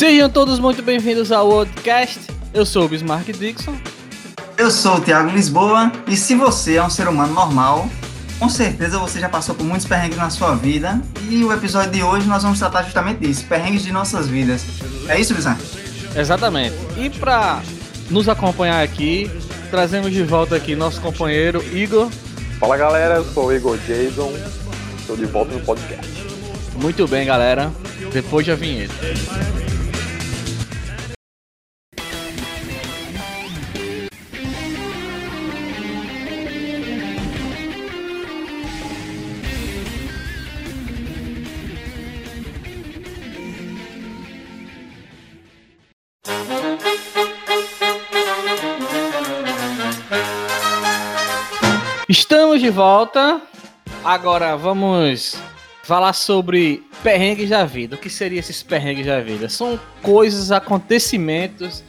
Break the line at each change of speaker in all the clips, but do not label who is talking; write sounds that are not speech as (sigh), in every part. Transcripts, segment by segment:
Sejam todos muito bem-vindos ao podcast. Eu sou o Bismarck Dixon.
Eu sou o Thiago Lisboa e se você é um ser humano normal, com certeza você já passou por muitos perrengues na sua vida e o episódio de hoje nós vamos tratar justamente disso, perrengues de nossas vidas. É isso, Bismarck?
Exatamente. E para nos acompanhar aqui, trazemos de volta aqui nosso companheiro Igor.
Fala galera, eu sou o Igor Jason, estou de volta no podcast.
Muito bem, galera. Depois da vinheta. De volta. Agora vamos falar sobre perrengues da vida. O que seriam esses perrengues da vida? São coisas, acontecimentos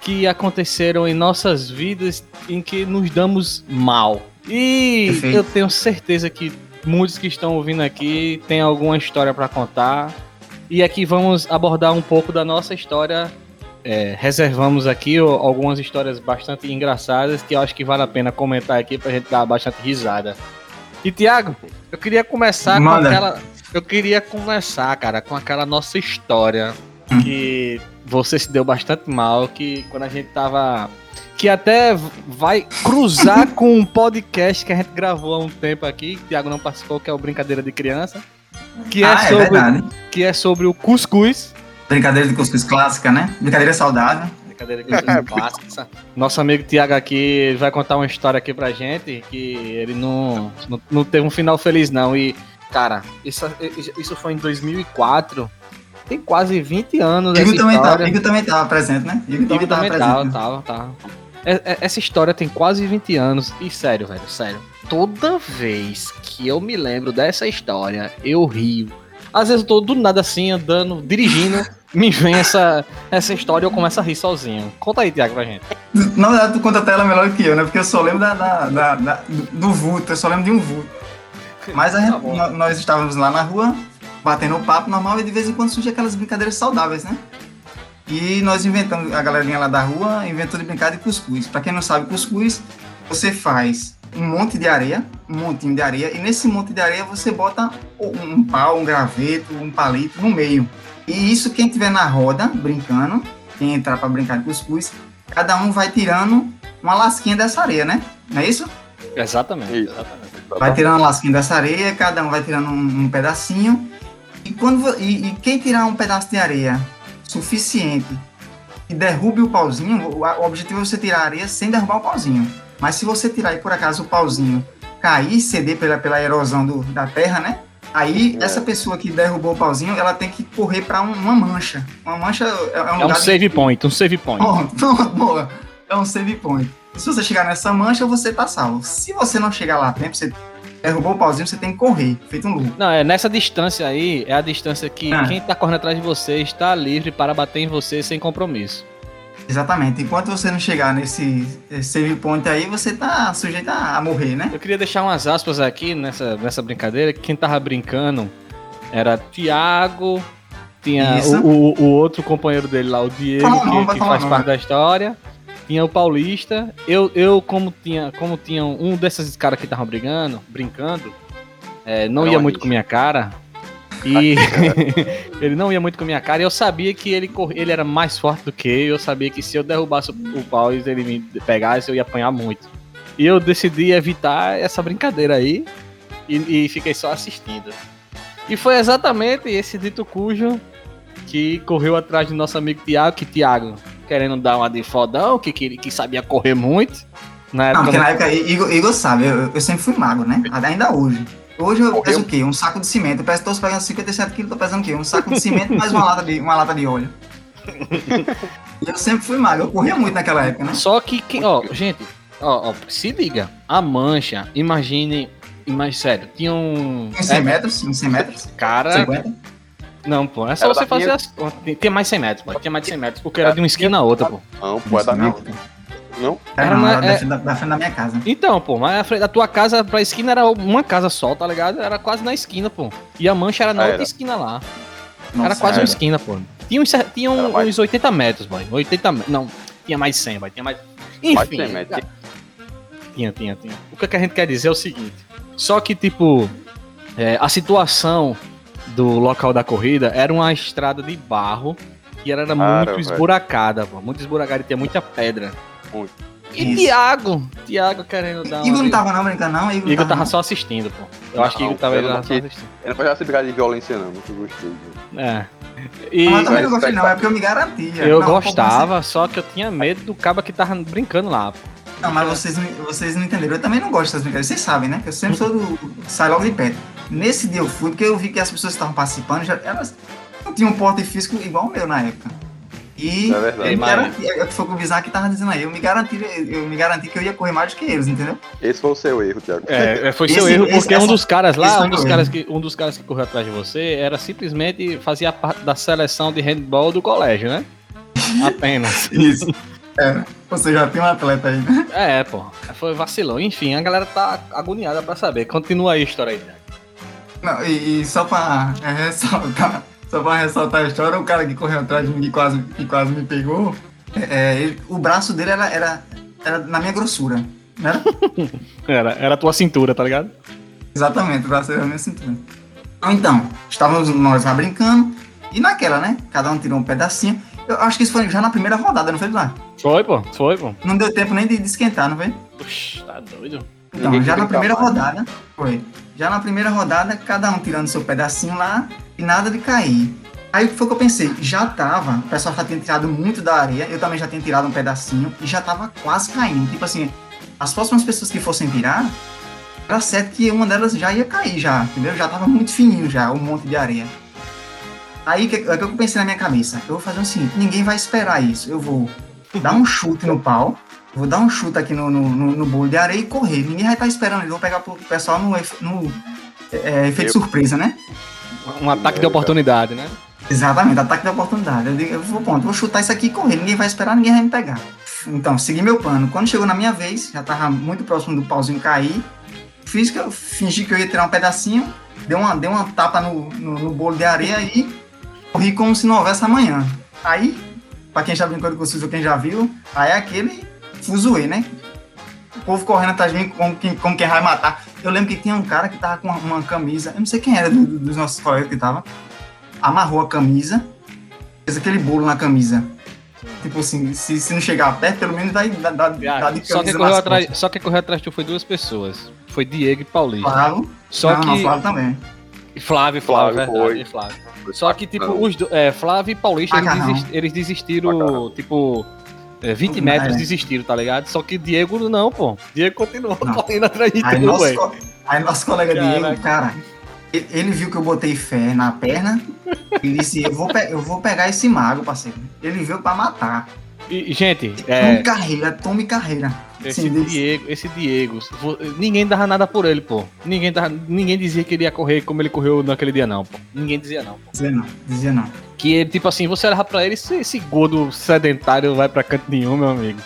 que aconteceram em nossas vidas em que nos damos mal. E
Perfeito.
eu tenho certeza que muitos que estão ouvindo aqui têm alguma história para contar. E aqui vamos abordar um pouco da nossa história. É, reservamos aqui algumas histórias bastante engraçadas que eu acho que vale a pena comentar aqui pra gente dar bastante risada. E Tiago, eu queria começar
Manda.
com aquela. Eu queria começar, cara, com aquela nossa história
Hum.
que você se deu bastante mal, que quando a gente tava. Que até vai cruzar (laughs) com um podcast que a gente gravou há um tempo aqui, que o Thiago não participou, que é o Brincadeira de Criança. Que é,
ah, é
sobre,
verdade.
que é sobre o cuscuz.
Brincadeira de cuscuz clássica, né? Brincadeira saudável.
Brincadeira de cuscuz clássica. Nosso amigo Thiago aqui vai contar uma história aqui pra gente que ele não, não, não teve um final feliz, não. E, cara, isso, isso foi em 2004. Tem quase 20 anos
Igor também,
história.
tava, Igor também tava presente, né? Igor
Igor
também tava
também
presente.
tava, tava, tava. É- é- Essa história tem quase 20 anos. E sério, velho, sério. Toda vez que eu me lembro dessa história, eu rio. Às vezes eu tô do nada assim, andando, dirigindo, me vem essa, essa história e eu começo a rir sozinho. Conta aí, Tiago, pra gente.
Na verdade, tu conta até ela melhor que eu, né? Porque eu só lembro da, da- da- da- do vulto, eu só lembro de um vulto. Mas a gente-
Tá bom.
nó- nós estávamos lá na rua, batendo um papo normal, e de vez em quando surgem aquelas brincadeiras saudáveis, né? E nós inventamos, a galerinha lá da rua inventou de brincar de cuscuz. Pra quem não sabe, cuscuz, você faz um monte de areia, um montinho de areia, e nesse monte de areia você bota um pau, um graveto, um palito no meio. E isso, quem tiver na roda, brincando, quem entrar pra brincar de cuscuz, cada um vai tirando uma lasquinha dessa areia, né? Não é isso?
Exatamente.
Isso.
exatamente.
Vai tirando uma lasquinha dessa areia, cada um vai tirando um, um pedacinho. E, quando, e, e quem tirar um pedaço de areia suficiente e derrube o pauzinho, o, o objetivo é você tirar a areia sem derrubar o pauzinho. Mas se você tirar e por acaso o pauzinho cair, ceder pela, pela erosão do- da terra, né? Aí
É.
essa pessoa que derrubou o pauzinho, ela tem que correr para uma mancha. Uma mancha é, é um
É um
lugar de-
save point, um save point.
Pronto, pronto, (laughs) boa. É um save point. Se você chegar nessa mancha, você tá salvo. Se você não chegar lá a tempo, você derrubou o pauzinho, você tem que correr, feito um louco.
Não, é nessa distância aí, é a distância que
Ah.
quem tá correndo atrás de você está livre para bater em você sem compromisso.
Exatamente. Enquanto você não chegar nesse save point aí, você tá sujeito a morrer, né?
Eu queria deixar umas aspas aqui nessa, nessa brincadeira. que Quem tava brincando era Thiago, tinha o, o, o outro companheiro dele lá, o Diego,
Fala
que, que faz parte da história. Tinha o Paulista. Eu, eu como tinha, como tinha um desses caras que estavam brigando, brincando, é, não
Era
ia muito com minha cara. E (laughs) ele não ia muito com minha cara. E eu sabia que ele, cor- ele era mais forte do que eu. Eu sabia que se eu derrubasse o, pau e ele me pegasse, eu ia apanhar muito. E eu decidi evitar essa brincadeira aí e, e fiquei só assistindo. E foi exatamente esse dito cujo que correu atrás do nosso amigo Tiago, que Tiago, querendo dar uma de fodão, que, que, que sabia correr muito. Na
Não,
época,
porque na época, Igor, Igor sabe, eu, eu sempre fui magro, né? Ainda hoje. Hoje eu
Correu.
peso o quê? Um saco de cimento. Eu peso, tô pegando 57 quilos, tô pesando o quê? Um saco de cimento mais uma lata de, uma lata de óleo. (laughs) E eu sempre fui magro, eu corria muito naquela época, né?
Só que, que- ó, gente, ó, ó, se liga, a mancha, imagine, imagine, sério, tinha um...
Uns 100
é,
metros, uns 100 metros,
Cara,
50.
não, pô, é só
Era
você fazer
minha-
as. Tem- Tinha mais 100 metros, pô, tinha mais de 100 metros, porque era de uma esquina a outra, pô.
Não, pô, é da minha. Não?
Era,
Era na-
era da,
é-
frente da, da frente da minha casa.
Então, pô, mas a frente da tua casa pra esquina era uma casa só, tá ligado? Era quase na esquina, pô. E a mancha era na
Ah,
outra
era.
esquina lá.
Nossa,
era quase
era.
uma esquina, pô. Tinha uns, tinha
Era
um-
mais-
uns 80 metros, boy. 80 me- Não, tinha mais 100, boy. Tinha mais.
Mais
Enfim.
100 metros.
Tinha, tinha, tinha. O que, é que a gente quer dizer é o seguinte. Só que, tipo, é, a situação do local da corrida era uma estrada de barro que era,
Cara,
muito
velho.
esburacada, pô. Muito esburacada e tinha muita pedra.
Muito.
E
Isso.
Tiago, Tiago querendo dar uma.
Igor não tava não brincando, não? Igor,
Igor tava
não.
só assistindo, pô. Eu
Não,
acho que Igor tava
eu
ele
não
tava só assistindo.
Eu não gostava dessa brigar de violência, não. Nunca gostei.
É. E
Mas eu também não gostei, não. É porque eu me garantia.
eu
Não, pô,
gostava, só que eu tinha medo do cabo que tava brincando lá, pô.
Não, mas vocês, não- vocês não entenderam. Eu também não gosto dessas brincadeiras. Vocês sabem, né? Que eu sempre sou do. Sai logo de perto. Nesse dia eu fui porque eu vi que as pessoas que estavam participando já, elas não tinham um porte físico igual o meu na época. E
É verdade.
eu me garanti, é o que foi o que o Bizarro que tava dizendo aí. Eu me garanti, eu me garanti que eu ia correr mais do que eles, entendeu?
Esse foi o seu erro, Thiago.
É, foi
Esse-
seu erro,
esse-
porque um
essa-
dos caras
esse
lá, um dos caras, que, um dos caras que correu atrás de você era simplesmente fazia parte da seleção de handball do colégio, né? Apenas. (laughs)
Isso. É, você já tem um atleta aí, né?
É, pô. Foi vacilão. Enfim, a galera tá agoniada pra saber. Continua aí a história aí. Thiago.
Não, e, e só pra é, ressaltar, só pra ressaltar a história, o cara que correu atrás de mim e quase, que quase me pegou, é, é, ele- o braço dele era, era, era na minha grossura. Não (laughs) era?
Era, a tua cintura, tá ligado?
Exatamente, o braço era na minha cintura. Então, Então, estávamos nós lá brincando, e naquela, né? Cada um tirou um pedacinho. Eu acho que isso foi já na primeira rodada, não foi lá?
Foi, pô. Foi, pô.
Não deu tempo nem de, de esquentar, não foi?
Puxa, tá doido.
Então,
Ninguém
já na primeira
mais.
rodada, foi. Já na primeira rodada, cada um tirando seu pedacinho lá e nada de cair. Aí o que foi que eu pensei? Já tava, o pessoal já tinha tirado muito da areia, eu também já tinha tirado um pedacinho e já tava quase caindo. Tipo assim, as próximas pessoas que fossem tirar, era certo que uma delas já ia cair já, entendeu? Já tava muito fininho já, um monte de areia. Aí o que, o que eu pensei na minha cabeça? Eu vou fazer o seguinte, ninguém vai esperar isso. Eu vou dar um chute no pau, vou dar um chute aqui no, no, no, no bolo de areia e correr. Ninguém vai estar esperando, eu vou pegar pro pessoal no, no é, efeito
Eu-
surpresa, né?
Um ataque de oportunidade, né?
Exatamente, ataque de oportunidade. Eu, digo, eu vou, ponto, vou chutar isso aqui e correr. Ninguém vai esperar, ninguém vai me pegar. Então, segui meu plano. Quando chegou na minha vez, já tava muito próximo do pauzinho cair. Fiz que eu fingi que eu ia tirar um pedacinho, dei uma, dei uma tapa no, no, no bolo de areia e corri como se não houvesse amanhã. Aí, pra quem já brincou de curso, quem já viu, aí é aquele fuzuê, né? O povo correndo atrás de mim como como quem vai matar. Eu lembro que tinha um cara que tava com uma, uma camisa, eu não sei quem era do- do- dos nossos colegas que tava, amarrou a camisa, fez aquele bolo na camisa. Tipo assim, se, se não chegar perto, pelo menos dá, dá, dá, dá de
Só quem,
camisa
correu atrás,
costas.
só quem correu atrás de tu foi duas pessoas. Foi Diego e Paulista.
Flávio,
Só
não,
que.
não, Flávio também.
E Flávio, Flávio,
Flávio
verdade,
foi.
e Flávio. Só que, tipo, os é, Flávio e Paulista, eles, desist- eles desistiram,
Macarrão.
tipo, é, 20
É.
metros desistiram, tá ligado? Só que Diego não, pô. Diego continuou
Não.
correndo atrás de
Aí
tu,
nosso, co- aí nosso colega
Caraca.
Diego, cara, ele, viu que eu botei fé na perna e disse, eu vou, eu vou pegar esse mago, parceiro. Ele veio pra matar.
E, gente,
Tome
é,
carreira, tome carreira.
esse
Sim, desse-
Diego, esse Diego, ninguém dava nada por ele, pô. Ninguém, dava, ninguém dizia que ele ia correr como ele correu naquele dia, não, pô. Ninguém dizia, não, pô.
Dizia não, dizia não.
Que ele, tipo assim, você olhava pra ele, esse, esse gordo sedentário vai pra canto nenhum, meu amigo.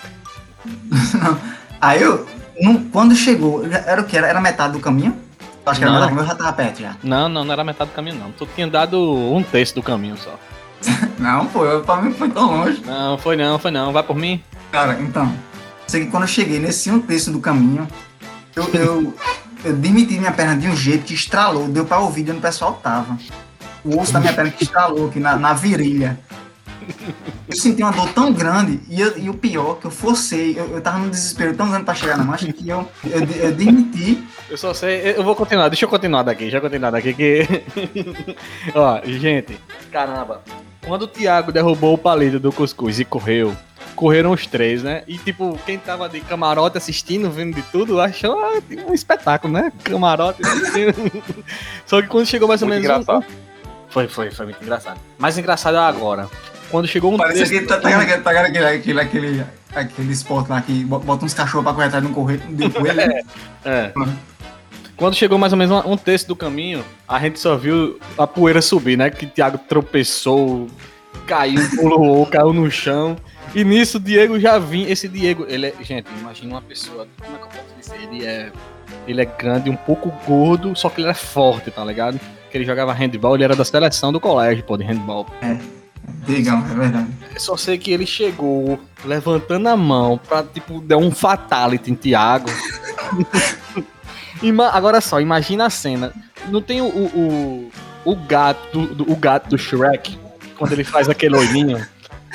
(laughs)
Aí eu, não- quando chegou, era o que? Era, era metade do caminho? Acho que era
Não.
metade do caminho, eu já tava perto já.
Não, não, não era metade do caminho, não. Tu tinha dado um terço do caminho só. (laughs)
Não, pô, eu, pra mim foi tão longe.
Não, foi não, foi não. Vai por mim?
Cara, então, sei que quando eu cheguei nesse um terço do caminho, eu, eu, eu demiti minha perna de um jeito que estralou, deu pra ouvir de onde o pessoal tava. O osso da minha perna que estralou aqui na, na virilha. Eu senti uma dor tão grande, e, eu- e o pior, que eu forcei, eu, eu tava num desespero tão grande pra chegar na marcha, que eu, eu, eu demiti.
Eu só sei, eu vou continuar, deixa eu continuar daqui, deixa eu continuar daqui que. (laughs) Ó, gente, caramba. Quando o Thiago derrubou o palito do cuscuz e correu, correram os três, né? E tipo, quem tava de camarote assistindo, vendo de tudo, achou ah, tipo, um espetáculo, né? Camarote. (laughs) Só que quando chegou mais ou
Muito
menos. um-
engraçado.
Foi, foi, foi muito engraçado. Mais engraçado é agora. Quando chegou um
Parece
texto-
que tá, tá, tá aquele, aquele, aquele, aquele esporte lá que bo- bota uns cachorros pra correr atrás de um correio, de um coelho, né? (laughs)
É. Quando chegou mais ou menos um terço do caminho, a gente só viu a poeira subir, né? Que o Thiago tropeçou, caiu, pulou, (laughs) caiu no chão. E nisso o Diego já vinha. Esse Diego, ele é. Gente, imagina uma pessoa. Como é que eu posso dizer? Ele é. Ele é grande, um pouco gordo, só que ele era forte, tá ligado? Que ele jogava handball, ele era da seleção do colégio, pô, de handball.
Digam, é verdade.
Eu só sei que ele chegou levantando a mão pra, tipo, dar um fatality em Thiago. (laughs) Ima- Agora só, imagina a cena. Não tem o, o, o, o gato do, do- o gato do Shrek, quando ele faz aquele olhinho?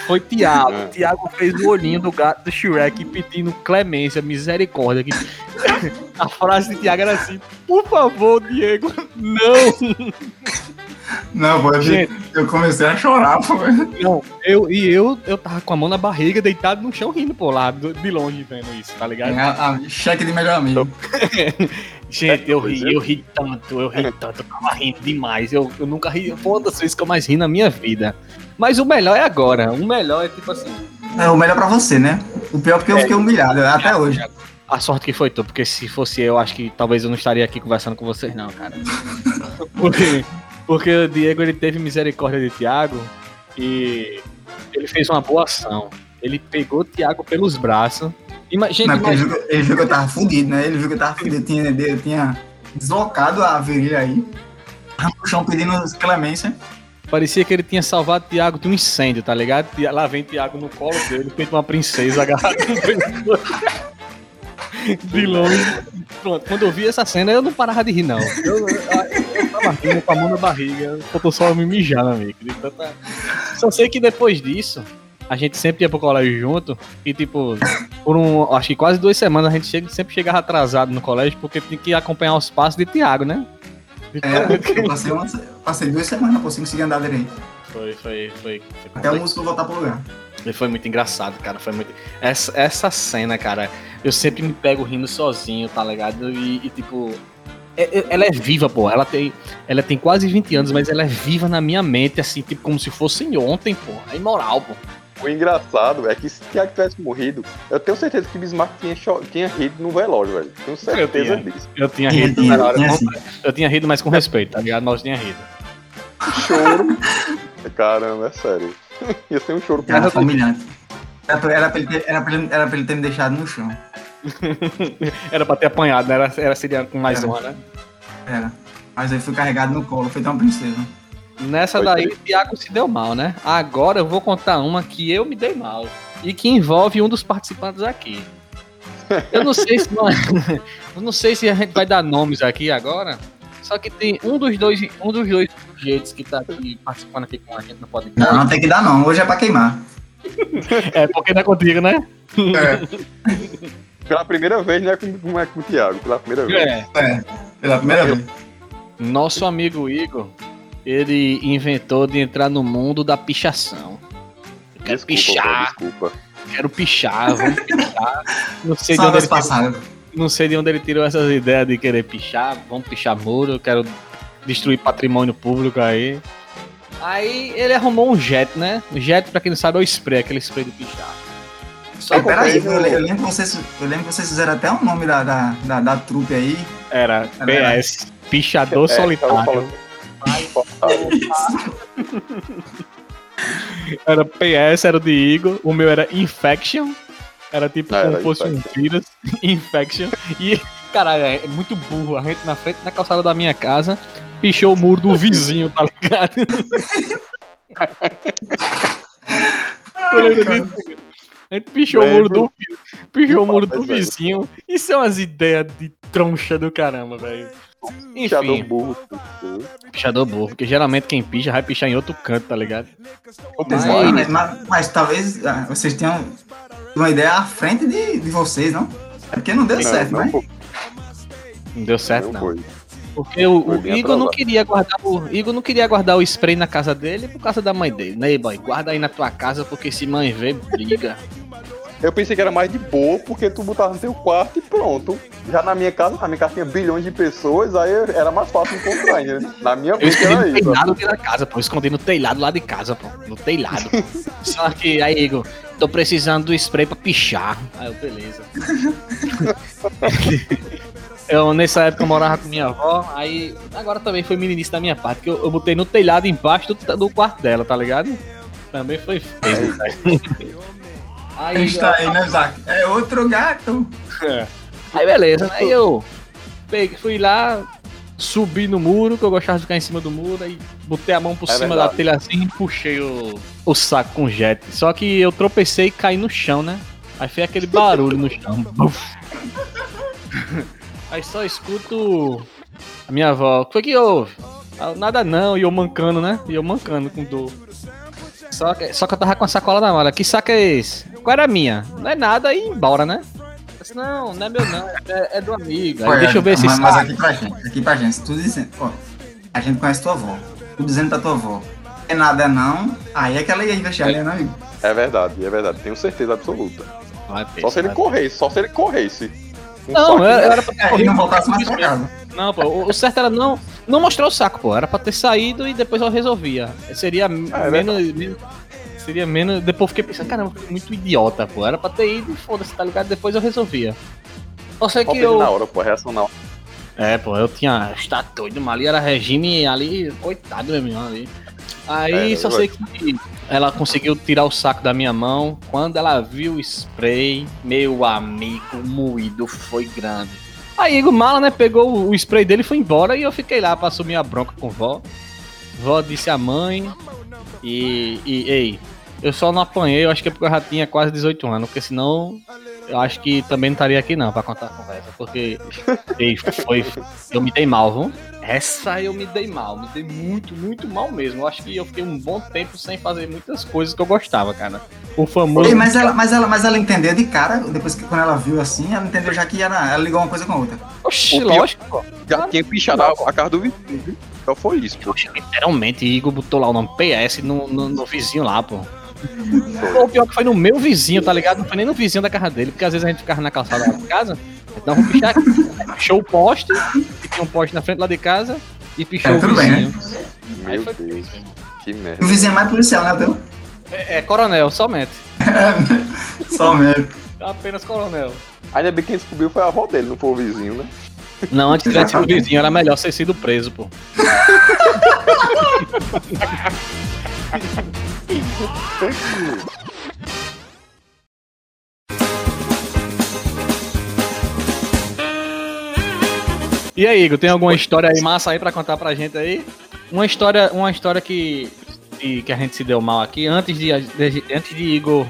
Foi Thiago.
É.
Thiago fez o olhinho do gato do Shrek pedindo clemência, misericórdia. Que... (laughs) A frase de Thiago era assim: Por favor, Diego, não.
Não, eu,
Gente.
eu comecei a chorar, pô.
Não, eu, e eu, eu tava com a mão na barriga, deitado no chão, rindo, pô, lá do- de longe vendo isso, tá ligado?
É, a- a- cheque de melhor amigo. (laughs)
Gente, eu ri, eu ri tanto, eu ri tanto, eu tava rindo demais. Eu, eu nunca ri, foi uma das vezes que eu mais ri na minha vida. Mas o melhor é agora, o melhor é tipo assim.
É o melhor pra você, né? O pior é porque eu fiquei humilhado até hoje.
A sorte que foi tu, porque se fosse eu, acho que talvez eu não estaria aqui conversando com vocês, não, cara. (laughs) Porque, porque o Diego ele teve misericórdia de Thiago e ele fez uma boa ação. Ele pegou o Thiago pelos braços. Ima, gente,
Mas porque ele,
imagina,
viu, que- ele viu que eu tava fudido, né? Ele viu que eu tava fudido. Eu tinha, eu tinha deslocado a virilha aí. No chão pedindo clemência.
Parecia que ele tinha salvado o Thiago de um incêndio, tá ligado? Lá vem Thiago no colo dele, feito uma princesa agarrada no. De longe. Pronto, quando eu vi essa cena, eu não parava de rir, não. Eu, eu, eu tava rindo com a mão na barriga, faltou só me mijar, amigo. de tanta- Só sei que depois disso, a gente sempre ia pro colégio junto e, tipo, por um, acho que quase duas semanas a gente sempre chegava atrasado no colégio porque tinha que acompanhar os passos de Thiago, né?
É, eu passei, uma, passei duas semanas pra conseguir andar direito.
Foi, foi, foi. foi
Até o músculo voltar pro lugar.
E foi muito engraçado, cara. Foi muito. Essa, essa cena, cara, eu sempre me pego rindo sozinho, tá ligado? E, e, tipo. é- é- Ela é viva, pô. Ela tem, ela tem quase 20 anos, mas ela é viva na minha mente, assim, tipo, como se fosse ontem, pô. É imoral, pô.
O engraçado é que se Thiago tivesse morrido, eu tenho certeza que Bismarck tinha, tinha rido no velório, velho. Tenho certeza
tinha.
disso.
Eu tinha rido,
tinha,
hora, eu tinha rido, mas com respeito, tá ligado? Eu tinha rido.
Choro. Caramba, é sério. (laughs) Ia ser um choro.
Era foi humilhante. Era pra, era, pra ele ter, era, pra ele, era pra ele ter me deixado no chão. (laughs)
Era pra ter apanhado, né? Era, era seria com mais
Era.
uma, né?
Era. Mas aí fui carregado no colo, feito uma princesa.
Nessa
Foi
daí, o Thiago se deu mal, né? Agora eu vou contar uma que eu me dei mal. E que envolve um dos participantes aqui. Eu não sei se nós- (laughs) eu não sei se a gente vai dar nomes aqui agora. Só que tem um dos dois, um dos dois sujeitos que tá aqui participando aqui com a gente no podcast.
Não, não tem que dar não. Hoje é pra queimar.
É porque não é contigo, né?
É,
Pela primeira vez, não é com, não é com o Thiago. Pela primeira vez.
É.
é. Pela primeira vez.
Nosso amigo Igor, ele inventou de entrar no mundo da pichação. Eu quero
Desculpa,
pichar,
pô, desculpa.
quero pichar, vamos pichar. Não sei de onde ele tirou. Não sei de onde ele tirou essas ideias de querer pichar. Vamos pichar muro, eu quero destruir patrimônio público aí. Aí ele arrumou um jet, né? O jet, pra quem não sabe, é o spray, aquele spray de pichar. Só que
peraí, eu, eu lembro que vocês, eu lembro que vocês fizeram até o nome da, da, da, da trupe aí.
era
Era-
PS, pichador
É,
solitário. Era PS, era o de Igor. O meu era Infection. Era tipo
Ah,
como
era
fosse um vírus. (laughs) Infection. E, caralho, é muito burro. A gente na frente, na calçada da minha casa, pichou o muro do vizinho, tá ligado? (laughs) Disso. A gente pichou o muro do, pichou o muro do vizinho. Isso é umas ideias de troncha do caramba, velho.
Pichador burro.
pichador burro, porque geralmente quem picha vai pichar em outro canto, tá ligado? Mas-?
Mas, mas- mas talvez ah, vocês tenham uma ideia à frente de, de vocês, não? É porque não deu certo,
não,
né?
pô,
Não deu certo,
não
não. Porque o, o Igor não queria guardar o Igor não queria guardar o spray na casa dele por causa da mãe dele. Né, boy? Guarda aí na tua casa porque se mãe vê, briga.
Eu pensei que era mais de boa, porque tu botava no teu quarto e pronto. Já na minha casa, na minha casa tinha bilhões de pessoas, aí era mais fácil encontrar ainda. Na minha
Eu escondi
era
no
isso.
telhado da casa, pô. Eu Escondi no telhado lá de casa, pô. No telhado. (laughs) Só que aí, Igor, tô precisando do spray pra pichar. Aí eu, beleza. (laughs) Eu, nessa época, eu morava com minha avó, aí agora também foi meninice da minha parte, que eu, eu botei no telhado embaixo do, do quarto dela, tá ligado? Também foi feio. Aí,
Está aí, né, Zac? É outro gato.
Aí beleza, aí eu peguei, fui lá, subi no muro, que eu gostava de ficar em cima do muro, aí botei a mão por
É
cima
verdade.
da telha assim e puxei o, o saco com jet. Só que eu tropecei e caí no chão, né? Aí fez aquele barulho no chão. Aí só escuto a minha avó. O que foi que houve? Ah, Nada não, e eu mancando, né? E eu mancando com dor. Só que, só que eu tava com a sacola na mala. Que saco é esse? Qual era a minha? Não é nada e ir embora, né? Disse, não, não é meu não, é, é do amigo. Aí,
Olha,
deixa eu ver esse
mas, mas
saco.
aqui pra gente, aqui pra gente, se tu dizendo, ó, a gente conhece tua avó, tu dizendo pra tua avó, é nada não, aí é que ela ia investir ali, né, amigo?
É verdade, é verdade. Tenho certeza absoluta.
Vai,
Só se ele
vai.
corresse, só se ele corresse. Um
Não,
saco-
eu, eu era pra ter
É, e não voltasse mais pra casa.
Não, pô, o certo era não, não mostrar o saco, pô. Era pra ter saído e depois eu resolvia. Seria
é
menos, menos- Seria menos. Depois eu fiquei pensando, caramba, muito idiota, pô. Era pra ter ido e foda-se, tá ligado? Depois eu resolvia. Só sei que eu.
na hora, pô, reação hora.
É, pô, eu tinha. Doido, mas ali era regime ali, coitado meu irmão ali. Aí
É,
só sei que ela conseguiu tirar o saco da minha mão. Quando ela viu o spray, meu amigo, moído foi grande. Aí Igor Mala, né, pegou o- o spray dele e foi embora e eu fiquei lá pra assumir a bronca com vó. Vó disse a mãe e, e ei, eu só não apanhei, eu acho que é porque eu já tinha quase 18 anos, porque senão eu acho que também não estaria aqui não pra contar a conversa, porque ei, foi, eu me dei mal, viu? Essa eu me dei mal, me dei muito, muito mal mesmo. Eu acho que eu fiquei um bom tempo sem fazer muitas coisas que eu gostava, cara. O famoso.
Ei, mas, ela, mas, ela, mas ela entendeu de cara, depois que quando ela viu assim, ela entendeu já que era, ela ligou uma coisa com a outra.
Oxi,
o
lógico, pô.
Já tinha pichado a, a cara do vizinho, viu? Então foi isso, pô.
Oxi, literalmente, Igor botou lá o nome PS no, no, no vizinho lá, pô. Pô, O pior que foi no meu vizinho, tá ligado? Não foi nem no vizinho da casa dele, porque às vezes a gente ficava na calçada lá de casa, então vamos pichar aqui. Pichou o poste, que tinha um poste na frente lá de casa, e pichou
É,
o vizinho. Aí
Meu
foi
Deus, que
O
merda.
vizinho é mais policial, né, teu?
É, é coronel, somente. (laughs)
Só mesmo.
Apenas coronel.
Ainda bem que quem descobriu foi a avó dele, não foi o vizinho, né?
Não, antes tivesse sido vizinho, era melhor ser sido preso, pô. (laughs) E aí, Igor, tem alguma história aí massa aí pra contar pra gente aí? Uma história, uma história que, que, que a gente se deu mal aqui, antes de, de- antes de Igor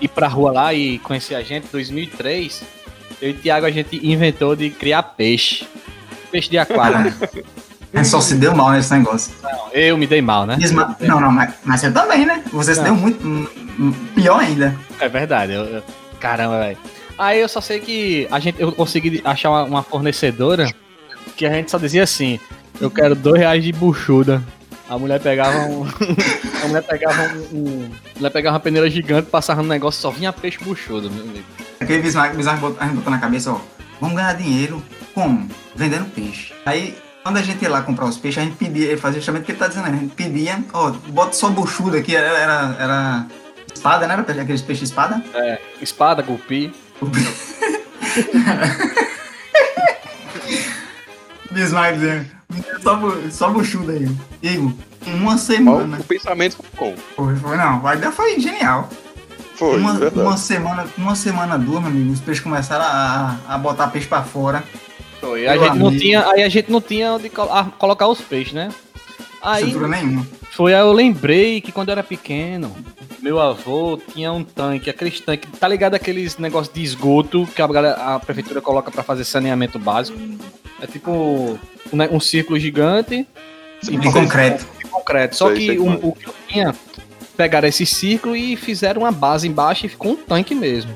ir pra rua lá e conhecer a gente, 2003, eu e o Thiago a gente inventou de criar peixe. Peixe de aquário. (laughs) né?
Gente só se deu mal nesse negócio.
Não, eu me dei mal, né?
Mesma- Não, não, mas, mas você também, né? Você se
Não.
deu muito. hum, hum, Pior ainda.
É verdade. eu- eu- caramba, velho. Aí eu só sei que a gente, eu consegui achar uma, uma fornecedora que a gente só dizia assim: eu quero dois reais de buchuda. A mulher pegava um. (laughs) a mulher pegava um, um- A mulher pegava uma peneira gigante, passava no negócio, só vinha peixe buchudo, meu amigo.
Aquele Bismarck, Bismarck botou, a gente botou na cabeça, ó, vamos ganhar dinheiro como? Vendendo peixe. Aí, quando a gente ia lá comprar os peixes, a gente pedia, ele fazia justamente o que ele tá dizendo, né? a gente pedia, ó, bota só buchudo aqui, era, era, era espada, né? Era aqueles peixes espada.
É, espada, cupi. (laughs)
Bismarck dizendo, "Me dê só, só buchudo aí. Igor, uma semana,
o pensamento foi como?
foi, foi, não, a ideia foi genial.
Foi,
uma,
verdade.
uma semana, uma semana, duas, meu amigo, os peixes começaram a, a botar peixe pra fora.
Foi. A gente não tinha, aí a gente não tinha onde col- colocar os peixes, né? Aí
nenhuma.
Foi aí eu lembrei que quando eu era pequeno, meu avô tinha um tanque, aqueles tanques, tá ligado aqueles negócios de esgoto que a, galera- a prefeitura coloca pra fazer saneamento básico? É tipo um, um círculo gigante
De concreto.
de concreto. Só
Sei,
que
sei é.
o que eu tinha, pegaram esse círculo e fizeram uma base embaixo e ficou um tanque mesmo.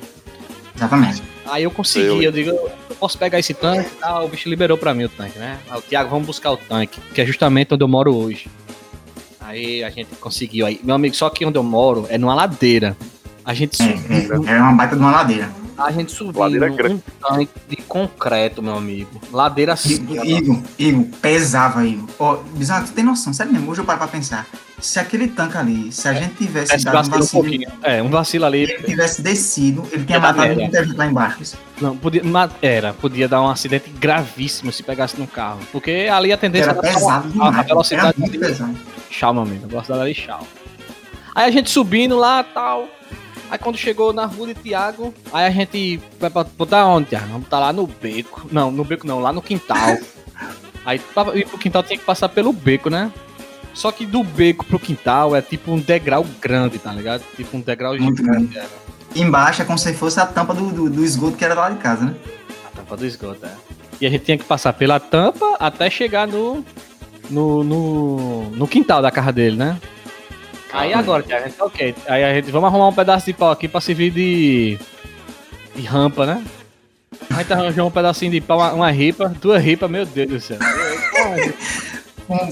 Exatamente.
Aí eu consegui,
Eu-
eu digo, eu posso pegar esse tanque e tal, o bicho liberou pra mim o tanque, né? Aí o Thiago, vamos buscar o tanque, que é justamente onde eu moro hoje. Aí a gente conseguiu aí. Meu amigo, só que onde eu moro é numa ladeira. A gente subiu,
É, é uma baita de uma ladeira.
A gente subiu
Ladeira
num
grande.
tanque de concreto, meu amigo. Ladeira assim.
Igor, Igor, pesava, Igor. Ó, Bizarro, tu tem noção, sério mesmo, hoje eu paro pra pensar. Se aquele tanque ali, se a gente tivesse
Esse
dado um
vacilo um. É, um vacilo ali.
ele tivesse descido, ele tinha
Era
matado muita gente lá embaixo.
Não, podia, era, podia dar um acidente gravíssimo se pegasse no carro. Porque ali a tendência
Era
era
pesado
a,
demais.
a
Era
velocidade
muito pesado.
Tchau, meu amigo. A velocidade ali, tchau. Aí a gente subindo lá tal. Aí quando chegou na rua de Tiago, aí a gente vai pra botar onde, Tiago? Vamos botar lá no beco. Não, no beco não, lá no quintal. (laughs) Aí pra ir pro quintal tinha que passar pelo beco, né? Só que do beco pro quintal é tipo um degrau grande, tá ligado? Tipo um degrau
Muito
gigante. Era.
Embaixo é como se fosse a tampa do, do, do esgoto que era lá de casa, né?
A tampa do esgoto, é. E a gente tinha que passar pela tampa até chegar no. no, no, no quintal da casa dele, né? Aí agora, Thiago, a gente, ok. Aí a gente vamos arrumar um pedaço de pau aqui pra servir de. de rampa, né? A gente arranjou um pedacinho de pau, uma, uma ripa, duas ripas, meu Deus do céu.
Um,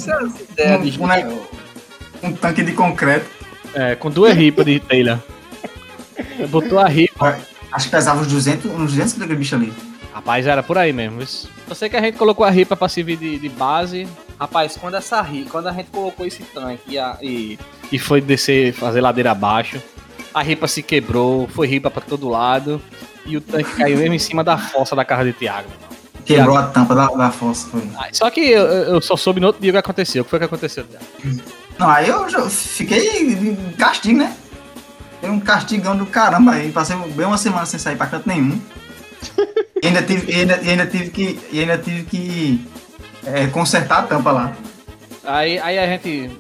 ideia
um,
de
um, um tanque de concreto.
É, com duas ripas de telha. Botou a ripa.
Acho que pesava uns 200, uns 200 quilos aquele bicho ali.
Rapaz, era por aí mesmo. Eu sei que a gente colocou a ripa pra servir de, de base. Rapaz, quando essa quando a gente colocou esse tanque e, a- e, e foi descer, fazer ladeira abaixo, a ripa se quebrou, foi ripa pra todo lado. E o tanque caiu mesmo em cima da fossa da casa de Thiago.
Quebrou a tampa da, da fossa. Foi.
Ah, Só que eu, eu só soube no outro dia o que aconteceu. O que foi que aconteceu, Thiago?
Não, aí eu fiquei em castigo, né? Foi um castigão do caramba aí. Passei bem uma semana sem sair pra canto nenhum. E ainda tive, e ainda, e ainda tive que. E ainda tive que é, consertar a tampa lá.
Aí, aí a gente.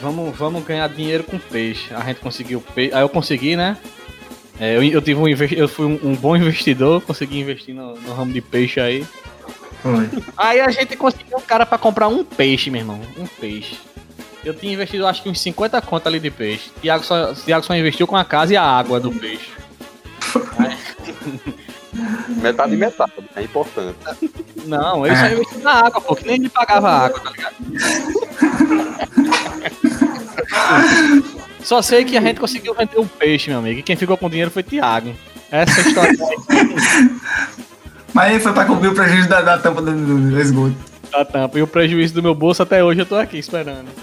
Vamos, vamos ganhar dinheiro com peixe. A gente conseguiu peixe. Aí eu consegui, né? É, eu, eu tive um eu fui um, um bom investidor, consegui investir no, no ramo de peixe aí.
Foi.
Aí a gente conseguiu um cara pra comprar um peixe, meu irmão. Um peixe. Eu tinha investido acho que uns 50 conto ali de peixe. Tiago só, Tiago só investiu com a casa e a água do peixe. (laughs) (laughs)
Metade e metade, é importante.
Não, ele só investiu na água, pô, que nem ele pagava a água, tá ligado? Só sei que a gente conseguiu vender um peixe, meu amigo. E quem ficou com o dinheiro foi Tiago. Essa é a história
Mas aí foi pra cobrir o prejuízo da, da tampa do, do- do esgoto.
da tampa. E o prejuízo do meu bolso até hoje eu tô aqui esperando. (laughs)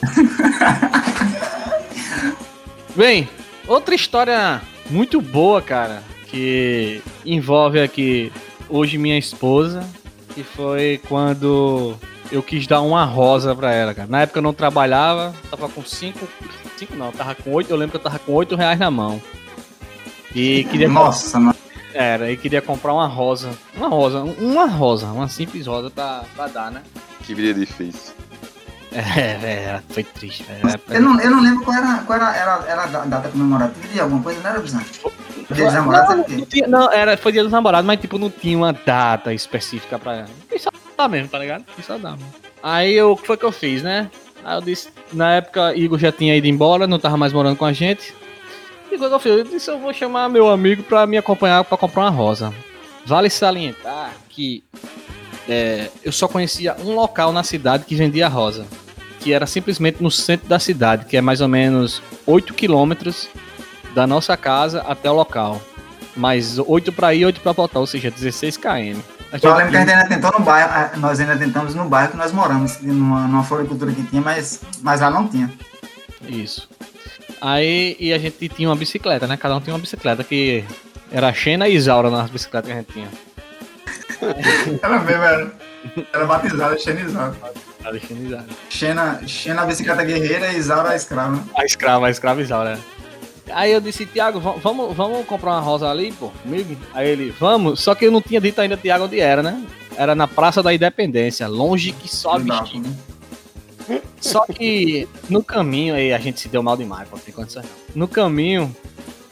Bem, outra história muito boa, cara, que envolve aqui hoje minha esposa, que foi quando eu quis dar uma rosa pra ela, cara. Na época eu não trabalhava, tava com cinco, cinco não, tava com oito, eu lembro que eu tava com oito reais na mão. E queria
Nossa, mano.
era, e queria comprar uma rosa. Uma rosa, uma rosa, uma simples rosa pra, pra dar, né?
Que vida difícil.
É, velho, foi triste, velho.
Eu não, eu não lembro qual era, qual era, era, era a data comemorativa de alguma coisa, não era, Bizante? Dia dos namorados era o
não, tinha- não, era, foi dia dos namorados, mas tipo, não tinha uma data específica pra ela. Isso dá mesmo, tá ligado? Isso dá mesmo. Aí o que foi que eu fiz, né? Aí eu disse, na época, Igor já tinha ido embora, não tava mais morando com a gente. E o que eu fiz? Eu disse, eu vou chamar meu amigo pra me acompanhar pra comprar uma rosa. Vale salientar que é, eu só conhecia um local na cidade que vendia rosa. Que era simplesmente no centro da cidade, que é mais ou menos 8 quilômetros da nossa casa até o local. Mais 8 pra ir, 8 pra voltar, ou seja, 16 km. A
Eu lembro que a
gente-
ainda tentou no bairro, nós ainda tentamos no bairro que nós moramos, numa, numa floricultura que tinha, mas, mas lá não tinha.
Isso. Aí e a gente tinha uma bicicleta, né? Cada um tinha uma bicicleta que era Xena e Isaura nas bicicletas que a gente tinha. (laughs)
Ela mesmo era, era batizada.
A Xena e Isaura.
Xena, Xena a bicicleta guerreira e Isaura a escrava.
A escrava, a escrava Isaura. Aí eu disse, Tiago, va- vamos, vamos comprar uma rosa ali, pô, comigo? Aí ele, vamos, só que eu não tinha dito ainda, Tiago, onde era, né? Era na Praça da Independência, longe que só vestir.
né?
Só que no caminho, aí a gente se deu mal demais, pô, tem condição. No caminho,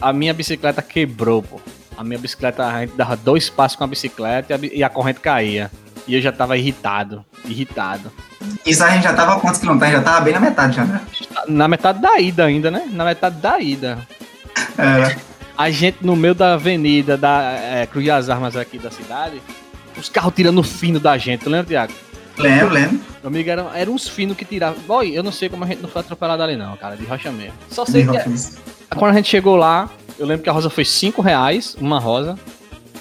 a minha bicicleta quebrou, pô. A minha bicicleta, a gente dava dois passos com a bicicleta e a, e a corrente caía. E eu já tava irritado, irritado.
Isso a gente já tava quantos quilômetros? Já tava bem na metade já, né?
Na metade da ida ainda, né? Na metade da ida.
Era.
A gente no meio da avenida da é, Cruz das Armas aqui da cidade, os carros tirando fino da gente, tu lembra, Tiago?
Lembro, lembro.
Meu amigo, eram era uns finos que tiravam. Boy, eu não sei como a gente não foi atropelado ali, não, cara, de rocha mesmo. Só sei que quando a gente chegou lá, eu lembro que a rosa foi 5 reais, uma rosa.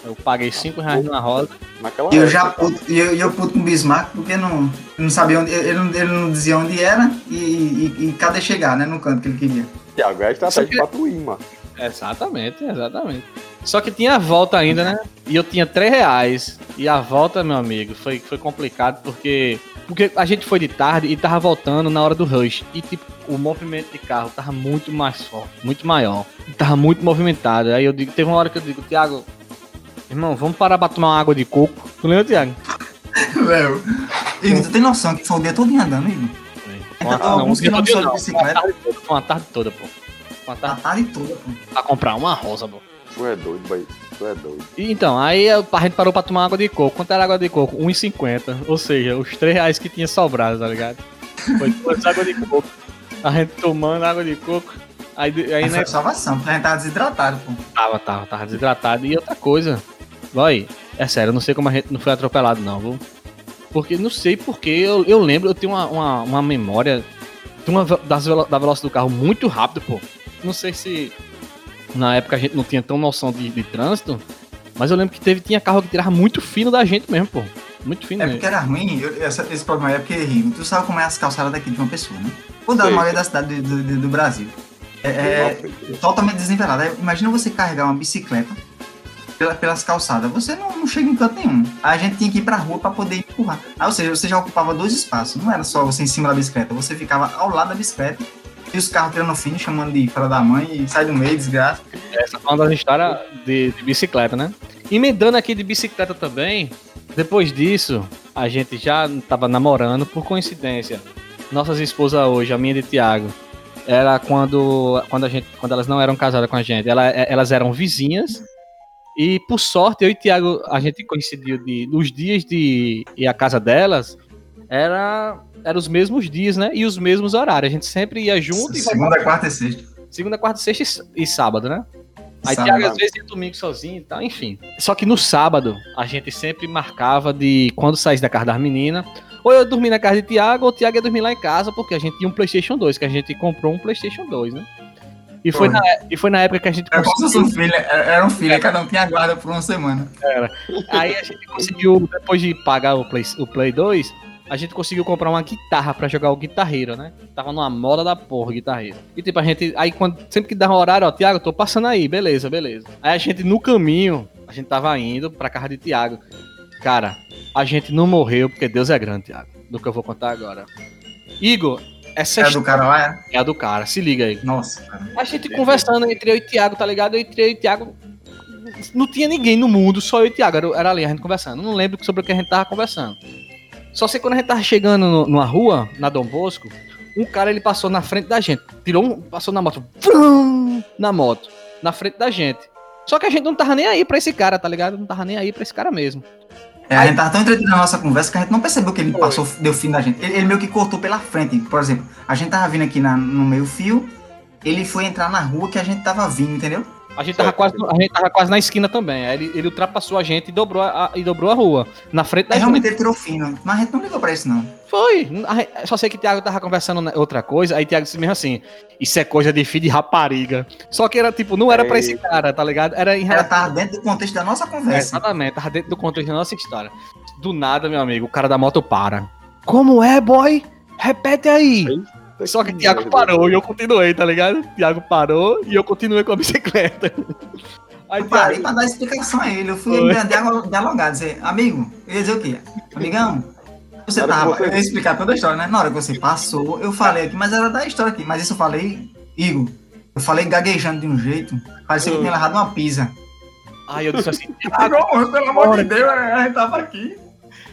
Eu paguei 5 reais na rosa.
Naquela
E eu
época.
já puto, e eu, eu puto com o Bismarck, porque não, não sabia onde. Ele, não- ele não dizia onde era e, e, e cadê chegar, né? No canto que ele queria.
Tiago, é a estratégia
que-
pra tu ir, mano.
Exatamente, exatamente. Só que tinha a volta ainda, né? E eu tinha 3 reais. E a volta, meu amigo, foi, foi complicado porque. Porque a gente foi de tarde e tava voltando na hora do rush. E tipo, o movimento de carro tava muito mais forte, muito maior. Tava muito movimentado. Aí eu digo, teve uma hora que eu digo, Thiago, irmão, vamos parar pra tomar uma água de coco. Tu lembra, Thiago?
Léo. Igor, tu tem noção que foi o dia todo andando, Igor?
Uma,
Então,
não, um
alguns
dia todo
quilômetros
não,
de bicicleta.
Uma tarde toda, foi uma tarde toda, pô. Uma
A
tarde
tarde toda, pô.
pra comprar uma rosa, pô.
Tu é doido, boy. Tu é doido.
E, Então, aí a gente parou pra tomar água de coco. Quanto era água de coco? 1,50. Ou seja, os 3 reais que tinha sobrado, tá ligado? Foi duas água de coco. A gente tomando água de coco. Aí, aí
Aí
né,
foi salvação, porque a gente tava desidratado, pô.
tava, tava, tava desidratado. E outra coisa, vai, é sério, eu não sei como a gente não foi atropelado, não, viu? Porque não sei porque eu, eu lembro, eu tenho uma, uma, uma memória de uma, das, da velocidade do carro muito rápido, pô. Não sei se na época a gente não tinha tão noção de, de trânsito, mas eu lembro que teve, tinha carro que tirava muito fino da gente mesmo, pô. Muito fino
É
mesmo.
porque era ruim, eu- essa- esse problema é porque, Rigo, tu sabe como é as calçadas daqui de uma pessoa, né? Ou da maioria da cidade do, do- do Brasil. É, é totalmente desnivelada. Imagina você carregar uma bicicleta pela- pelas calçadas. Você não, não chega em canto nenhum. A gente tinha que ir pra rua pra poder empurrar. Aí, ou seja, você já ocupava dois espaços. Não era só você em cima da bicicleta. Você ficava ao lado da bicicleta e os carros tirando fim, chamando de fora da mãe e sai do meio, desgraça.
Essa foi uma das histórias de, de bicicleta, né? Emendando aqui de bicicleta também, depois disso, a gente já tava namorando, por coincidência. Nossas esposas hoje, a minha de Tiago, era quando, quando, a gente, quando elas não eram casadas com a gente, ela- elas eram vizinhas. E por sorte, eu e Tiago, a gente coincidiu de. Os dias de ir à casa delas era, era os mesmos dias, né? E os mesmos horários. A gente sempre ia junto e
Segunda, quarta e sexta.
Segunda, quarta, sexta e e sábado, né? Aí
Sábado.
Thiago às vezes ia domingo sozinho e tal, enfim. Só que no sábado, a gente sempre marcava de quando saísse da casa das meninas, ou eu dormir na casa de Thiago, ou o Thiago ia dormir lá em casa, porque a gente tinha um Playstation 2, que a gente comprou um Playstation 2, né? E
foi,
na, e foi na época que a gente
Era como se fosse um
conseguiu,
filho, era um filho, cada um tinha guarda por uma semana.
aí a gente conseguiu, depois de pagar o Play, o Play 2, a gente conseguiu comprar uma guitarra pra jogar o guitarreiro, né? Tava numa moda da porra, guitarreiro. E tipo, a gente, aí quando, sempre que dava um horário, ó, Thiago, tô passando aí, beleza, beleza. Aí a gente, no caminho, a gente tava indo pra casa de Thiago. Cara, a gente não morreu porque Deus é grande, Thiago. Do que eu vou contar agora. Igor, essa
Era do cara lá, é?
é a do cara, se liga aí.
Nossa, cara.
A gente conversando entre eu e Thiago, tá ligado? Entre eu e Thiago. Não tinha ninguém no mundo, só eu e Thiago. Era, era ali a gente conversando. Não lembro sobre o que a gente tava conversando. Só sei que quando a gente tava chegando no- numa rua, na Dom Bosco, um cara ele passou na frente da gente. Tirou um. Passou na moto. vrum, na moto. Na frente da gente. Só que a gente não tava nem aí pra esse cara, tá ligado? Não tava nem aí pra esse cara mesmo.
É, a gente tava tão entretido na nossa conversa que a gente não percebeu que ele passou, deu fim da gente. Ele, ele meio que cortou pela frente. Por exemplo, a gente tava vindo aqui na- no meio fio, ele foi entrar na rua que a gente tava vindo, entendeu?
A gente tava quase, a gente tava quase na esquina também. Aí ele, ele ultrapassou a gente e dobrou a, e dobrou a rua. Na frente da
Aí
gente.
realmente ele tirou fino. Mas a gente não ligou pra isso, não.
Foi. A- Só sei que o Thiago tava conversando na- outra coisa, aí o Thiago disse mesmo assim: Isso é coisa de filho de rapariga. Só que era tipo, não era pra esse cara, tá ligado? Era em
Ela
relação.
tava dentro do contexto da nossa
É,
conversa.
exatamente, tava dentro do contexto da nossa história. Do nada, meu amigo, o cara da moto para. Como é, boy? Repete aí. Só que o Thiago parou e eu continuei, tá ligado? O Thiago parou e eu continuei com a bicicleta. (laughs) Aí
Eu parei
Thiago,
pra dar explicação a ele. Eu fui dialogar, dizer, amigo, eu ia dizer o quê? Amigão, você tava.
você-
Eu ia explicar toda a história, né? Na hora que você passou, eu falei aqui, mas era da história aqui. Mas isso eu falei, Igor, eu falei gaguejando de um jeito, parecia que eu tinha levado uma pizza.
aí eu disse assim: (laughs) Thiago,
Agora, pelo amor de Deus, a gente tava aqui.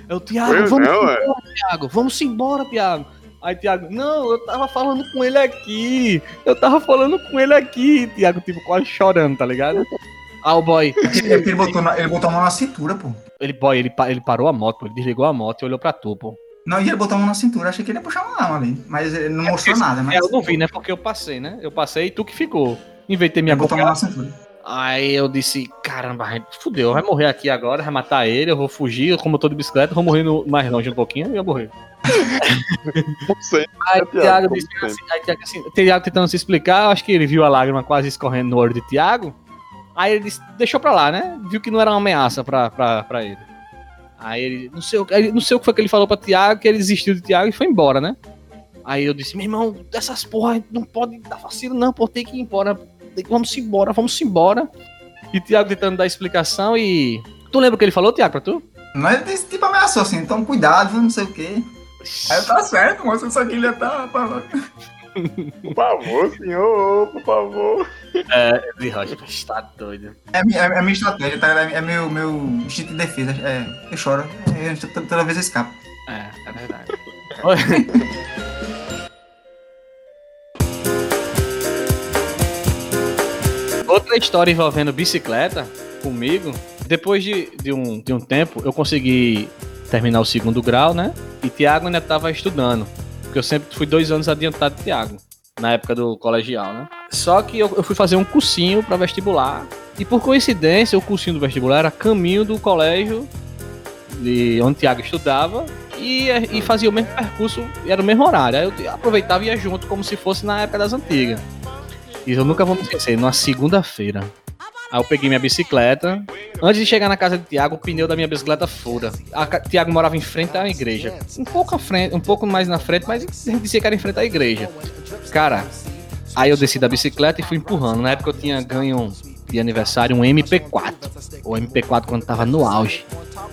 eu, Thiago, vamos
não, é.
embora, Thiago, vamos embora, Thiago. Aí, Thiago, não, eu tava falando com ele aqui. Eu tava falando com ele aqui. Thiago, tipo, quase chorando, tá ligado? (laughs) Ah, o boy,
Ele botou, na- ele botou a mão na cintura, pô.
ele, boy, ele, ele parou a moto, pô, ele desligou a moto e olhou pra tu, pô.
Não, e ele botou a mão na cintura, achei que ele ia puxar uma arma ali. Mas ele não mostrou nada, mas.
É, eu não vi, né? Porque eu passei, né? Eu passei e tu que ficou. Me
Ele botou a mão na cintura.
Aí eu disse, caramba, fudeu, vai morrer aqui agora, vai matar ele, eu vou fugir, como eu tô de bicicleta, vou morrer no- mais longe um pouquinho e eu morrer.
Sei.
Aí
É,
o
Thiago,
disse assim, aí Thiago, assim, Thiago tentando se explicar, acho que ele viu a lágrima quase escorrendo no olho de Thiago. Aí ele disse, deixou pra lá, né? Viu que não era uma ameaça pra, pra, pra ele. Aí ele, não sei, não sei o que foi que ele falou pra Thiago, que ele desistiu de Thiago e foi embora, né? Aí eu disse, meu irmão, dessas porra, não pode dar vacilo não, pô, tem que ir embora. Vamos embora, vamos embora. E Thiago tentando dar explicação e... Tu lembra o que ele falou, Thiago, pra tu?
Mas ele tipo ameaçou assim, então cuidado, não sei o quê. Aí eu, tá certo, moço, ele ia tá.
Por favor, senhor, por favor.
É, de Rocha, está doido.
É, é, é minha estratégia, tá? É, é meu, meu instinto de defesa. É, eu choro. É, eu- toda vez eu escapo.
É, é verdade. (laughs) Outra história envolvendo bicicleta comigo. Depois de, de, um, de um tempo, eu consegui terminar o segundo grau, né? E Tiago ainda estava estudando. Porque eu sempre fui dois anos adiantado de Tiago, na época do colegial, né? Só que eu, eu fui fazer um cursinho para vestibular. E por coincidência, o cursinho do vestibular era caminho do colégio de onde Tiago estudava e, e fazia o mesmo percurso, era o mesmo horário. Aí eu aproveitava e ia junto, como se fosse na época das antigas. E eu nunca vou me esquecer, numa segunda-feira. Aí eu peguei minha bicicleta. Antes de chegar na casa de Tiago, o pneu da minha bicicleta fura. Tiago morava em frente à igreja. Um pouco à frente, um pouco mais na frente, mas a gente dizia que era em frente à igreja. Cara, aí eu desci da bicicleta e fui empurrando. Na época eu tinha ganho de aniversário um MP4. O MP4 quando tava no auge.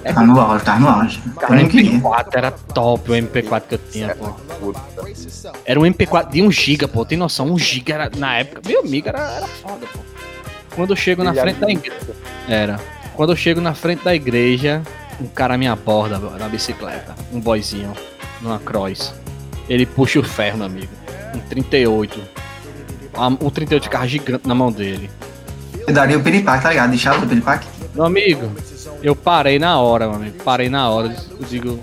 É
Tá no auge, tá no auge.
Cara, o
nem queria.
MP4 era top o MP4 que eu tinha, pô.
Puta.
Era um MP4 de 1 GB, pô. Tem noção? 1 GB era, na época, meu amigo, era, era foda, pô. Quando eu chego na frente da igreja. Era. Quando eu chego na frente da igreja, um cara me aborda na bicicleta. Um boyzinho, numa cross. Ele puxa o ferro, meu amigo. Um 38. A- O 38 ficava gigante na mão dele.
Eu daria o piripaque, tá ligado? Deixava o piripaque.
Meu amigo, eu parei na hora, meu amigo. Parei na hora. Eu digo.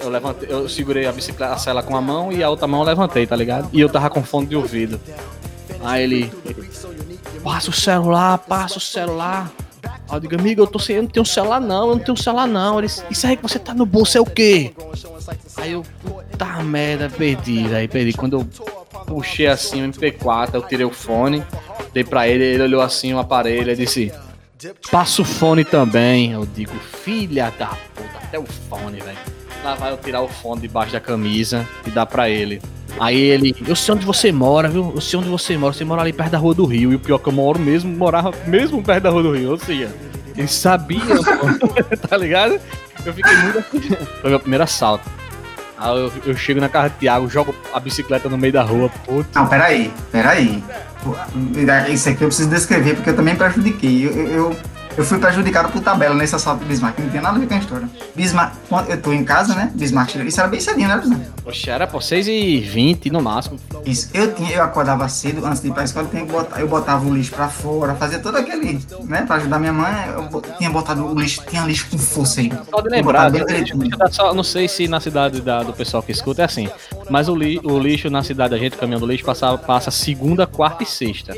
Eu levantei, eu segurei a bicicleta, a sela com a mão e a outra mão eu levantei, tá ligado? E eu tava com fone de ouvido. Aí ele. Passa o celular, passa o celular. Aí eu digo, amigo, eu tô sem. Eu não tenho celular não, eu não tenho celular não. Ele, isso aí que você tá no bolso é o quê? Aí eu, puta merda, perdi, aí perdi. Quando eu puxei assim o MP4, eu tirei o fone, dei pra ele, ele olhou assim o aparelho e disse. Passa o fone também. Eu digo, filha da puta, até o fone, velho. Lá vai eu tirar o fone debaixo da camisa e dar pra ele. Aí ele, eu sei onde você mora, viu? Eu sei onde você mora. Você mora ali perto da Rua do Rio. E o pior que eu moro mesmo, morava mesmo perto da Rua do Rio. Ou seja, ele sabia, (laughs) tá ligado? Eu fiquei muito assim. Foi meu primeiro assalto. Aí eu, eu chego na casa do Thiago, jogo a bicicleta no meio da rua. Puta.
Não, peraí, peraí. Isso aqui eu preciso descrever porque eu também prejudiquei. Eu, eu, eu- fui prejudicado por tabela nesse assalto do Bismarck. Não tem nada a ver com a história. Bismarck, eu tô em casa, né? Bismarck. Isso era bem cedinho, né, Bismarck?
Poxa, era por 6h20 no máximo.
Isso. Eu, tinha, eu acordava cedo, antes de ir pra escola, eu, botar- eu botava o lixo pra fora, fazia todo aquele, né? Pra ajudar minha mãe, eu tinha botado o lixo, tinha lixo com força aí.
Só de lembrar,
bem
eu dar só- não sei se na cidade da- do pessoal que escuta é assim, mas o, li- o lixo na cidade da gente, o caminhão do lixo, passa, passa segunda, quarta e sexta.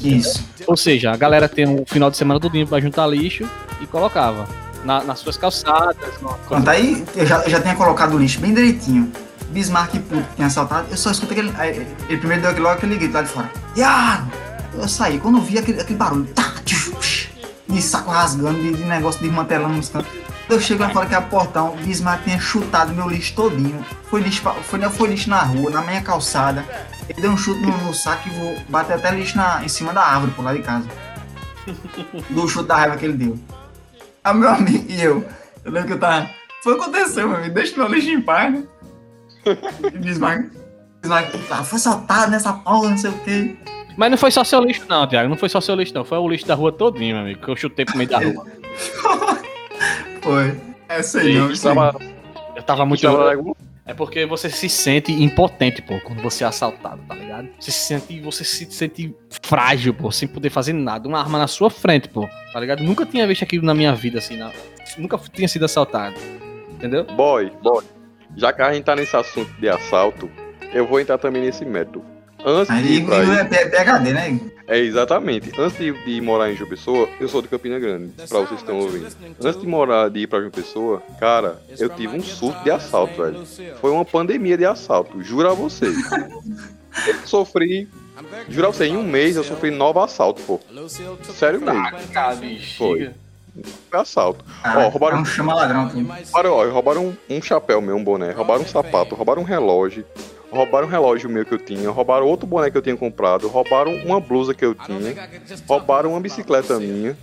Isso.
Ou seja, a galera tem um final de semana todinho pra juntar lixo e colocava na- nas suas calçadas. no-
aí eu já, eu já tinha colocado o lixo bem direitinho. Bismarck puto tinha assaltado, eu só escuto aquele. aí, Ele primeiro deu aquele, logo aquele grito lá de fora. Iago! Eu saí, quando eu vi aquele, aquele barulho, tá, tchuf, de saco rasgando, de, de negócio desmantelando nos cantos. Eu chego lá fora que é o portão, o Bismarck tinha chutado meu lixo todinho. Foi lixo, foi, foi lixo na rua, na minha calçada. Ele deu um chute no, no saco e vou bater até lixo na, em cima da árvore por lá de casa. Do chute da raiva que ele deu. Ah, meu amigo e eu. Eu lembro que eu tava. Foi o que aconteceu, meu amigo. Deixa meu lixo em paz, né? E Bismarck. Bismarck, ah, foi assaltado nessa porra, não sei o quê.
Mas não foi só seu lixo, não, Thiago. Não foi só seu lixo, não. Foi o lixo da rua todinho, meu amigo. Que eu chutei pro meio da rua. (laughs)
Foi. É isso aí, não. Aí.
Tava,
Eu tava muito.
tava,
É porque você se sente impotente, pô, quando você é assaltado, tá ligado? Você se sente, você se sente frágil, pô, sem poder fazer nada. Uma arma na sua frente, pô, tá ligado? Nunca tinha visto aquilo na minha vida, assim, na- nunca tinha sido assaltado. Entendeu?
Boy, boy. Já que a gente tá nesse assunto de assalto, eu vou entrar também nesse método. Antes de
Aí
ir pra
é PHD, né?
É exatamente. Antes de, de morar em João Pessoa, eu sou de Campina Grande, pra vocês que estão ouvindo. Antes de morar, de ir pra João Pessoa, cara, eu tive um surto de assalto, velho. Foi uma pandemia de assalto, juro a vocês. Eu (laughs) sofri, juro a vocês, em um mês eu sofri nove assaltos, pô. Sério mesmo. Foi. foi assalto.
Ah,
Ó, roubaram-
é um chama ladrão.
Roubaram, ó, roubaram um, um chapéu meu, um boné, roubaram um sapato, roubaram um relógio, roubaram um relógio meu que eu tinha, roubaram outro boné que eu tinha comprado, roubaram uma blusa que eu tinha, roubaram uma bicicleta minha.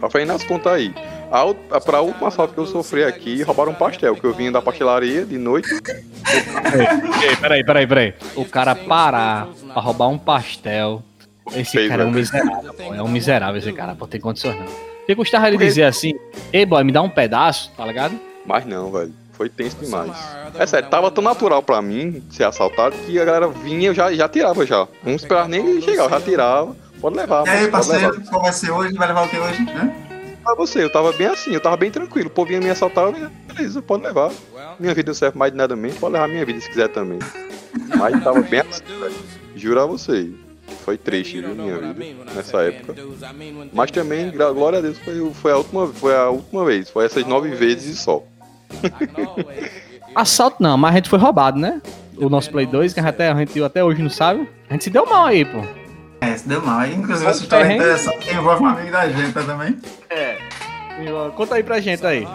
Só foi nas contas aí. A, pra última assalto que eu sofri aqui, roubaram um pastel, que eu vinha da pastelaria de noite.
Ei, peraí, peraí, peraí. O cara parar pra roubar um pastel. Esse
Fez,
cara é um
né?
miserável, pô. É um miserável esse cara, pô, tem condições não. Porque custava ele dizer assim, ei boy, me dá um pedaço, tá ligado?
Mas não, velho. Foi tenso demais. É sério, tava tão natural pra mim ser assaltado que a galera vinha, eu já, já tirava já. Não esperava nem chegar, eu já tirava. Pode levar.
E aí,
pode
parceiro,
levar.
qual vai ser hoje? Vai levar o que hoje? Hã?
Pra você, eu tava bem assim, eu tava bem tranquilo. O povo vinha me assaltar, eu beleza, pode levar. Minha vida não serve mais de nada mesmo, pode levar minha vida se quiser também. Mas tava bem assim, velho. Juro a você. Foi triste, viu, minha vida, nessa época. Mas também, glória a Deus, foi, foi, a última, foi a última vez. Foi essas nove vezes e só. (laughs)
Assalto não, mas a gente foi roubado, né? O nosso Play 2, que a gente até, a gente até hoje não sabe. A gente se deu mal aí, pô.
É, se deu mal. Aí, inclusive, essa história é interessante que envolve um amigo da gente tá, também.
É. Conta aí pra gente aí.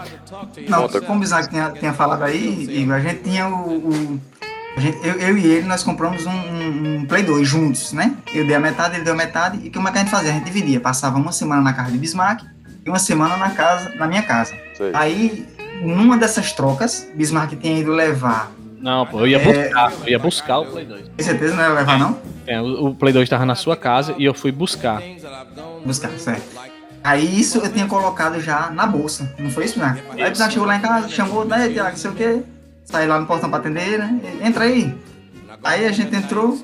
Não,
Conta.
como o Isaac tinha, tinha falado aí, Igor, a gente tinha o. o- a gente, eu, eu e ele, nós compramos um, um- um Play 2 juntos, né? Eu dei a metade, ele deu a metade. E como é que a gente fazia? A gente dividia. Passava uma semana na casa de Bismarck e uma semana na casa, na minha casa.
Sei.
Aí, numa dessas trocas, Bismarck tinha ido levar.
Não, pô, eu ia
É.
buscar. Eu ia buscar o Play 2.
Tem certeza não ia levar, não?
É, o, Play 2 tava na sua casa e eu fui buscar.
Buscar, certo. Aí isso eu tinha colocado já na bolsa, não foi isso, né? Aí o Bismarck chegou lá em casa, chamou, né, Tiago, não sei o quê. Saiu lá no portão pra atender, né? Entra aí. Aí a gente entrou,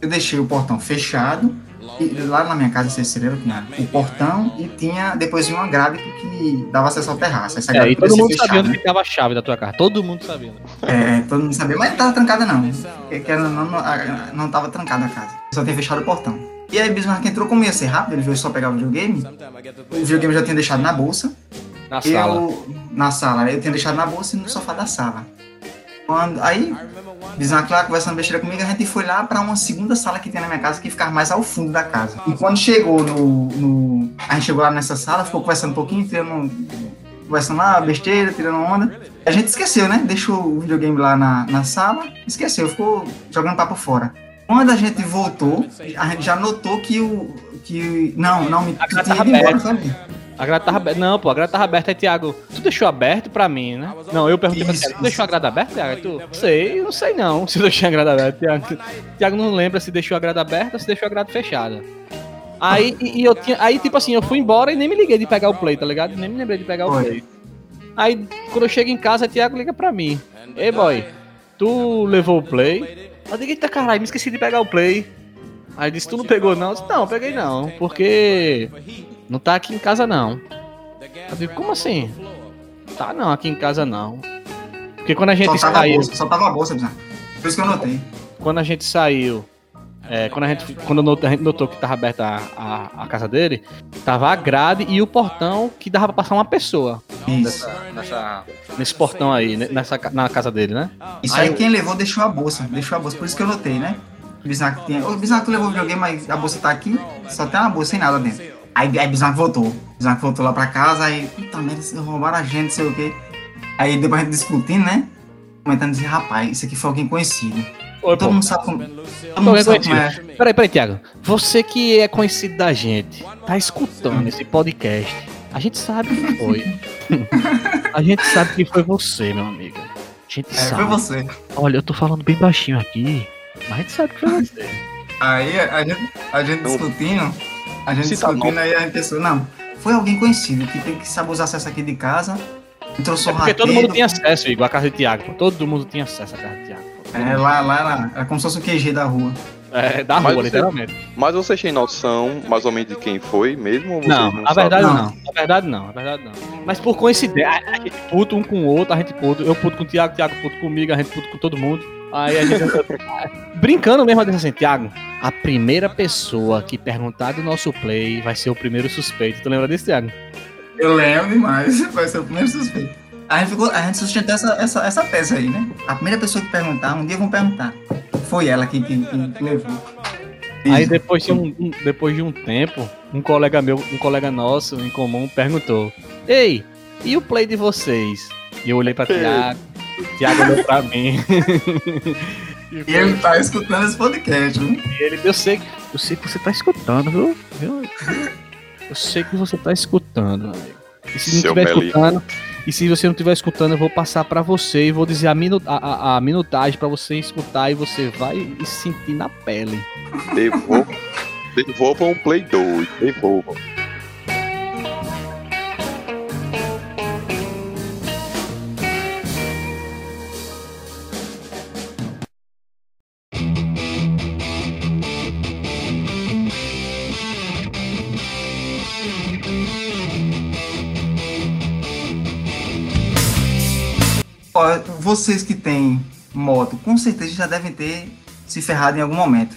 eu deixei o portão fechado. E lá na minha casa, Cecereiro, tinha o portão e tinha depois uma grade que dava acesso ao terraço. Essa
É,
grade
e todo mundo sabia
fechada,
onde ficava a chave da tua casa. Todo mundo sabia. né?
É, todo mundo sabia, mas não tava trancada não. Que, que não, não, não tava trancada a casa. Só tinha fechado o portão. E aí Bismarck entrou, como ia ser rápido, ele veio só pegar o videogame. O videogame já tinha deixado na bolsa.
Na sala.
Eu, na sala, eu tinha deixado na bolsa e no sofá da sala. Quando, aí, Bismarck lá conversando besteira comigo, a gente foi lá pra uma segunda sala que tem na minha casa, que ficava mais ao fundo da casa. E quando chegou no, no- A gente chegou lá nessa sala, ficou conversando um pouquinho, tirando. Conversando lá, besteira, tirando onda. A gente esqueceu, né? Deixou o videogame lá na, na sala, esqueceu, ficou jogando papo fora. Quando a gente voltou, a gente já notou que o. Que, não, não, me tu tinha ido embora,
aberta. A grade tava aberta. Não, pô, a grade tava aberta aí, Thiago. Tu deixou aberto pra mim, né? Não, eu perguntei pra Thiago, tu deixou a grade aberta, Thiago? Aí Tu, sei, não sei não se eu deixei a grade aberta. Thiago, Thiago não lembra se deixou a grade aberta ou se deixou a grade fechada. Aí, e, e eu tinha, aí, tipo assim, eu fui embora e nem me liguei de pegar o play, tá ligado? Nem me lembrei de pegar o play. Aí, quando eu chego em casa, Thiago liga pra mim. Ei, boy, tu levou o play? Eu digo, eita caralho, me esqueci de pegar o play. Aí disse, tu não pegou não? Eu disse, não, peguei não, porque não tá aqui em casa não. Eu digo, como assim? Tá não, aqui em casa não. Porque quando a gente
Só tava a
saiu,
bolsa, só tava a bolsa. Por isso que eu notei.
quando a gente saiu, é, quando a gente, quando a gente notou que tava aberta a, a, a casa dele, tava a grade e o portão que dava pra passar uma pessoa
Isso.
nessa, nesse portão aí, nessa, na casa dele, né?
Isso
Aí
aí quem levou deixou a bolsa. Deixou a bolsa. Por isso que eu notei, né? O Bismarck tinha. O Bismarck levou o videogame, mas a bolsa tá aqui. Só tem uma bolsa sem nada dentro. Aí, aí Bismarck voltou. Bismarck voltou lá pra casa. Aí, puta merda, eles roubaram a gente, não sei o quê. Aí depois a gente discutindo, né? Comentando assim, rapaz, isso aqui foi alguém conhecido.
Oi,
Todo
pô.
mundo sabe como. Todo mundo sabe como é.
Peraí, peraí, Thiago. Você que é conhecido da gente, tá escutando esse podcast. A gente sabe que foi. (laughs) a gente sabe que foi você, meu amigo. A gente
É,
sabe.
foi você.
Olha, eu tô falando bem baixinho aqui, mas a gente sabe que foi você.
Aí a gente, a gente discutindo, a gente
Cita
discutindo, aí a gente pensou, não, foi alguém conhecido que tem que saber os acessos aqui de casa. Entrou
É porque todo mundo tinha acesso, Igor, à casa de Thiago. pô. Todo mundo tinha acesso à casa de Thiago. pô.
É, lá, lá era, era como se fosse o QG da rua.
É, da
Mas
rua,
você-
literalmente.
Mas vocês têm noção, mais ou menos, de quem foi mesmo? ou vocês
Não,
não
a verdade
Não.
não. A verdade não, a verdade não. Mas por coincidência, a a gente puto um com o outro, a gente puto. Eu puto com o Thiago, o Thiago puto comigo, a gente puto com todo mundo. Aí a gente. Brincando mesmo, eu disse assim, Thiago, a primeira pessoa que perguntar do nosso play vai ser o primeiro suspeito. Tu lembra disso, Thiago?
Eu lembro demais, (laughs) vai ser o primeiro suspeito. A gente, ficou, a gente sustentou essa, essa, essa tese aí, né? A primeira pessoa que perguntar, um dia vão perguntar. Foi ela que, que, que levou.
Aí depois de, um, um- depois de um tempo, um colega meu, um colega nosso em comum perguntou: Ei, e o play de vocês? E eu olhei pra Thiago, Thiago olhou pra mim. e
ele tá escutando esse podcast, viu?
E ele, eu sei, eu sei que você tá escutando, viu? viu? Eu sei que você tá escutando, amigo. E se não estiver escutando, e se você não estiver escutando, eu vou passar pra você e vou dizer a, minu, a, a- a minutagem pra você escutar e você vai e sentir na pele.
Devolvam, devolvam o Play 2, devolvam.
Ó, vocês que têm moto, com certeza já devem ter se ferrado em algum momento.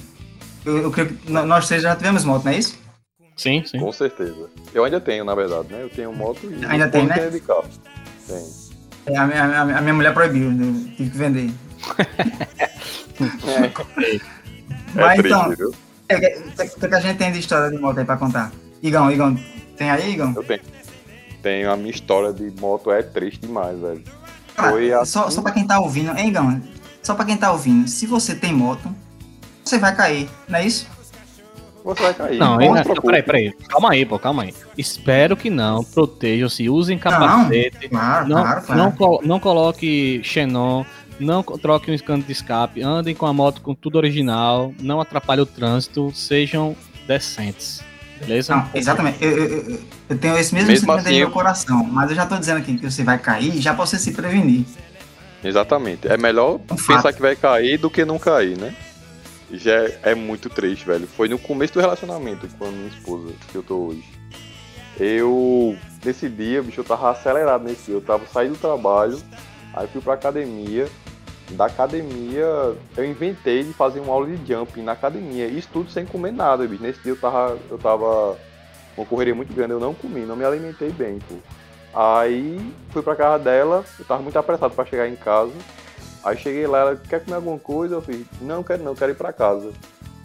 Eu, eu creio que nós três já tivemos moto, não é isso?
Sim, sim.
Com certeza. Eu ainda tenho, na verdade, né? Eu tenho moto e
Ainda
eu
tem,
não
né?
tenho de carro. Tem.
É, A minha, a- a minha mulher proibiu, eu tive que vender. (laughs) (laughs) Mas
é triste,
então,
viu?
o que, que- que a gente tem de história de moto aí pra contar? Igão, Igão, tem aí, Igão?
Eu tenho. Tenho a minha história de moto, é triste demais, velho.
Cara,
Foi
só,
assim-
só pra quem tá ouvindo, hein? Só pra quem tá ouvindo, se você tem moto, você vai cair, não é isso?
Você vai cair.
Não,
não
ainda,
preocupe.
peraí, peraí. Calma aí, pô, calma aí. Espero que não. Protejam-se, usem capacete.
Claro,
Não,
claro, claro.
não, col- não coloque xenon, não troque um escândalo de escape, andem com a moto com tudo original, não atrapalhem o trânsito, sejam decentes. Beleza?
Não, exatamente. Eu, eu- eu- tenho esse mesmo,
Mesmo
sentimento
assim,
aí no
eu-
meu coração, mas eu já tô dizendo aqui que você vai cair já pra você se prevenir.
Exatamente. É melhor
Um fato.
pensar que vai cair do que não cair, né? Já é, é muito triste, velho. Foi no começo do relacionamento com a minha esposa que eu tô hoje. Eu, nesse dia, bicho, eu tava acelerado nesse dia. Eu tava saindo do trabalho, aí fui pra academia. Da academia, eu inventei de fazer uma aula de jumping na academia. Isso tudo sem comer nada, bicho. Nesse dia eu tava, eu tava uma correria muito grande, eu não comi, não me alimentei bem, pô. Aí fui pra casa dela, eu tava muito apressado pra chegar em casa. Aí cheguei lá, ela quer comer alguma coisa? Eu fiz, não quero não, quero ir pra casa.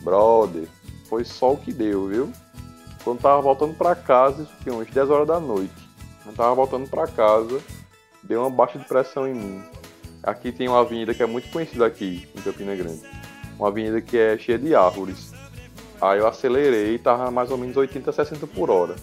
Brother, foi só o que deu, viu? Quando tava voltando pra casa, isso foi umas 10 horas da noite. Quando tava voltando pra casa, deu uma baixa de pressão em mim. Aqui tem uma avenida que é muito conhecida aqui, em Campina Grande. Uma avenida que é cheia de árvores. Aí eu acelerei, tava mais ou menos 80, 60 por hora.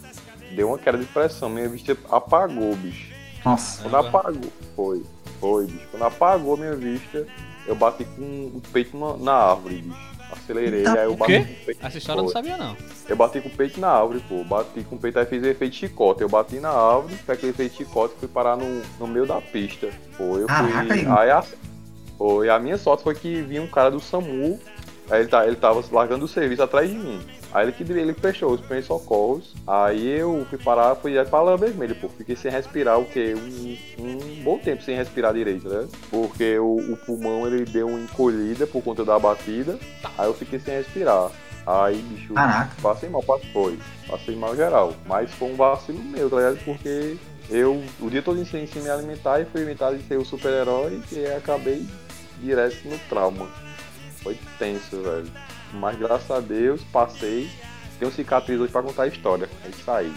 Deu uma queda de pressão, minha vista apagou, bicho.
Nossa.
Quando apagou, foi, foi, bicho. Quando apagou a minha vista, eu bati com o peito na, na árvore, bicho. Acelerei,
Eita,
aí eu
o
bati
quê?
com o peito.
Essa história eu não sabia, não.
Eu bati com o peito na árvore, pô. Bati com o peito, aí fiz o efeito chicote. Eu bati na árvore, fiz aquele efeito chicote e fui parar no, no meio da pista. Pô, eu
Caraca,
fui.
Igor.
Aí a, foi, a minha sorte foi que vinha um cara do SAMU. Aí ele, tá, ele tava largando o serviço atrás de mim. Aí ele que ele fechou os primeiros socorros. Aí eu fui parar, fui direto pra lã vermelha, pô. Fiquei sem respirar o quê? Um, um bom tempo sem respirar direito, né? Porque o, o pulmão ele deu uma encolhida por conta da batida. Aí eu fiquei sem respirar. Aí, bicho,
Caraca.
passei mal, passei. Passei mal geral. Mas foi um vacilo meu, tá ligado? Porque eu o dia todo sem, sem me alimentar e fui inventado de ser o super-herói e acabei direto no trauma. Foi tenso, velho. Mas graças a Deus passei. Tenho cicatriz hoje pra contar a história. É isso aí.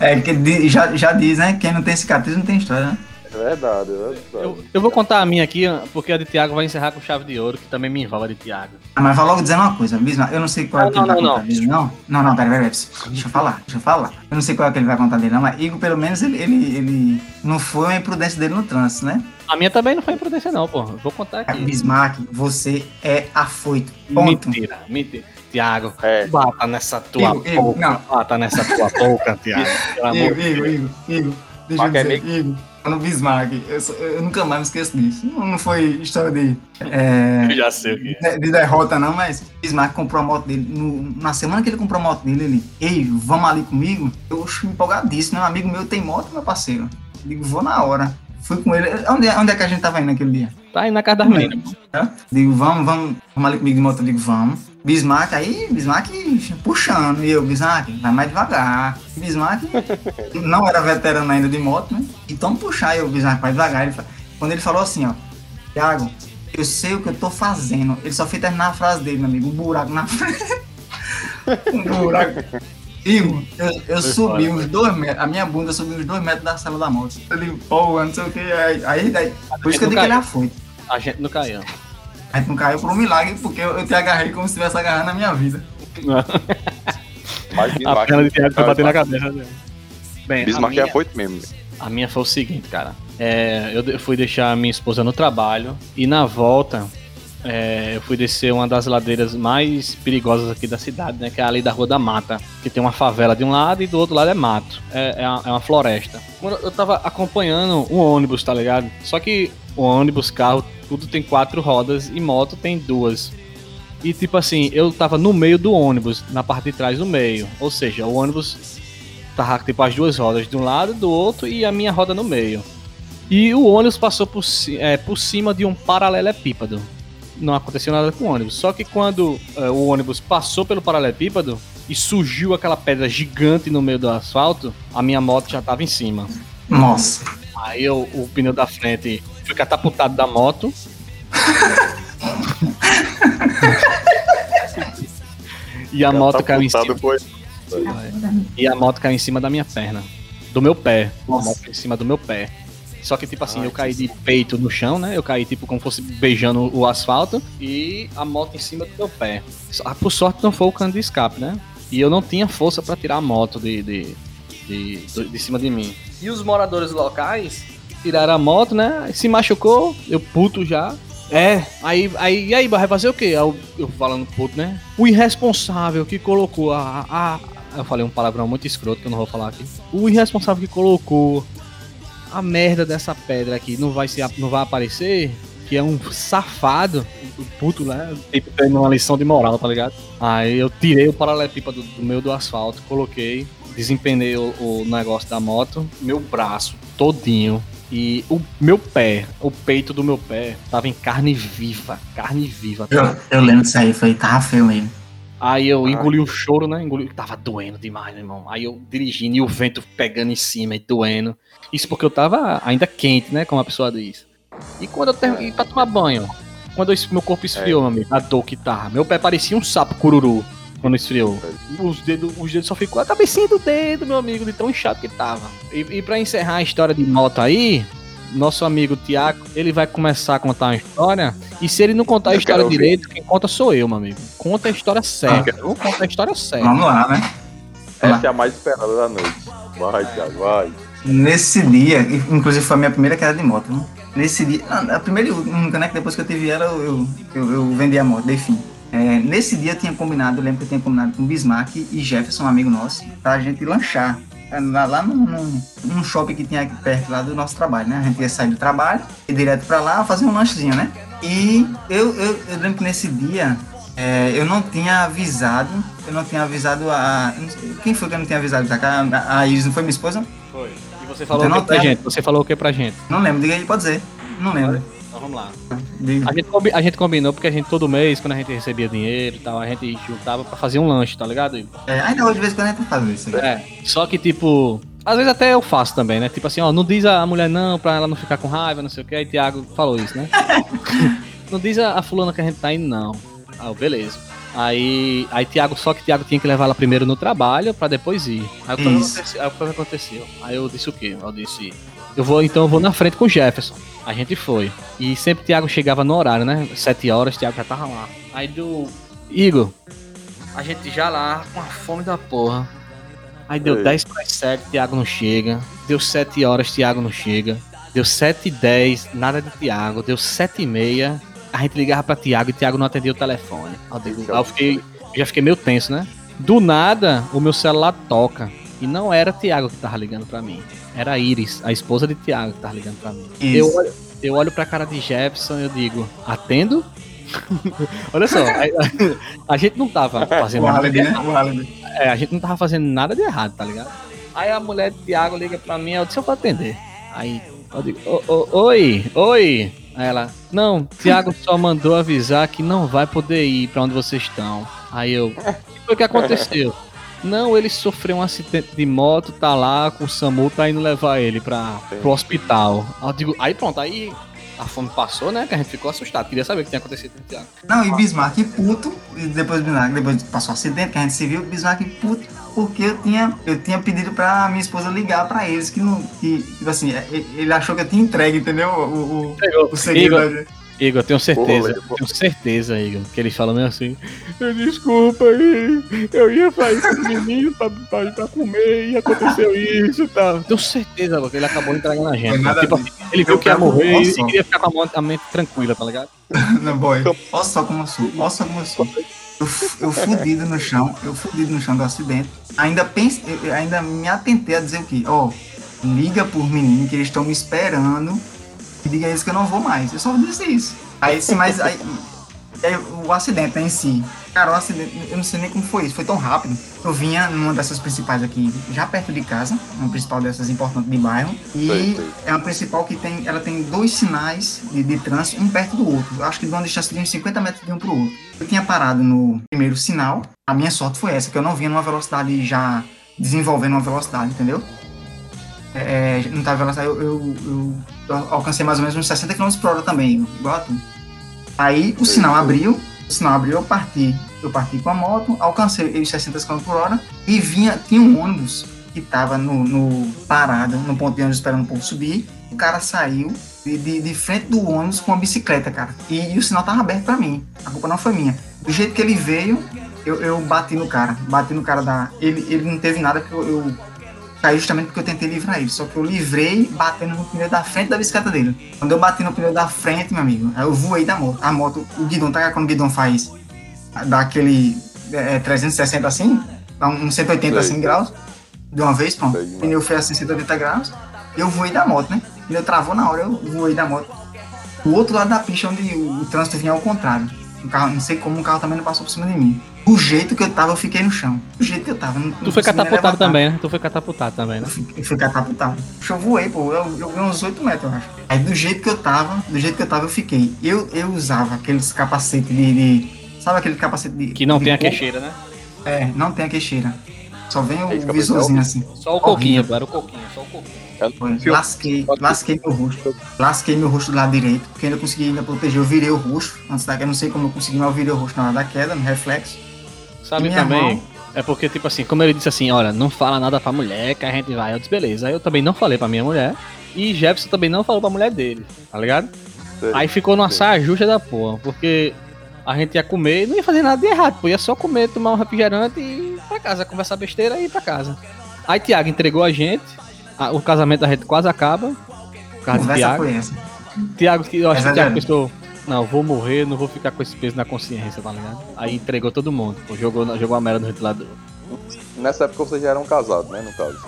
É que já, já diz, né? Quem não tem cicatriz não tem história, né?
É verdade, é verdade.
Eu, eu vou contar a minha aqui, porque a de Thiago vai encerrar com chave de ouro, que também me envolve a de Thiago.
Ah, Mas vai logo dizendo uma coisa, Bismarck, eu não sei qual é
Não,
que ele
não,
vai
não,
contar
não.
dele, não. Não, não, pera, pera, pera. Deixa eu falar, deixa eu falar. Eu não sei qual é que ele vai contar dele, não, mas Igor, pelo menos, ele, ele, ele não foi uma imprudência dele no trânsito, né?
A minha também não foi imprudência, não, pô. Vou contar aqui.
Bismarck, você é afoito. Ponto.
Mentira, mentira. Tiago,
É.
bata nessa tua boca.
não.
Bata nessa tua (laughs) boca, Tiago.
Igor, Igor. Igor, Igor. Deixa eu
é
dizer, Igor. No Bismarck, eu, sou- eu nunca mais me esqueço disso. Não, não foi história de, é,
Eu já sei o que. é.
de, de derrota, não, mas Bismarck comprou a moto dele. no- na semana que ele comprou a moto dele, ele, ei, vamos ali comigo? Eu acho empolgadíssimo, né? Um amigo meu tem moto, meu parceiro. Digo, vou na hora. Fui com ele. Onde, é- onde é que a gente tava indo naquele dia?
Tá aí na casa das meninas.
Tá? Digo, vamos, vamos, vamos ali comigo de moto. Eu digo, vamos. Bismarck, aí, Bismarck puxando. E eu, Bismarck, vai mais devagar. Bismarck não era veterano ainda de moto, né? Então puxar, eu, Bismarck, vai devagar. Ele quando ele falou assim, ó, Thiago, eu sei o que eu tô fazendo. Ele só fez terminar a frase dele, meu amigo. Um buraco na frente. (laughs) um buraco. Igor, eu, eu subi uns dois metros, a minha bunda subiu uns dois metros da sala da moto. Eu digo, pô, não sei o que. Aí, aí, daí- por isso que eu digo que ele é afoito.
A gente no Caião.
A gente não caiu por um milagre, porque eu, eu te agarrei como se estivesse agarrando a minha vida.
Mas
A perna de Thiago foi bater na cabeça dele. Bem, a
Bismarck
minha,
já foi mesmo.
a minha foi o seguinte, cara. É, eu fui deixar a minha esposa no trabalho e na volta é, eu fui descer uma das ladeiras mais perigosas aqui da cidade, né? Que é ali da Rua da Mata. Que tem uma favela de um lado e do outro lado é mato. É, é, uma, é uma floresta. Eu tava acompanhando um ônibus, tá ligado? Só que o ônibus, carro, tudo tem quatro rodas e moto tem duas. E tipo assim, eu tava no meio do ônibus, na parte de trás do meio. Ou seja, o ônibus tava tipo as duas rodas de um lado e do outro e a minha roda no meio. E o ônibus passou por, é, por cima de um paralelepípedo. Não aconteceu nada com o ônibus. Só que quando é, o ônibus passou pelo paralelepípedo e surgiu aquela pedra gigante no meio do asfalto, a minha moto já tava em cima.
Nossa.
Aí eu- o pneu da frente foi catapultado da moto. e a moto caiu em cima.
Foi-
E a moto caiu em cima da minha perna. Do meu pé. A
Nossa.
moto caiu em cima do meu pé. Só que, tipo assim,
Ai,
eu caí de peito no chão, né? Eu caí, tipo, como fosse beijando o asfalto. E a moto em cima do meu pé. Ah, Por sorte, não foi o cano de escape, né? E eu não tinha força pra tirar a moto de, de, de, do- de cima de mim. E os moradores locais tiraram a moto, né? Se machucou, eu puto já. É, aí, aí, e aí, vai fazer o quê? Eu, eu falando puto, né? O irresponsável que colocou a, a. Eu falei um palavrão muito escroto que eu não vou falar aqui. O irresponsável que colocou a merda dessa pedra aqui não vai, se, não vai aparecer, que é um safado, o puto, né? Tipo, tendo uma lição de moral, tá ligado? Aí eu tirei o paralelepípedo do, do meio do asfalto, coloquei, desempenei o, o negócio da moto, meu braço todinho. E o meu pé, o peito do meu pé, tava em carne viva, carne viva.
Eu, eu lembro disso aí, foi, tava feio mesmo.
Aí eu engoli o choro, né? Engoli, tava doendo demais, meu irmão. Aí eu dirigindo e o vento pegando em cima e doendo. Isso porque eu tava ainda quente, né? Como a pessoa diz. E quando eu terminei pra tomar banho, quando eu- meu corpo esfriou, meu amigo, a dor que tava. Meu pé parecia um sapo cururu quando esfriou. Os dedos, os dedos só ficou a cabecinha do dedo, meu amigo, de tão inchado que tava. E, e pra encerrar a história de moto aí, nosso amigo Tiago, ele vai começar a contar uma história. E se ele não contar a
Eu
história
quero ouvir.
direito, quem conta sou eu, meu amigo. Conta a história certa. Eu conto a história certa.
Vamos lá, né?
Essa é a mais esperada da noite. Vai, Thiago, vai.
Nesse dia, inclusive foi a minha primeira queda de moto, né? Nesse dia, ah, a primeira e única, né? Que depois que eu tive ela, eu, eu, eu vendi a moto, dei fim. É, nesse dia eu tinha combinado, eu lembro que eu tinha combinado com Bismarck e Jefferson, um amigo nosso, pra gente lanchar. é, Lá, lá num, num, num shopping que tinha aqui perto lá do nosso trabalho, né? A gente ia sair do trabalho, ir direto pra lá, fazer um lanchezinho, né? E eu, eu, eu lembro que nesse dia é, eu não tinha avisado, eu não tinha avisado a. Quem foi que eu não tinha avisado? A, a Iris não foi minha esposa?
Foi. Você falou o que pra gente? Você falou o que pra gente?
Não lembro, diga aí, pode dizer. Não lembro.
Então vamos lá. A gente, a gente combinou porque a gente todo mês, quando a gente recebia dinheiro e tal, a gente juntava pra fazer um lanche, tá ligado? Igor?
É, ainda hoje de vez em quando a gente faz isso aí.
É. Só que, tipo. Às vezes até eu faço também, né? Tipo assim, ó, não diz a mulher não pra ela não ficar com raiva, não sei o que. Aí Thiago falou isso, né? (laughs) não diz a, a fulana que a gente tá indo, não. Ah, beleza. Aí, aí Thiago, só que Thiago tinha que levar ela primeiro no trabalho pra depois ir. Aí o que aconteceu? Aí aconteceu? Aí eu disse o quê? Eu disse, eu vou, então eu vou na frente com o Jefferson. A gente foi. E sempre Thiago chegava no horário, né? Sete horas, Thiago já tava lá. Aí do. Igor, a gente já lá com a fome da porra. Aí deu
Ei.
10 para 7, Thiago não chega. Deu 7 horas, Thiago não chega. Deu 7 e 10, nada de Thiago. Deu 7 e meia. A gente ligava pra Thiago e Thiago não atendia o telefone. Aí eu, fiquei, já fiquei meio tenso, né? Do nada, o meu celular toca. E não era Thiago que tava ligando pra mim. Era a Iris, a esposa de Thiago que tava ligando pra mim.
Isso.
Eu olho, eu olho pra cara de Jefferson e eu digo, atendo? (laughs) Olha só, a, a gente não tava (laughs) fazendo nada de
né? O álibi.
é, a gente não tava fazendo nada de errado, tá ligado? Aí a mulher de Thiago liga pra mim, eu disse, eu vou atender. Aí eu digo, "Ô, ô, oi, oi. Aí ela, não, Thiago só mandou avisar que não vai poder ir pra onde vocês estão. Aí eu, o que foi que aconteceu? (laughs) Não, ele sofreu um acidente de moto, tá lá com o SAMU, tá indo levar ele pra, pro hospital. Aí eu digo, aí pronto, aí a fome passou, né? Que a gente ficou assustado, queria saber o que tinha acontecido com o Thiago.
Não, e Bismarck puto, e depois depois passou o acidente, que a gente se viu, Bismarck puto, porque eu tinha, eu tinha pedido pra minha esposa ligar pra eles, que não, que, tipo assim, é, ele achou que eu tinha entregue, entendeu? O, o, o.
Igor,
da gente.
Igor, eu tenho certeza, eu tenho certeza, Igor, que ele fala meio assim. Desculpa aí, eu ia com os meninos pra, pra, pra comer e aconteceu isso e tal. Tenho certeza, porque ele acabou entregando a gente. Tipo,
a ver.
ele viu
Eu
que ia morrer e, e queria ficar com a mente tranquila, tá ligado? (laughs)
Não, boy. Olha só como eu sou, olha só como eu sou. Eu, eu fudido no chão, eu fudido no chão do acidente. Ainda pense, ainda me atentei a dizer o quê? Ó, liga por menino que eles estão me esperando e diga a eles que eu não vou mais. Eu só disse isso. Aí, se mais, aí, aí o acidente né, em si, Cara, o acidente, eu não sei nem como foi isso, foi tão rápido. Eu vinha numa dessas principais aqui, já perto de casa, uma principal dessas importantes de bairro. E
Sei, sei.
é uma principal que tem, ela tem dois sinais de, de trânsito, um perto do outro. Eu acho que de uma distância de uns 50 metros de um pro outro. Eu tinha parado no primeiro sinal. A minha sorte foi essa, que eu não vinha numa velocidade já desenvolvendo uma velocidade, entendeu? É, é, não tava velocidade, eu, eu, eu- eu alcancei mais ou menos uns 60 km por hora também, igual a tu. Aí o sinal abriu, o sinal abriu, eu parti. Eu parti com a moto, alcancei os 60 km por hora e vinha, tinha um ônibus que tava no, no parado, no ponto de ônibus esperando o povo subir. O cara saiu de, de, de frente do ônibus com a bicicleta, cara. E, e o sinal tava aberto pra mim. A culpa não foi minha. Do jeito que ele veio, eu, eu bati no cara. Bati no cara da. Ele, ele não teve nada que eu, eu caí justamente porque eu tentei livrar ele. Só que eu livrei batendo no pneu da frente da bicicleta dele. Quando eu bati no pneu da frente, meu amigo, aí eu voei da moto. A moto, o guidão, tá quando o guidão faz daquele é, 360 assim, dá um 180 assim graus, de uma vez, pronto. O pneu fez assim 180 graus, eu voei da moto, né? O pneu travou na hora, eu voei da moto. O outro lado da pista, onde o, o trânsito vinha ao contrário. O carro, não sei como o carro também não passou por cima de mim. Do jeito que eu tava, eu fiquei no chão. Do jeito que eu tava. Não, não
Tu foi catapultado também, né? Tu foi catapultado também, né?
Eu fui, eu fui catapultado. Eu voei, pô. Eu, eu ganhei uns 8 metros, eu acho. Aí do jeito que eu tava, do jeito que eu tava, eu fiquei. Eu, eu usava aqueles capacetes de, de- Sabe aquele capacete de.
Que não
de
tem a queixeira, né?
É, não tem a queixeira. Só vem o
Esse capacete
visorzinho
é
assim.
Só o coquinho, era o coquinho, só o coquinho.
Foi.
Fio-
Lasquei, lasquei meu rosto. Lasquei meu rosto do lado direito, porque ainda consegui ainda proteger. Eu virei o rosto antes da queda. Não sei como eu consegui, mas eu virei o rosto na hora da queda, no reflexo.
Sabe
minha
também?
mão?
É porque, tipo assim, como ele disse assim, olha, não fala nada pra mulher que a gente vai. Eu disse, beleza. Aí eu também não falei pra minha mulher. E Jefferson também não falou pra mulher dele, tá ligado?
Sei.
Aí ficou numa saia justa da porra, porque a gente ia comer e não ia fazer nada de errado, pô. Ia só comer, tomar um refrigerante e ir pra casa, conversar besteira e ir pra casa. Aí Tiago entregou a gente, a- o casamento da gente quase acaba. Por causa de
Conversa
Tiago.
foi essa.
Tiago, que eu acho
É
que o Tiago pensou, não, vou morrer, não vou ficar com esse peso na consciência, tá ligado? Aí entregou todo mundo, pô, jogou, jogou a merda no ventilador.
Nessa época vocês já eram casados, né? No caso.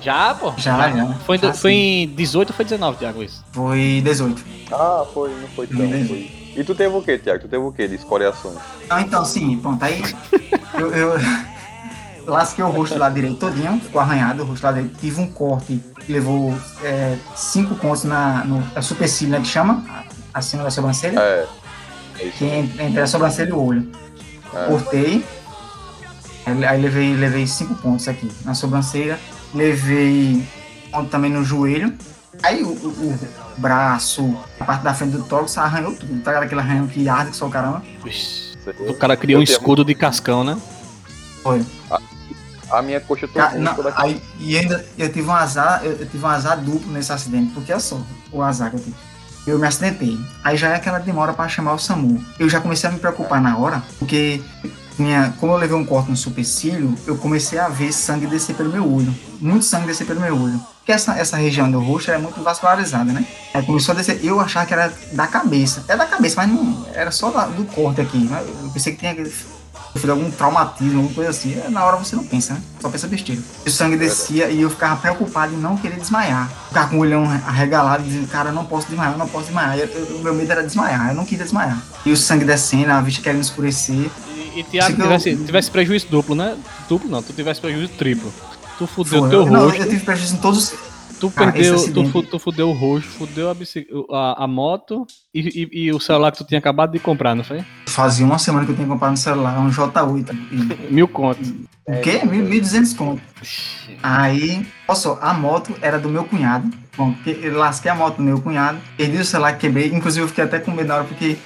Já, pô?
Já, já.
Foi,
Já
foi em 18 ou foi 19, Tiago, isso?
Foi 18.
Ah, foi, não foi tão. Foi. E tu teve o que, Tiago? Tu teve o que de escoriações?
Não, então, sim, pronto, aí (laughs) eu, eu lasquei o rosto lá direito todinho, ficou arranhado o rosto lá direito, tive um corte que levou é, cinco pontos na, no é supercílio, né, que chama, acima da sobrancelha,
É. É
que entre a sobrancelha e o olho.
É.
Cortei, aí levei, levei cinco pontos aqui na sobrancelha, levei ponto também no joelho, aí o, o- o braço, a parte da frente do tórax arranhou tudo, tá ligado? aquele arranhão que arde que só o caramba.
Ixi. O cara criou um escudo de cascão, né?
Foi.
A minha coxa toda
aí, e ainda eu tive um azar, eu, eu tive um azar duplo nesse acidente, porque é só o azar que eu tive. Eu me acidentei. Aí já é aquela demora para chamar o SAMU. Eu já comecei a me preocupar na hora, porque minha, como eu levei um corte no supercílio, eu comecei a ver sangue descer pelo meu olho. Muito sangue descer pelo meu olho. Porque essa, essa região do rosto é muito vascularizada, né? Aí começou a descer. Eu achava que era da cabeça. É da cabeça, mas não era só da- do corte aqui. Eu pensei que tinha sofrido algum traumatismo, alguma coisa assim. É, Na hora você não pensa, né? Só pensa besteira. E o sangue descia e eu ficava preocupado em não querer desmaiar. Ficava com o olhão arregalado, dizendo, cara, eu não posso desmaiar, eu não posso desmaiar. Eu- eu- O meu medo era desmaiar, eu não queria desmaiar. E o sangue descendo, a vista querendo escurecer.
E, e Tiago
Isso que eu-
tivesse, tivesse prejuízo duplo, né? Duplo não, tu tivesse prejuízo triplo. Tu fudeu
Foi.
teu
não,
rosto,
eu tive prejuízo em todos os.
Tu
Cara,
perdeu, tu, tu fudeu o rosto, fudeu a, a, a moto e, e- e o celular que tu tinha acabado de comprar, não foi?
Fazia uma semana que eu tinha comprado no celular, um J8. E-
Mil contos.
O quê? 1.200 conto. Aí, olha só, a moto era do meu cunhado. Bom, porque eu lasquei a moto do meu cunhado, perdi o celular, quebrei. Inclusive, eu fiquei até com medo na hora, porque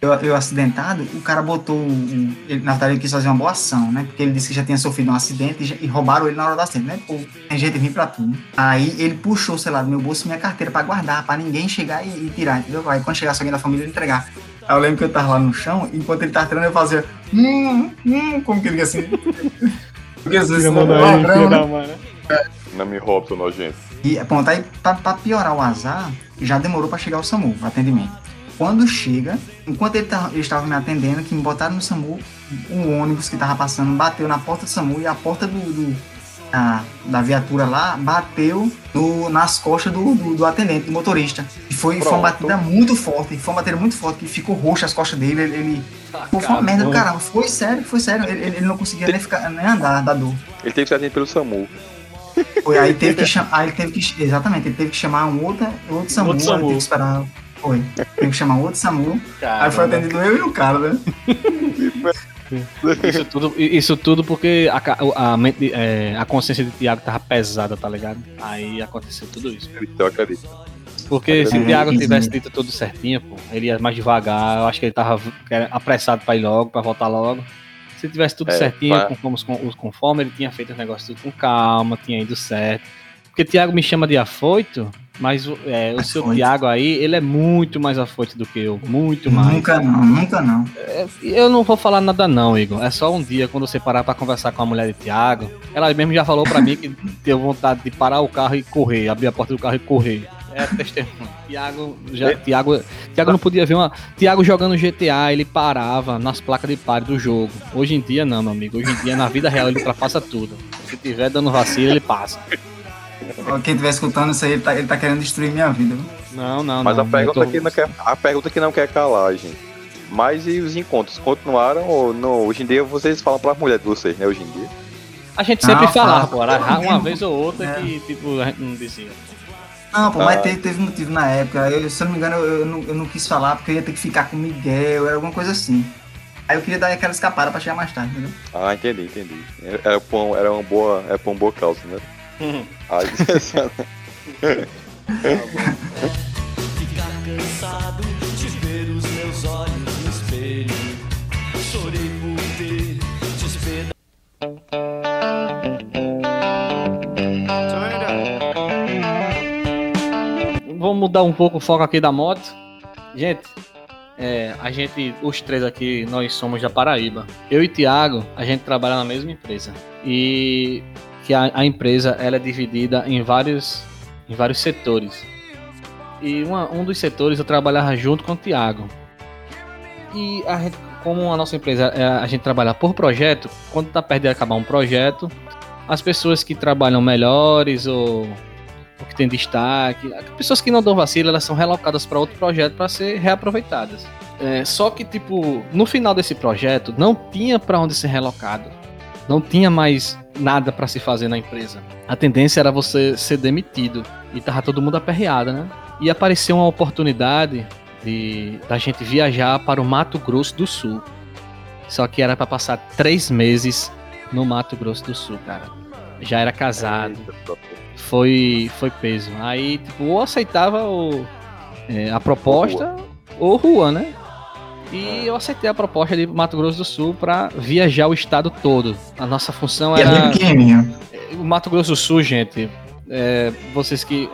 eu, eu acidentado, o cara botou. um- Ele, na verdade, ele quis fazer uma boa ação, né? Porque ele disse que já tinha sofrido um acidente e, já- e roubaram ele na hora do acidente, né? Pô, tem gente vir pra tudo. Aí ele puxou o celular do meu bolso minha carteira pra guardar, pra ninguém chegar e, e tirar, entendeu? Aí quando chegasse alguém da família, ele entregar. Aí eu lembro que eu tava lá no chão, e enquanto ele tava tirando, eu fazia. Hum, hum, como que ele assim? (laughs) Porque às vezes não né?
mãe, né?
Não me rouba, nojento.
E pronto, aí pra, pra piorar o azar, já demorou pra chegar o SAMU, o atendimento. Quando chega, enquanto ele, tava, ele estava me atendendo, que me botaram no SAMU, um ônibus que tava passando bateu na porta do SAMU e a porta do, do, a, da viatura lá bateu no, nas costas do, do, do atendente, do motorista. E foi, foi uma batida muito forte, foi uma batida muito forte, que ficou roxa as costas dele, ele... ele
Ah,
foi uma merda do caramba, foi sério, foi sério, ele, ele não conseguia nem, ficar, nem andar da dor.
Ele teve que ser atendido pelo SAMU.
Foi, aí teve que chamar, aí ele teve que, exatamente, ele teve que chamar um outro, outro SAMU,
Outro
aí
SAMU.
teve que esperar, foi, teve que chamar um outro SAMU, aí foi
Caramba.
atendido eu e o cara, né?
Isso tudo, isso tudo porque a, a, mente- é, a consciência de Tiago tava pesada, tá ligado? Aí aconteceu tudo isso.
Eu acredito.
Porque se o Thiago tivesse dito tudo certinho, pô, ele ia mais devagar. Eu acho que ele tava apressado pra ir logo, pra voltar logo. Se tivesse tudo
É,
certinho,
vai.
conforme, os- com- os conforme, ele tinha feito os negócios tudo com calma, tinha ido certo. Porque Thiago me chama de afoito, mas o- é, o seu. Thiago aí, ele é muito mais afoito do que eu. Muito mais.
Nunca não, nunca não.
Eu não vou falar nada não, Igor. É só um dia, quando você parar pra conversar com a mulher de Thiago, ela mesmo já falou pra mim que (laughs) deu vontade de parar o carro e correr, abrir a porta do carro e correr. É testemunho. (laughs) Thiago, já, Thiago, Thiago não podia ver uma. Thiago jogando GTA, ele parava nas placas de pare do jogo. Hoje em dia não, meu amigo. Hoje em dia, na vida real, ele ultrapassa tudo. Se tiver dando vacilo, ele passa.
Quem estiver escutando isso aí, ele tá, ele tá querendo destruir minha vida.
Não, não,
Mas
não.
a pergunta,
tô-
que não quer, a pergunta que não quer calar, gente. Mas e os encontros? Continuaram ou não? Hoje em dia vocês falam pra mulher de vocês, né? Hoje em dia.
A gente sempre
Não,
falava,
fala.
pô. Era uma
Mesmo.
vez ou outra
É.
que, tipo, a gente não dizia.
Não, pô,
Ah.
mas teve, teve motivo na época. Eu, se eu não me engano, eu, eu não, eu não quis falar porque eu ia ter que ficar com o Miguel, era alguma coisa assim. Aí eu queria dar aquela escapada pra chegar mais tarde, entendeu?
Ah, entendi, entendi. Era, pra um- era uma boa, era pra uma boa causa, né? Aí, (laughs)
Ficar cansado de ver os meus olhos no espelho. Chorei por ter despedaçado.
Vamos mudar um pouco o foco aqui da moto. Gente, é, a gente, os três aqui, nós somos da Paraíba. Eu e Thiago, a gente trabalha na mesma empresa. E que a, a empresa ela é dividida em vários, em vários setores. E uma- um dos setores eu trabalhava junto com o Thiago. E a como a nossa empresa, é, a gente trabalha por projeto, quando tá perto de acabar um projeto, as pessoas que trabalham melhores ou o que tem destaque. Pessoas que não dão vacilo, elas são relocadas para outro projeto para ser reaproveitadas. É, só que, tipo, no final desse projeto, não tinha para onde ser relocado. Não tinha mais nada para se fazer na empresa. A tendência era você ser demitido. E tava todo mundo aperreado, né? E apareceu uma oportunidade de da gente viajar para o Mato Grosso do Sul. Só que era para passar três meses no Mato Grosso do Sul, cara. Já era casado foi, foi peso. Aí, tipo, ou aceitava o, é, a proposta ou rua, né? E eu aceitei a proposta de Mato Grosso do Sul pra viajar o estado todo. A nossa função
E é
era.
pequenininho.
O Mato Grosso do Sul, gente, é, vocês que.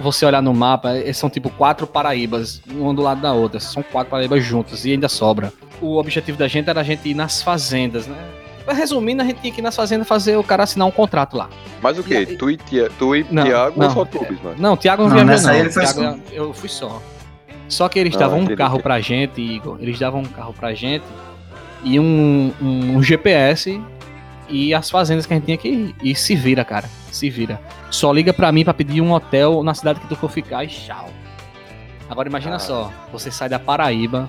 Você olhar no mapa, é, são tipo quatro Paraíbas, uma do lado da outra. São quatro Paraíbas juntas e ainda sobra. O objetivo da gente era a gente ir nas fazendas, né? Resumindo, a gente tinha que ir nas fazendas fazer o cara assinar um contrato lá.
Mas o
E
quê?
aí-
Tu e, Tia, tu e
Não,
Thiago
não.
ou só tu, Bismarck?
Não, o Thiago não,
Não,
viajou, não.
ele foi
Thiago, Eu fui só. Só que eles
Ah,
davam um carro pra gente, Igor. Eles davam um carro pra gente e um, um, um GPS e as fazendas que a gente tinha que ir. E se vira, cara. Se vira. Só liga pra mim pra pedir um hotel na cidade que tu for ficar e tchau. Agora imagina
Ah.
só, você sai da Paraíba,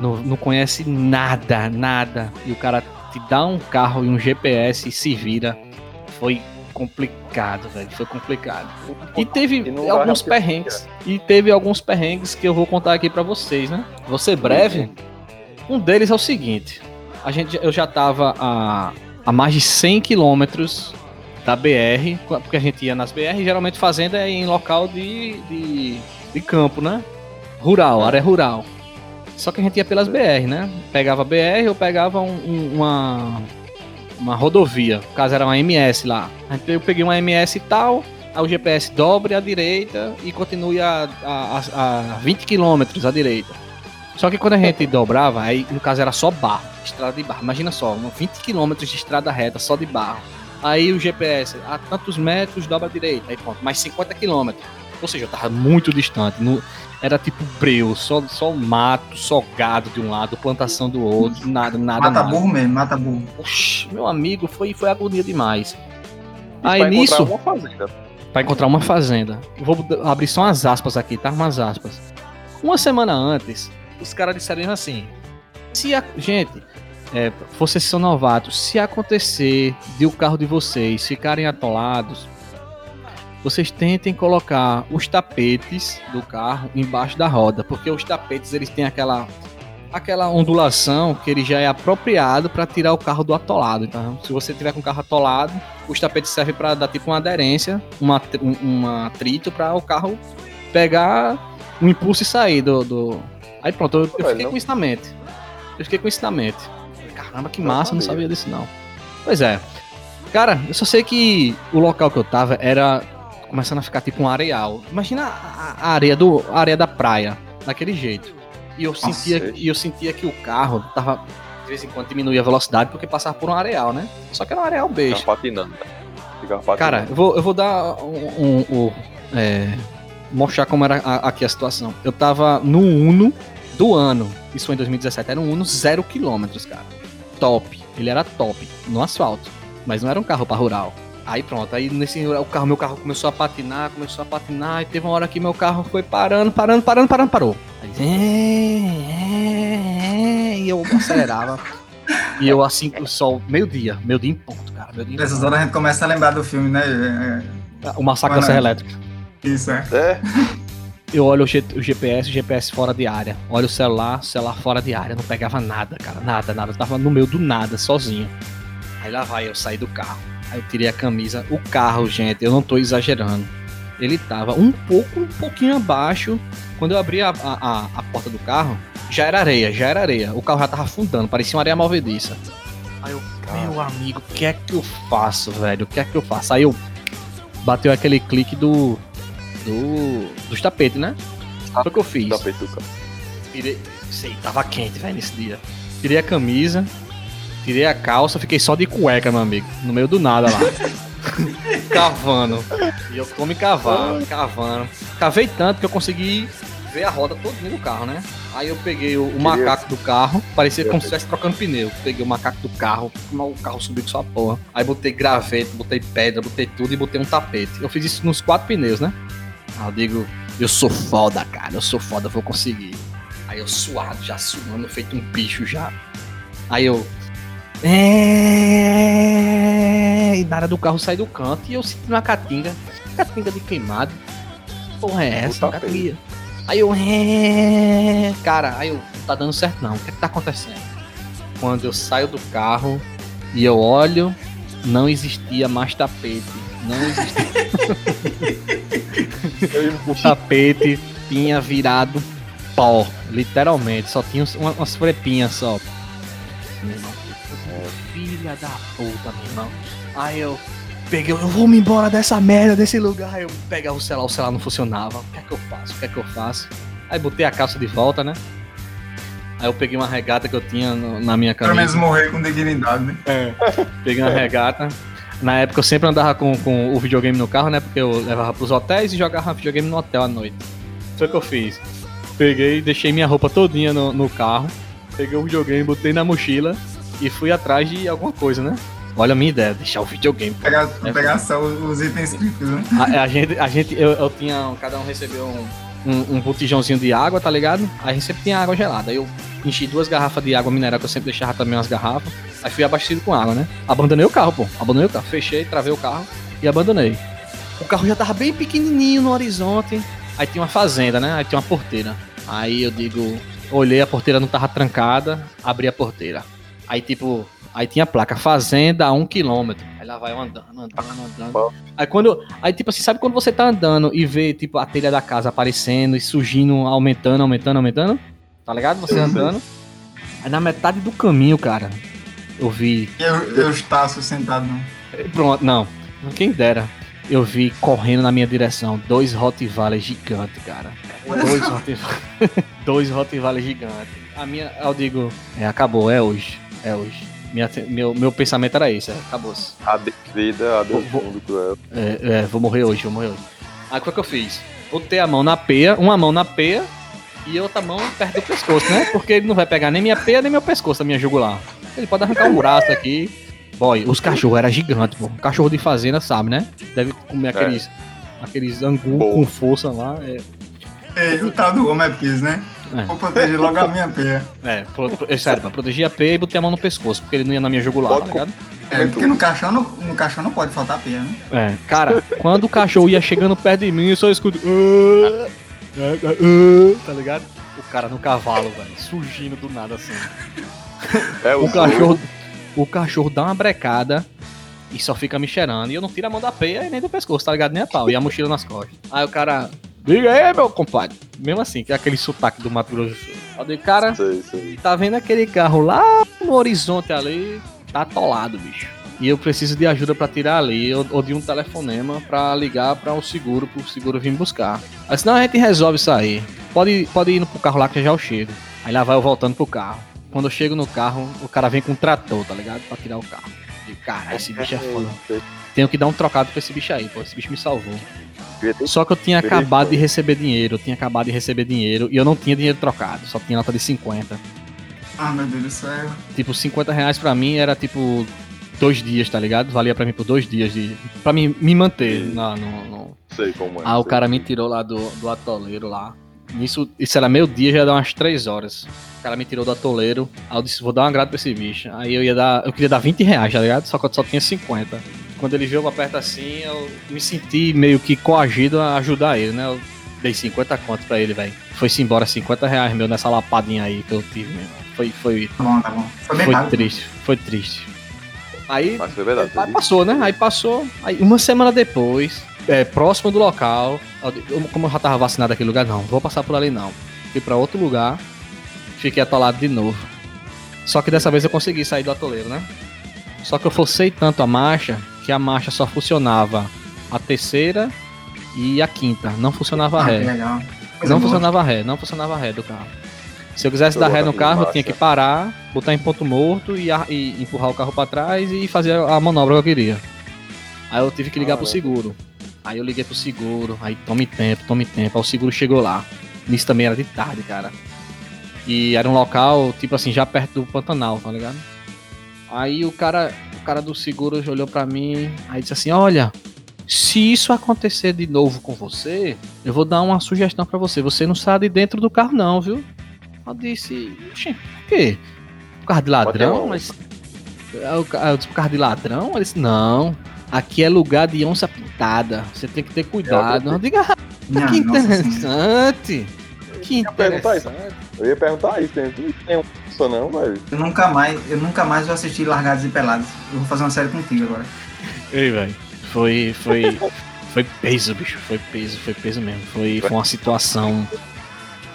não, não conhece nada, nada, e o cara te dá um carro e um GPS e se vira. Foi complicado, velho. Foi complicado. E teve
E
alguns perrengues. E teve alguns perrengues que eu vou contar aqui pra vocês, né? Vou ser breve. Um deles é o seguinte: a gente, eu já tava a, a mais de 100 quilômetros da BR, porque a gente ia nas BR, geralmente fazenda é em local de, de, de campo, né? Rural, área rural. Só que a gente ia pelas BR, né? Pegava BR ou pegava um- um- uma, uma rodovia. No caso era uma MS lá. Gente- Eu peguei uma MS e tal, aí o GPS dobre à direita e continue a, a, a, a 20 km à direita. Só que quando a gente dobrava, aí no caso era só barro, estrada de barro. Imagina só, uns 20 km de estrada reta só de barro. Aí o GPS, a tantos metros dobra à direita, aí pronto, mais 50 km. Ou seja, eu tava muito distante. no- era tipo breu, só, só mato, só gado de um lado, plantação do outro, nada, nada,
Mata
nada.
burro mesmo, mata burro.
Oxi, meu amigo, foi, foi agonia demais.
E
Aí
pra
nisso,
encontrar uma fazenda.
Pra encontrar uma fazenda. Vou abrir só umas aspas aqui, tá? Umas aspas. Uma semana antes, os caras disseram assim: se a, gente, é, vocês são novatos, se acontecer de o carro de vocês ficarem atolados, vocês tentem colocar os tapetes do carro embaixo da roda, porque os tapetes eles têm aquela aquela ondulação que ele já é apropriado para tirar o carro do atolado. Então, se você tiver com o carro atolado, os tapetes servem para dar tipo uma aderência, uma, tr- um- um atrito para o carro pegar um impulso e sair do. do- Aí pronto, eu, eu fiquei com isso na mente. Eu fiquei com isso na mente. Caramba, que massa, não
sabia.
sabia disso não. Pois é. Cara, eu só sei que o local que eu tava era começando a ficar tipo um areal. Imagina a, a areia do a areia da praia, daquele jeito. E eu sentia, e eu sentia que o carro tava de vez em quando diminuía a velocidade porque passava por um areal, né? Só que era um areal beijo.
Ficava patinando. Ficava patinando.
Cara, eu vou, eu vou dar um. um- um- é, mostrar como era a- aqui a situação. Eu tava no Uno do ano. Isso foi em 2017. Era um Uno zero quilômetros, cara. Top. Ele era top. No asfalto. Mas não era um carro pra rural. Aí pronto, aí nesse o carro, meu carro começou a patinar, começou a patinar, e teve uma hora que meu carro foi parando, parando, parando, parando, parou. Aí, é, é, é, e eu acelerava. e eu assim, o sol, meio-dia, meio-dia em ponto, cara. Meio-dia em
Nessas horas a gente começa a lembrar do filme, né?
O massacre da Serra Elétrica.
Isso, é.
É,
Eu olho o, G- o GPS, o GPS fora de área. Olho o celular, o celular fora de área. Não pegava nada, cara. Nada, nada. Eu tava no meio do nada, sozinho. Aí lá vai, eu saí do carro. Aí eu tirei a camisa. O carro, gente, eu não tô exagerando. Ele tava um pouco, um pouquinho abaixo. Quando eu abri a, a, a- porta do carro, já era areia, já era areia. O carro já tava afundando, parecia uma areia movediça. Aí eu, meu amigo, o que é que eu faço, velho? O que é que eu faço? Aí eu bateu aquele clique do. do. dos tapetes, né? Foi o que eu fiz.
da peito do carro.
Tirei. Sei, tava quente, velho, nesse dia. Tirei a camisa, tirei a calça, fiquei só de cueca, meu amigo. No meio do nada lá. (laughs) cavando. E eu come cavando, cavando. Cavei tanto que eu consegui ver a roda todinha do carro, né? Aí eu peguei o, o macaco do carro, parecia como se estivesse trocando pneu. Peguei o macaco do carro, mas o carro subiu com sua porra. Aí botei graveto, botei pedra, botei tudo e botei um tapete. Eu fiz isso nos quatro pneus, né? Aí eu digo, eu sou foda, cara, eu sou foda, eu vou conseguir. Aí eu suado, já suando, feito um bicho já. Aí eu. É... E nada do carro sai do canto e eu sinto uma catinga. Catinga de queimado. Que Porra, é essa? Catinga. Aí eu. É... Cara, aí eu. Não tá dando certo não. O que é que tá acontecendo? Quando eu saio do carro e eu olho, não existia mais tapete. Não existia. (laughs) o tapete tinha virado pó, literalmente. Só tinha uma- umas frepinhas só. Meu irmão, filha da puta, meu irmão. Aí eu peguei, eu vou me embora dessa merda, desse lugar. Aí eu pegava o celular, o celular não funcionava. O que é que eu faço? O que é que eu faço? Aí botei a calça de volta, né? Aí eu peguei uma regata que eu tinha no- na minha
Pelo menos
camisa.
morrer com dignidade, né?
Peguei uma regata. Na época eu sempre andava com, com o videogame no carro, né? Porque eu levava pros hotéis e jogava videogame no hotel à noite. Foi o que eu fiz. Peguei, deixei minha roupa todinha no, no carro. Peguei o videogame, botei na mochila e fui atrás de alguma coisa, né? Olha a minha ideia, deixar o videogame.
Pegar,
É.
pegar só os os itens críticos, né?
A, a gente, a gente eu, eu tinha, cada um recebeu um, um, um botijãozinho de água, tá ligado? Aí a gente sempre tinha água gelada. Aí eu enchi duas garrafas de água mineral, que eu sempre deixava também umas garrafas. Aí fui abastecido com água, né? Abandonei o carro, pô. Abandonei o carro. Fechei, travei o carro e abandonei. O carro já tava bem pequenininho no horizonte. Aí tinha uma fazenda, né? Aí tinha uma porteira. Aí eu digo, olhei, a porteira não tava trancada, abri a porteira. Aí tipo, aí tinha a placa fazenda a um quilômetro. Aí lá vai eu andando, andando, andando. Aí quando. Aí, tipo assim, sabe quando você tá andando e vê, tipo, a telha da casa aparecendo e surgindo, aumentando, aumentando, aumentando? Tá ligado? Você andando. Aí na metade do caminho, cara, eu vi.
Eu, eu Estácio sentado, não.
Pronto, não. Quem dera. Eu vi correndo na minha direção dois Rottweiler gigantes, cara. Dois (laughs) Rottweiler. (laughs) dois Rottweiler gigantes. A minha. Eu digo, é, acabou, é hoje. É hoje. Minha, meu, meu pensamento era esse, é, acabou-se.
Adeus vida, adeus
Vou-
mundo cruel.
É, é, vou morrer hoje, vou morrer hoje. Aí o que, é que eu fiz? botei a mão na peia, uma mão na peia e outra mão perto do pescoço, né? Porque ele não vai pegar nem minha peia, nem meu pescoço, a minha jugular. Ele pode arrancar um braço aqui. Boy, os cachorros eram gigantes, pô. Cachorro de fazenda, sabe, né? Deve comer aqueles, aqueles angu
Bom.
com força lá. É,
Ei, o tal do homem é quis, né?
É.
Vou proteger logo a minha peia.
é, pro, pro- é sério, pra proteger a peia e botei a mão no pescoço, porque ele não ia na minha jugular,
Pode
tá ligado?
É, porque no caixão não, no caixão não pode faltar peia, né?
É, cara, quando o cachorro ia chegando perto de mim, eu só escuto. "Ah, ah, ah, ah", tá ligado? O cara no cavalo, velho, surgindo do nada assim.
É
O
o
cachorro, o cachorro dá uma brecada e só fica me cheirando. E eu não tiro a mão da peia e nem do pescoço, tá ligado? Nem a pau. E a mochila nas costas. Aí o cara. Diga aí, meu compadre. Mesmo assim, que é aquele sotaque do Mato Grosso do Sul. Digo, cara,
Sei, sei.
tá vendo aquele carro lá no horizonte ali? Tá atolado, bicho. E eu preciso de ajuda pra tirar ali, ou, ou de um telefonema pra ligar pra o seguro, pro seguro vir buscar. Aí senão a gente resolve isso aí. Pode, pode ir pro carro lá que já eu chego. Aí lá vai eu voltando pro carro. Quando eu chego no carro, o cara vem com um trator, tá ligado? Pra tirar o carro. E cara, esse bicho é foda. Tenho que dar um trocado pra esse bicho aí, pô. Esse bicho me salvou. Só que eu tinha acabado de receber dinheiro, eu tinha acabado de receber dinheiro e eu não tinha dinheiro trocado, só tinha nota de 50.
Ah, meu Deus do céu.
Tipo, 50 reais pra mim era tipo dois dias, tá ligado? Valia pra mim por dois dias de. pra mim me manter
Sim.
na, no, no-
Sei como é.
Ah, o cara me tirou lá do, do atoleiro lá. Isso, isso era meio dia, já ia dar umas três horas. O cara me tirou do atoleiro. Aí eu disse, vou dar uma grade pra esse bicho. Aí eu ia dar. Eu queria dar 20 reais, tá ligado? Só que eu só tinha 50. Quando ele veio pra perto assim, eu me senti meio que coagido a ajudar ele, né? Eu dei 50 conto pra ele, velho. Foi-se embora 50 reais meu nessa lapadinha aí que eu tive mesmo. Foi, foi,
Tá bom, tá bom. Foi
foi triste, foi triste. Aí
Mas foi verdade.
Aí passou, né? Aí passou. Aí uma semana depois, é, próximo do local, eu- como eu já tava vacinado naquele lugar, não, vou passar por ali não. Fui pra outro lugar, fiquei atolado de novo. Só que dessa vez eu consegui sair do atoleiro, né? Só que eu forcei tanto a marcha que a marcha só funcionava a terceira e a quinta. Não funcionava a
Ah,
ré. Não funcionava ré, não funcionava a ré do carro. Se eu quisesse
Eu
dar ré no carro, eu tinha que
é.
parar, botar em ponto morto e, a- e empurrar o carro pra trás e fazer a manobra que eu queria. Aí eu tive que ligar pro
Caramba.
seguro. Aí eu liguei pro seguro, aí tome tempo, tome tempo. Aí o seguro chegou lá. Nisso também era de tarde, cara. E era um local, tipo assim, já perto do Pantanal, tá ligado? Aí o cara, cara do seguro olhou pra mim, aí disse assim: Olha, se isso acontecer de novo com você, eu vou dar uma sugestão pra você. Você não sai de dentro do carro, não, viu? Eu disse: Oxi, por quê? Por causa de ladrão? Mas. Eu- eu disse: Por causa de ladrão? Ele disse: Não. Aqui é lugar de onça pintada. Você tem que ter cuidado. Eu digo, ah,
Minha
que
nossa senhora.
interessante. Que
ia perguntar isso.
interessante.
Eu ia perguntar isso, tem, não tem um não, velho.
Eu nunca mais, eu nunca mais vou assistir Largados e Pelados. Eu vou fazer uma série contigo agora.
Ei, velho. Foi, foi, foi peso, bicho. Foi peso, foi peso mesmo. Foi, foi uma situação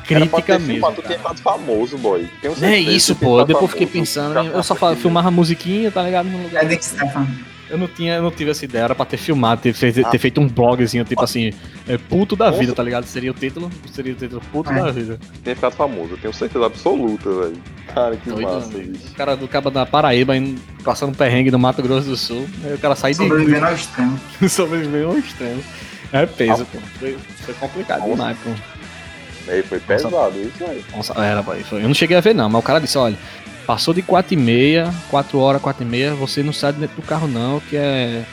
crítica mesmo.
filmado, tu ficado famoso, boy. Tenho
Não é isso, pô. Depois fiquei
famoso.
pensando,
Já
eu só
foi
fa-
filme.
filmava musiquinha, tá ligado? No lugar.
É Stefan.
Eu não tinha, eu não tive essa ideia, era pra ter filmado, ter, feito- ter
Ah.
feito um blogzinho, tipo assim, é, puto da vida, tá ligado? Seria o título, seria o título puto
É.
da vida.
Tinha ficado famoso, eu tenho certeza absoluta, velho. Cara, que
Doido,
massa, bicho.
O cara do cabo da Paraíba indo- passando um perrengue no Mato Grosso do Sul, aí o cara sai de
Sobrevivendo ao extremo. (laughs)
sobreviver ao extremo. É peso, pô. Foi, foi complicado
Nossa.
demais, pô.
Aí foi pesado isso aí.
Nossa, era, foi. Eu não cheguei a ver, não, mas o cara disse: olha, passou de 4 e meia, 4 horas, 4 e meia, você não sai de dentro do carro, não, que é.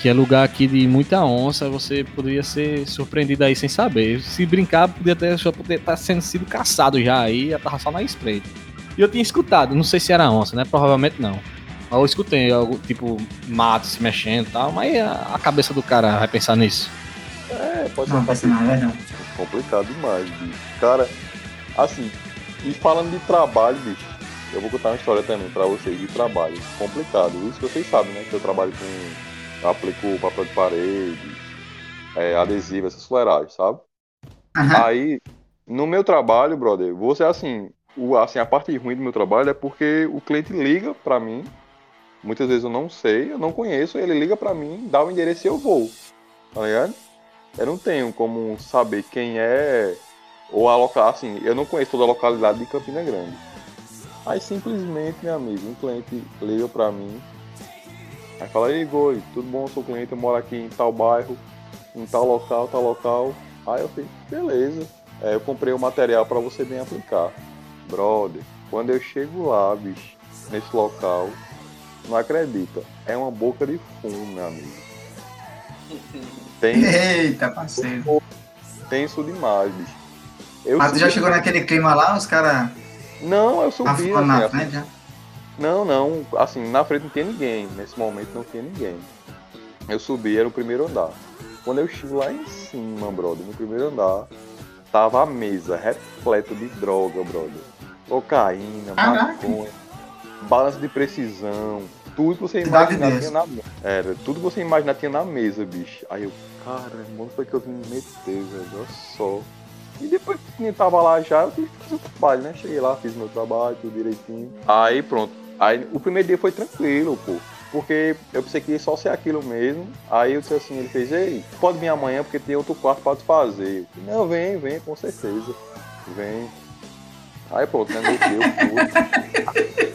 Que é lugar aqui de muita onça, você poderia ser surpreendido aí sem saber. Se brincar, podia ter, já poderia estar sendo sido caçado já aí, já tava só na espreita. E eu tinha escutado, não sei se era onça, né? Provavelmente não. Mas eu escutei, algo, tipo, mato se mexendo e tal, mas a, a cabeça do cara vai pensar nisso.
É, pode
Não,
ser
parece não, é verdade.
complicado demais, bicho. Cara, assim, e falando de trabalho, bicho, eu vou contar uma história também pra vocês de trabalho. Complicado. Isso que vocês sabem, né? Que eu trabalho com. Eu aplico papel de parede, é, adesivo, essas fuleiragens, sabe?
Aham.
Aí, no meu trabalho, brother, você assim, o, assim, a parte ruim do meu trabalho é porque o cliente liga pra mim. Muitas vezes eu não sei, eu não conheço, ele liga pra mim, dá o endereço e eu vou. Tá ligado? Eu não tenho como saber quem é ou a local, assim, eu não conheço toda a localidade de Campina Grande. Aí simplesmente, meu amigo, um cliente liga pra mim. Aí fala, ei Goi, tudo bom, eu sou cliente, eu moro aqui em tal bairro, em tal local, tal local. Aí eu falei, beleza. É, eu comprei o material pra você bem aplicar. Brother, quando eu chego lá, bicho, nesse local, não acredita. É uma boca de fumo, meu amigo. Tem,
Eita, parceiro.
tenso demais, bicho. Eu
Mas tu já chegou naquele clima lá, os caras
Não, eu subi.
afundando
assim,
na frente já?
Não, não, assim, na frente não tinha ninguém. Nesse momento não tinha ninguém. Eu subi, era o primeiro andar. Quando eu chego lá em cima, brother, no primeiro andar, tava a mesa repleta de droga, brother. Cocaína, maconha, balança de precisão, tudo que você imaginar tinha na mesa. Era, tudo que você imaginar tinha na mesa, bicho. Aí eu, cara, onde foi que eu vim me meter, velho? Olha só. E depois que tava lá já, eu tive que fazer o trabalho, né? Cheguei lá, fiz meu trabalho, tudo direitinho. Aí pronto. Aí o primeiro dia foi tranquilo, pô. Porque eu pensei que ia só ser aquilo mesmo. Aí eu disse assim, ele fez, ei, pode vir amanhã porque tem outro quarto pra te fazer. Eu falei, Não, vem, vem, com certeza. Vem. Aí pronto, né? No dia eu fui.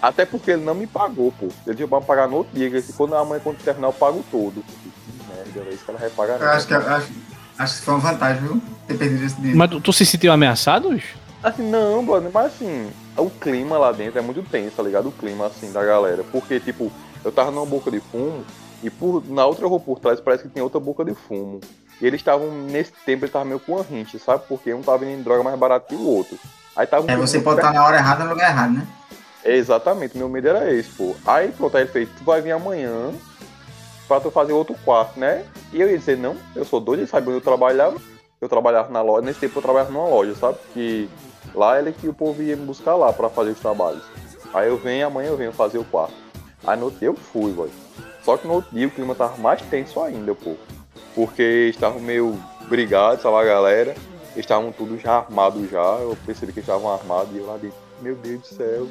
Até porque ele não me pagou, pô. Ele tinha pra pagar no outro dia. que ele disse, Quando amanhã, quando terminar, eu pago todo. Que merda, velho. Cara vai pagar
Eu acho que, acho, acho que foi uma vantagem, viu? Ter perdido esse dinheiro.
Mas tu, tu se sentiu ameaçado?
Assim, não, brother, mas assim, o clima lá dentro é muito tenso, tá ligado? O clima, assim, da galera. Porque, tipo, eu tava numa boca de fumo e por, na outra rua por trás parece que tem outra boca de fumo. E eles estavam, nesse tempo, eles estavam meio com uma rinche, sabe? Porque um tava vendendo droga mais barato que o outro. Aí tava um
É, você pode estar na hora errada no lugar errado, né?
É, Exatamente, meu medo era esse, pô. Aí pronto, aí ele fez, tu vai vir amanhã pra tu fazer outro quarto, né? E eu ia dizer, não, eu sou doido, sabe onde eu trabalhava. Eu trabalhava na loja, nesse tempo eu trabalhava numa loja, sabe? Que lá ele que o povo ia me buscar lá pra fazer os trabalhos. Aí eu venho, amanhã eu venho fazer o quarto. Aí no dia eu fui, velho. Só que no outro dia o clima tava mais tenso ainda, pô. Porque estavam meio brigados, sabe, a galera. Estavam tudo já armados já. Eu percebi que estavam armados e eu lá dentro, meu Deus do céu.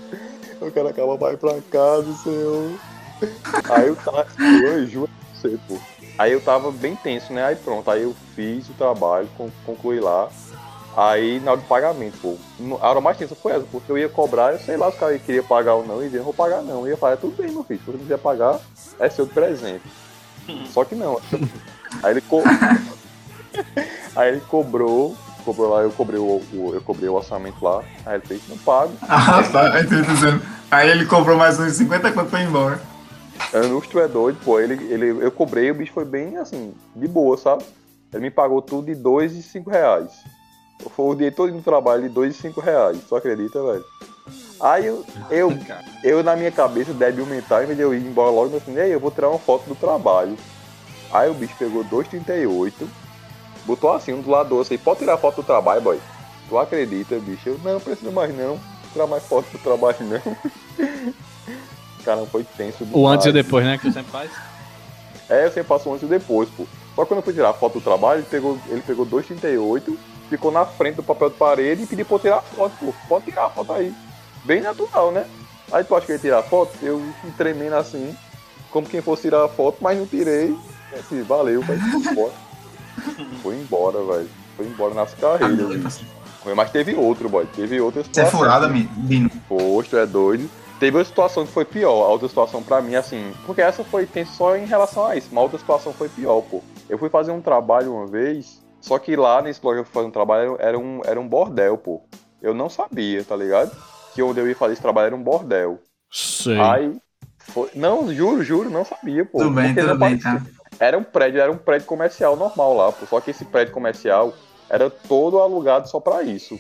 Eu quero acabar mais pra casa, senhor. Aí eu tava, eu juro pra você, pô. Aí eu tava bem tenso, né? Aí pronto, aí eu fiz o trabalho, con- concluí lá. Aí na hora do pagamento, pô. A hora mais tensa foi essa, porque eu ia cobrar, eu sei lá se os caras queriam pagar ou não, e eu não vou pagar não. Eu ia falar, tudo bem, meu filho, se você não quiser pagar, é seu de presente. Só que não. (laughs) Aí ele, co... (laughs) aí ele cobrou, cobrou lá, eu cobrei o, o- eu cobrei o orçamento lá, aí ele fez, não pago. (laughs)
Ah, tá. Aí, tô dizendo. Aí ele comprou mais uns 50 quanto foi embora.
Anusto é doido, pô. Ele, ele, eu cobrei, o bicho foi bem assim, de boa, sabe? Ele me pagou tudo de dois e cinco reais. Foi o dia todo no trabalho de dois e cinco reais. Tu acredita, velho? Aí eu, eu, eu, na minha cabeça, débil mental, em vez de eu ir embora logo, ei, eu vou tirar uma foto do trabalho. Aí o bicho pegou 2,38, botou assim, um do lado do outro, assim, pode tirar foto do trabalho, boy? Tu acredita, bicho? Eu, não, precisa mais não. Tirar mais foto do trabalho, não. (laughs) Cara, foi tenso
O antes e depois, né? Que tu sempre faz.
É, eu sempre passo um antes e depois, pô. Só que quando eu fui tirar a foto do trabalho, ele pegou, ele pegou 2,38, ficou na frente do papel de parede e pediu pra eu tirar a foto, pô. Pode tirar a foto aí. Bem natural, né? Aí tu acha que eu ia tirar a foto? Eu fui tremendo assim, como quem fosse tirar a foto, mas não tirei. Assim, valeu, vai embora. (laughs) Foi embora, velho. Foi embora nas carreiras. Foi, Mas teve outro, boy. Teve outra
Você é furada, Bino.
Posto, é doido. Teve outra situação que foi pior. A outra situação pra mim, assim. Porque essa foi tenso só em relação a isso. Mas a outra situação foi pior, pô. Eu fui fazer um trabalho uma vez. Só que lá nesse lugar que eu fui fazer um trabalho era um, era um bordel, pô. Eu não sabia, tá ligado? Que onde eu ia fazer esse trabalho era um bordel.
Sei.
Aí. Foi... Não, juro, juro, não sabia, pô.
Tudo bem, tudo bem,
parecia-
tá?
era um prédio, era um prédio comercial normal lá, pô. Só que esse prédio comercial era todo alugado só pra isso.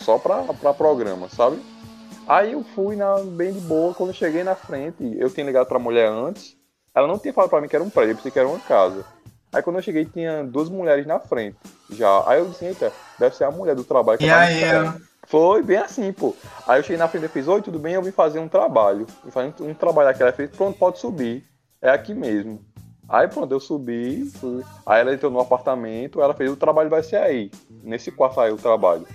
Só pra, pra programa, sabe? Aí eu fui na, bem de boa, quando eu cheguei na frente, eu tinha ligado pra mulher antes, ela não tinha falado pra mim que era um prédio, eu pensei que era uma casa. Aí quando eu cheguei tinha duas mulheres na frente, já. Aí eu disse, eita, deve ser a mulher do trabalho que
E
eu tava
aí,
esperando. Foi bem assim, pô. Aí eu cheguei na frente e fiz, oi, tudo bem? Eu vim fazer um trabalho. Fazer um, um trabalho aqui. Ela fez, pronto, pode subir. É aqui mesmo. Aí pronto, eu subi, fui. Aí ela entrou no apartamento, ela fez, o trabalho vai ser aí. Nesse quarto aí o trabalho.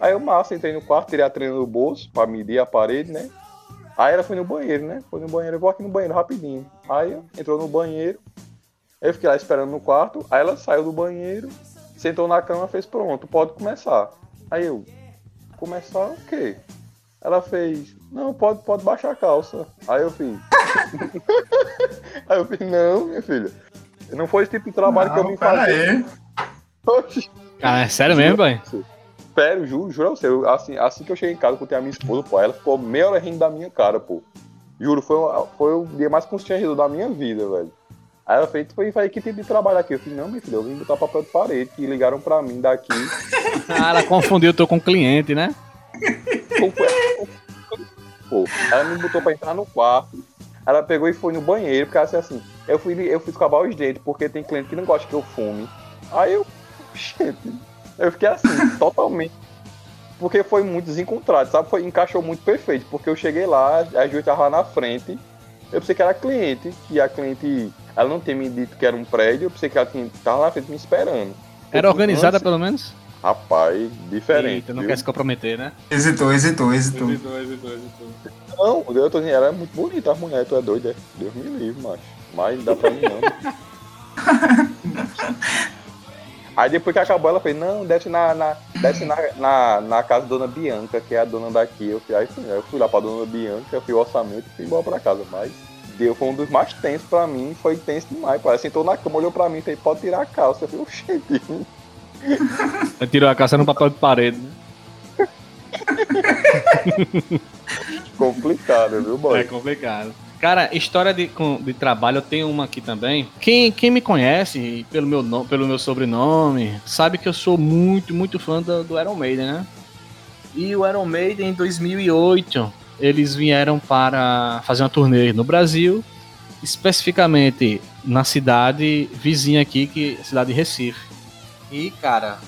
Aí eu, massa, entrei no quarto, tirei a treina do bolso pra medir a parede, né? Aí ela foi no banheiro, né? Foi no banheiro, eu vou aqui no banheiro rapidinho. Aí entrou no banheiro, eu fiquei lá esperando no quarto, aí ela saiu do banheiro, sentou na cama e fez, pronto, pode começar. Aí eu, começar o quê? Ela fez, não, pode, pode baixar a calça. Aí eu fiz. (laughs) aí eu fiz, não, minha filha. Não foi esse tipo de trabalho que eu vim fazer.
aí.
Cara, (laughs) é sério mesmo, pai?
Sério, juro, juro a você. eu- Assim, assim que eu cheguei em casa, contei a minha esposa, pô, ela ficou meia hora rindo da minha cara, pô. Juro, foi, o- foi o dia mais constrangido da minha vida, velho. Aí ela fez, foi, falei, que tipo de trabalho aqui? Eu falei, não, meu filho, eu vim botar papel de parede, que ligaram pra mim daqui. (laughs)
Ah, ela confundiu tu com cliente, né?
Pô, ela me botou pra entrar no quarto. Ela pegou e foi no banheiro, porque ela disse assim, eu fui, eu fui escovar os dentes, porque tem cliente que não gosta que eu fume. Aí eu, gente, eu fiquei assim, (laughs) totalmente. Porque foi muito desencontrado, sabe? Foi, encaixou muito perfeito, porque eu cheguei lá, a Ju tava lá na frente, eu pensei que era cliente, que a cliente, ela não tinha me dito que era um prédio, eu pensei que ela tinha, tava lá na frente me esperando.
Era
Eu
organizada
fui,
pelo menos?
Rapaz, diferente.
Eita, não
viu?
quer se comprometer, né?
Hesitou, hesitou, hesitou.
Não, eu tô dizendo, ela é muito bonita, a mulher, tu é doido, é? Deus me livre, macho. Mas não dá pra mim não. (laughs) Aí depois que acabou, ela fez, não, desce na, na, desce na, na, na casa da dona Bianca, que é a dona daqui. Eu fui, aí fui, eu fui lá pra dona Bianca, fui o orçamento e fui embora pra casa. Mas deu, foi um dos mais tensos pra mim, foi tenso demais. Ela sentou na cama, olhou pra mim e fez, pode tirar a calça. Eu falei, oxente.
Tirou a calça no papel de parede, né? (laughs)
Complicado, viu, boy?
É complicado. Cara, história de, de trabalho, eu tenho uma aqui também. Quem, quem me conhece pelo meu, pelo meu sobrenome, sabe que eu sou muito, muito fã do, do Iron Maiden, né? E o Iron Maiden, em 2008, eles vieram para fazer uma turnê no Brasil, especificamente na cidade vizinha aqui, que é a cidade de Recife. E, cara,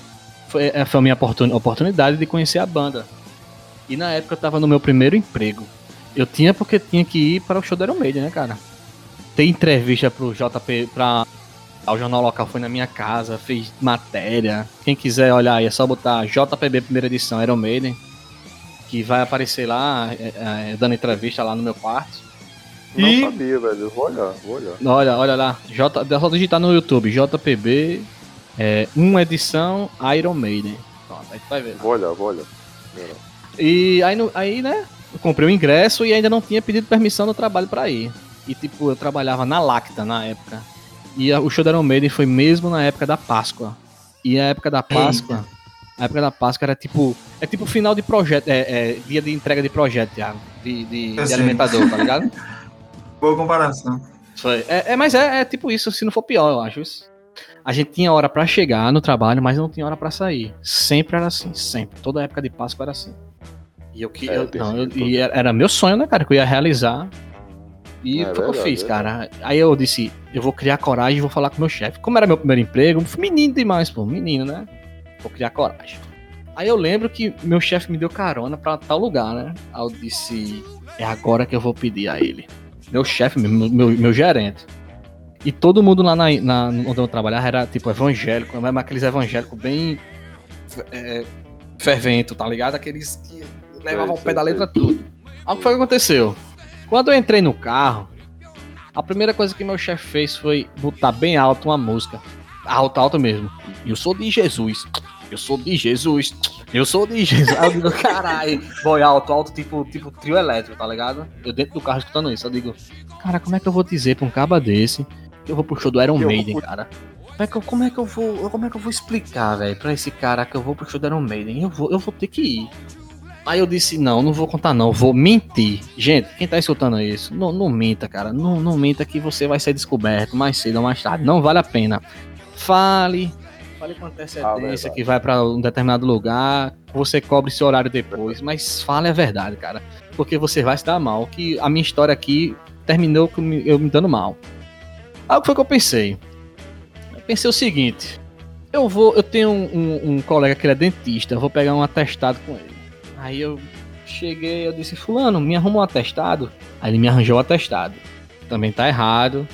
foi, é, foi a minha oportun- oportunidade de conhecer a banda. E na época eu tava no meu primeiro emprego. Eu tinha porque tinha que ir para o show do Iron Maiden, né, cara? Tem entrevista pro JP, pra. O jornal local foi na minha casa, fez matéria. Quem quiser olhar aí, é só botar JPB primeira edição Iron Maiden. Que vai aparecer lá, é, é, dando entrevista lá no meu quarto.
Não
E-
sabia, velho. Vou olhar, vou olhar.
Olha, olha lá, J, é só digitar no YouTube, JPB, é, uma edição Iron Maiden. Pronto, aí tu vai ver. lá.
Vou olhar, vou olhar.
E aí, aí, né, eu comprei o ingresso e ainda não tinha pedido permissão no trabalho pra ir. E, tipo, eu trabalhava na Lacta na época. E a- o show da Iron Maiden foi mesmo na época da Páscoa. E a época da Páscoa, a época da Páscoa era tipo, é tipo final de projeto, é, é dia de entrega de projeto, Thiago, de, de, de alimentador, tá ligado? (laughs)
Boa comparação.
Foi. É, é, mas é, é tipo isso, se não for pior, eu acho. isso. A gente tinha hora pra chegar no trabalho, mas não tinha hora pra sair. Sempre era assim, sempre. Toda época de Páscoa era assim. E eu que
É,
eu, não, eu- e era meu sonho, né, cara, que eu ia realizar. E
É
foi o que eu fiz,
é
cara. Aí eu disse, eu vou criar coragem e vou falar com meu chefe. Como era meu primeiro emprego, menino demais, pô, menino, né? Vou criar coragem. Aí eu lembro que meu chefe me deu carona pra tal lugar, né? Aí eu disse, é agora que eu vou pedir a ele. Meu chefe, meu, meu, meu gerente. E todo mundo lá na, na- onde eu trabalhava era tipo evangélico, mas aqueles evangélicos bem é, fervento, tá ligado? Aqueles que levavam o pé da letra tudo. Aí o que foi que aconteceu? Quando eu entrei no carro, a primeira coisa que meu chefe fez foi botar bem alto uma música. Alto, alto mesmo. Eu sou de Jesus. Eu sou de Jesus. Eu sou de Jesus. Aí eu digo, (laughs) caralho, boy, alto, alto, tipo, tipo trio elétrico, tá ligado? Eu dentro do carro escutando isso, eu digo, cara, como é que eu vou dizer pra um caba desse que eu vou pro show do Iron
vou
Maiden,
pro-
cara? Como é, que eu, como é que eu vou. Como é que eu vou explicar, velho, pra esse cara que eu vou pro show do Iron Maiden? Eu vou, eu vou ter que ir. Aí eu disse, não, não vou contar não, vou mentir. Gente, quem tá escutando isso, não, não minta, cara. Não, não minta que você vai ser descoberto mais cedo ou mais tarde. Não vale a pena. Fale, fale com antecedência
verdade.
que vai pra um determinado lugar, você cobre seu horário depois, mas fale a verdade, cara. Porque você vai se dar mal. Que a minha história aqui terminou com eu me dando mal. Aí o que foi que eu pensei? Eu pensei o seguinte. Eu vou, eu tenho um, um- um colega que ele é dentista, eu vou pegar um atestado com ele. Aí eu cheguei, eu disse, fulano, me arruma um atestado. Aí ele me arranjou o atestado. Também tá errado.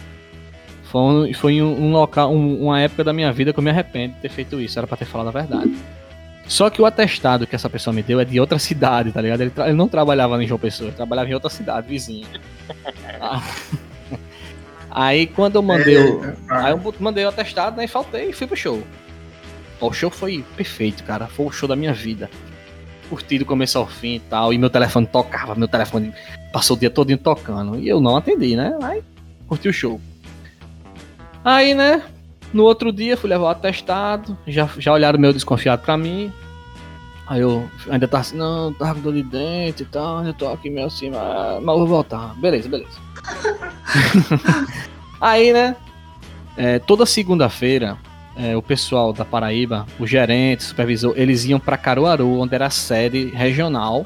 Foi, um- foi um, um local, um- uma época da minha vida que eu me arrependo de ter feito isso. Era pra ter falado a verdade. Só que o atestado que essa pessoa me deu é de outra cidade, tá ligado? Ele, ele não trabalhava em João Pessoa, ele trabalhava em outra cidade, vizinha. Ah. (laughs) Aí quando eu mandei o, Aí eu mandei o atestado, né? E faltei e fui pro show. O show foi perfeito, cara. Foi o show da minha vida. Curti do começo ao fim e tal. E meu telefone tocava, meu telefone passou o dia todinho tocando. E eu não atendi, né? Aí curti o show. Aí, né? No outro dia, fui levar o atestado, já, já olharam meu desconfiado pra mim. Aí eu ainda tava assim, não, tava com dor de dente e tal, ainda tô aqui meio assim, mas, mas eu vou voltar. Beleza, beleza. (laughs) Aí, né, é, toda segunda-feira, é, o pessoal da Paraíba, o gerente, supervisor, eles iam pra Caruaru, onde era a sede regional.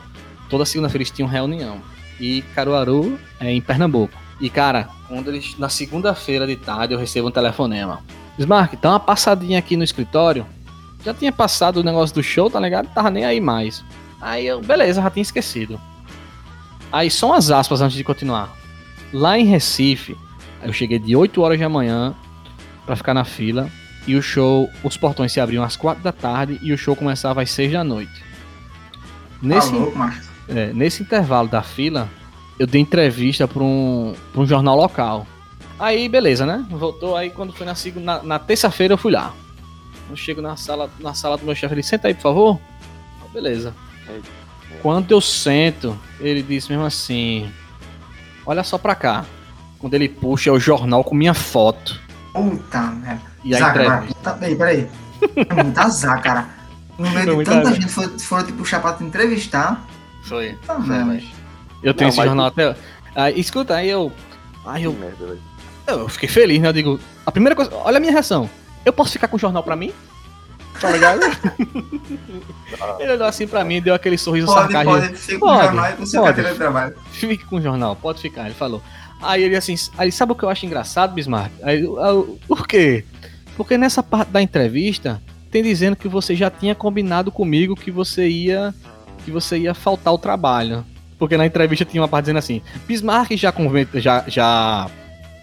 Toda segunda-feira eles tinham reunião. E Caruaru é em Pernambuco. E, cara, quando eles, na segunda-feira de tarde, eu recebo um telefonema. Smart, dá uma passadinha aqui no escritório. Já tinha passado o negócio do show, tá ligado? Tava nem aí mais. Aí eu, beleza, já tinha esquecido. Aí só umas aspas antes de continuar. Lá em Recife, eu cheguei de 8 horas da manhã pra ficar na fila. E o show, os portões se abriam às 4 da tarde e o show começava às 6 da noite. Nesse,
Tá macho.
é, nesse intervalo da fila, eu dei entrevista para um, pra um jornal local. Aí, beleza, né? Voltou aí quando foi na, na, na terça-feira eu fui lá. Eu chego na sala, na sala do meu chefe, ele senta aí, por favor. Ah, Beleza. Quando eu sento, ele disse mesmo assim: Olha só pra cá. Quando ele puxa é o jornal com minha foto.
Puta merda.
E a
Zaca, agora,
entrevista.
tá, peraí, peraí. É muito azar, cara. No meio
Foi
de tanta
azar.
gente foram, foram te puxar pra te entrevistar.
Foi.
Tá
Foi,
merda.
mas- Eu tenho
Não,
esse
mas-
jornal até. Aí, escuta, aí eu. Aí eu,
merda, velho.
eu fiquei feliz, né? Eu digo, a primeira coisa, olha a minha reação. Eu posso ficar com o jornal pra mim? Tá ligado? (laughs) Ele olhou assim pra mim e deu aquele sorriso
Pode,
sarcástico.
pode, fica com o jornal e você
pode.
vai ter trabalho.
Fique com o jornal, pode ficar, ele falou. Aí ele assim, aí sabe o que eu acho engraçado, Bismarck? Aí, eu- eu- por quê? Porque nessa parte da entrevista tem dizendo que você já tinha combinado comigo que você ia que você ia faltar o trabalho. Porque na entrevista tinha uma parte dizendo assim: Bismarck já já já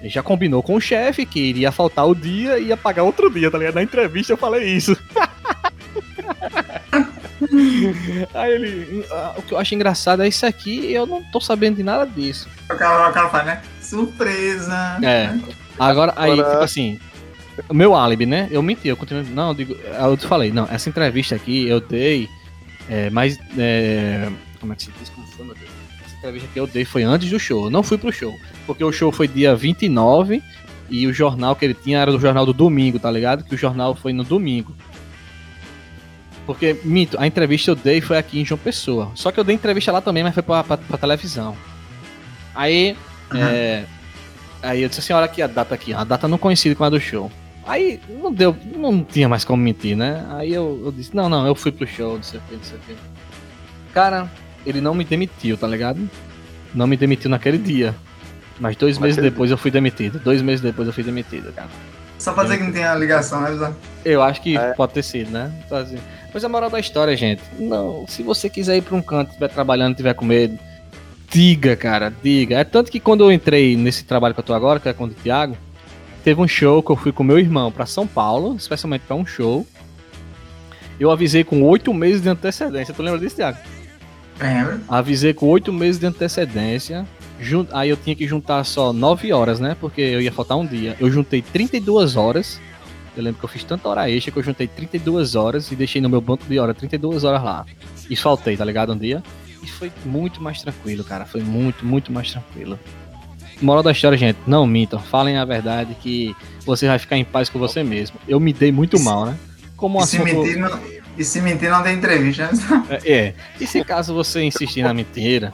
já combinou com o chefe que iria faltar o dia e ia pagar outro dia, tá ligado? Na entrevista eu falei isso. (laughs) (laughs) Aí ele, "Ah, o que eu acho engraçado é isso aqui, e eu não tô sabendo de nada disso.
O cara, o cara fala, né? Surpresa.
É. Agora, aí, tipo assim, o meu álibi, né? Eu menti, eu continuo. Não, eu digo, eu te falei, não, essa entrevista aqui eu dei, é, mas. É, como é que se diz? Como foi, meu Deus? Essa entrevista que eu dei foi antes do show, eu não fui pro show. Porque o show foi dia 29 e o jornal que ele tinha era o jornal do domingo, tá ligado? Que o jornal foi no domingo. Porque, minto, a entrevista eu dei foi aqui em João Pessoa. Só que eu dei entrevista lá também, mas foi pra, pra, pra televisão. Aí,
Uhum.
é, aí eu disse assim, olha aqui a data aqui, a data não coincide com a do show. Aí não deu, não tinha mais como mentir, né? Aí eu, eu disse, não, não, eu fui pro show, não sei o que, não sei o que. Cara, ele não me demitiu, tá ligado? Não me demitiu naquele dia. Mas dois meses depois eu fui demitido. Dois meses depois eu fui demitido, cara.
Só pra dizer que não tem a ligação, né, Zé?
Eu acho que
É.
pode ter sido, né? Então, assim, Mas a moral da história, gente, não, se você quiser ir pra um canto, estiver trabalhando, tiver com medo, diga, cara, diga. É tanto que quando eu entrei nesse trabalho que eu tô agora, que é com o Thiago, teve um show que eu fui com meu irmão pra São Paulo, especialmente pra um show. Eu avisei com oito meses de antecedência. Tu lembra disso, Thiago?
Lembra?
Avisei com oito meses de antecedência. Aí eu tinha que juntar só 9 horas, né? Porque eu ia faltar um dia. Eu juntei 32 horas. Eu lembro que eu fiz tanta hora extra que eu juntei 32 horas e deixei no meu banco de hora 32 horas lá. E faltei, tá ligado? Um dia. E foi muito mais tranquilo, cara. Foi muito, muito mais tranquilo. Moral da história, gente, não mintam. Falem a verdade que você vai ficar em paz com você mesmo. Eu me dei muito mal, né? Como
E se,
assunto...
mentir, não, e se mentir, não tem entrevista, né? (laughs)
É, é. E se caso você insistir na mentira,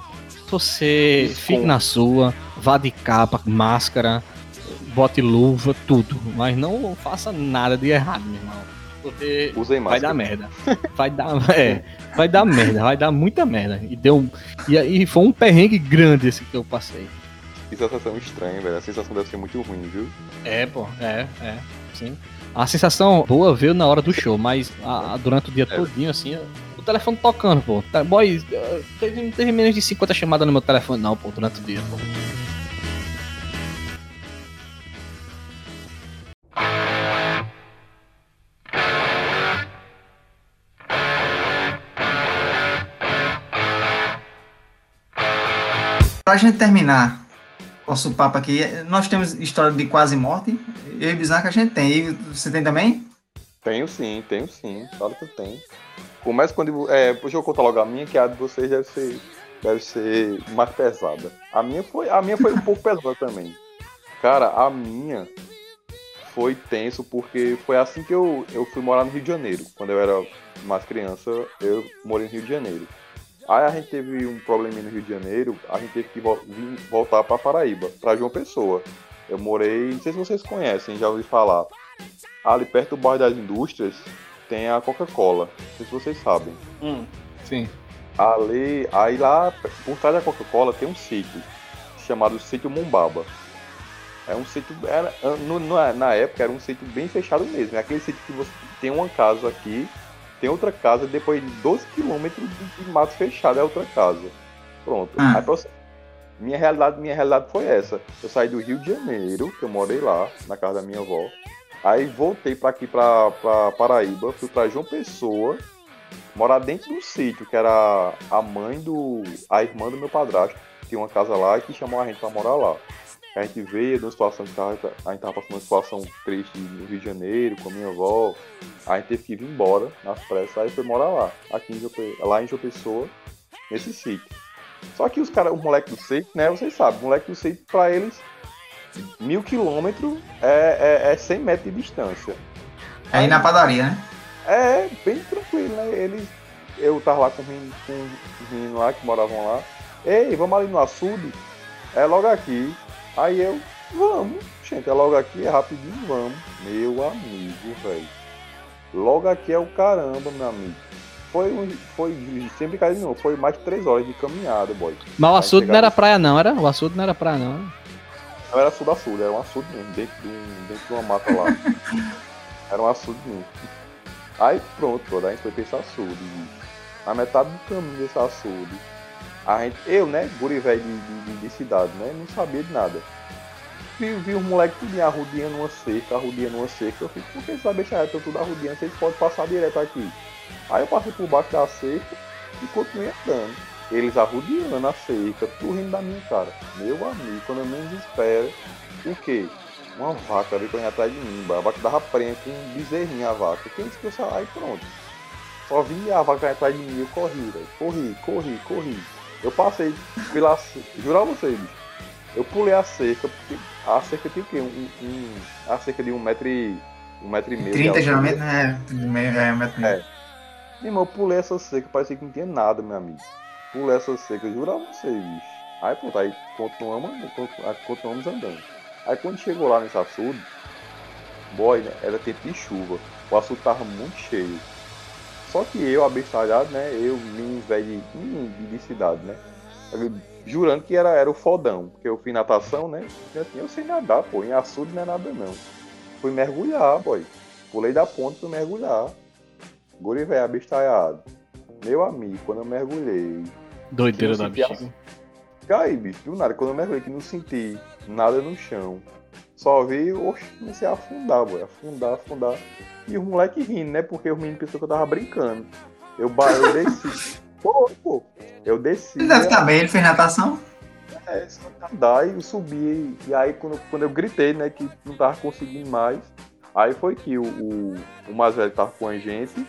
você fique na sua, vá de capa, máscara, bote luva, tudo. Mas não faça nada de errado, meu irmão. Porque
Usem
vai dar merda. Vai dar, (laughs) é, vai dar merda, vai dar muita merda. E deu e aí foi um perrengue grande esse que eu passei.
Que sensação estranha, velho. A sensação deve ser muito ruim, viu?
É, pô, é, é, sim. A sensação boa veio na hora do show, mas a- a- durante o dia
É.
todinho, assim, o telefone tocando, pô. Tá, boy, eh, não teve menos de 50 chamadas no meu telefone, não, pô, durante o dia, pô.
Pra gente terminar nosso papo aqui, nós temos história de quase morte. Eu e Bizarro que a gente tem. E você tem também?
Tenho sim, tenho sim. Claro que eu tenho. Começa quando. É, deixa eu contar logo a minha, que a de vocês deve ser, deve ser mais pesada. A minha foi, a minha foi um pouco pesada também. Cara, a minha foi tenso porque foi assim que eu, eu fui morar no Rio de Janeiro. Quando eu era mais criança, eu morei no Rio de Janeiro. Aí a gente teve um probleminha no Rio de Janeiro, a gente teve que vir- voltar pra Paraíba, pra João Pessoa. Eu morei, não sei se vocês conhecem, já ouvi falar. Ali perto do bairro das Indústrias tem a Coca-Cola. Não sei se vocês sabem.
Hum, sim.
Ali, aí lá por trás da Coca-Cola tem um sítio chamado Sítio Mumbaba. É um sítio, era, no- no- na época era um sítio bem fechado mesmo. É aquele sítio que você tem uma casa aqui, tem outra casa, depois de 12 quilômetros de, de mato fechado é outra casa. Pronto.
Ah.
Aí você- minha realidade, minha realidade foi essa. Eu saí do Rio de Janeiro, que eu morei lá, na casa da minha avó. Aí voltei pra aqui pra, pra Paraíba, fui pra João Pessoa, morar dentro do sítio, que era a mãe do. a irmã do meu padrasto, que tinha uma casa lá e que chamou a gente pra morar lá. A gente veio de uma situação que tava, a gente tava passando uma situação triste no Rio de Janeiro, com a minha avó. A gente teve que ir embora nas pressas, aí foi morar lá, aqui em Jope, lá em João Pessoa, nesse sítio. Só que os caras, os moleques do sítio, né, vocês sabem, o moleque do sítio, pra eles, mil quilômetros é, é, é 100 metros de distância.
Aí na padaria, né?
É, bem tranquilo, né? Eles. Eu tava lá com, os meninos- com os meninos lá que moravam lá. Ei, vamos ali no açude? É logo aqui. Aí eu, vamos, gente, é logo aqui, é rapidinho, vamos. Meu amigo, velho. Logo aqui é o caramba, meu amigo. Foi, um, foi sem brincadeira não, foi mais de três horas de caminhada, boy.
Mas o açude não era praia, não, era? O açude não era praia, não. era?
Não era açude açude, era um açude mesmo, dentro de, um, dentro de uma mata lá. (laughs) era um açude mesmo. Aí pronto, a gente foi pra esse açude. Na metade do caminho desse açude, a gente, eu, né, guri velho de, de, de- de cidade, né, não sabia de nada. Vi, vi os moleques tudo arrudiando uma cerca, arrudiando uma cerca. Eu fico, por que essa besta estão tudo arrudiando? Vocês podem passar direto aqui. Aí eu passei por baixo da cerca e continuei andando. Eles arrudeando a cerca, tudo rindo da minha cara. Meu amigo, quando eu menos espero, o quê? Uma vaca veio correndo atrás de mim, a vaca dava prenha com um bezerrinho a vaca. Quem disse que eu saí? Aí pronto. Só vi a vaca atrás de mim e eu corri, velho. Corri, corri, corri. Eu passei pela cerca, jurar vocês, bicho. Eu pulei a cerca, porque a cerca tem o quê? Um, um- a cerca de um metro e, um metro e meio. de
30
altura.
geralmente, né? É, meio- é, um metro e meio.
É. Meu irmão, eu pulei essa seca, parecia que não tinha nada, meu amigo. Pulei essa seca, eu juro a vocês, bicho. Aí pronto, aí continuamos, continuamos andando. Aí quando chegou lá nesse açude, boy, era tempo de chuva. O açude tava muito cheio. Só que eu, abestalhado, né? Eu, velho de, menino de- de cidade, né? jurando que era, era o fodão. Porque eu fiz natação, né? Eu, eu sei nadar, pô. Em açude não é nada não. Fui mergulhar, boy. Pulei da ponte fui mergulhar. Guri velho abestalhado. Meu amigo, quando eu mergulhei.
Doideira da bexiga.
Caí, bicho, do nada. Quando eu mergulhei que não senti nada no chão. Só vi, oxe, comecei a afundar, boy. Afundar, afundar. E os moleques rindo, né? Porque os meninos pensaram que eu tava brincando. Eu, eu desci. (laughs) pô, pô. Eu desci.
Ele deve estar bem, ele fez natação.
É, só andar e eu subi. E aí quando, quando eu gritei, né, que não tava conseguindo mais, aí foi que o, o, o mais velho tava com a gente,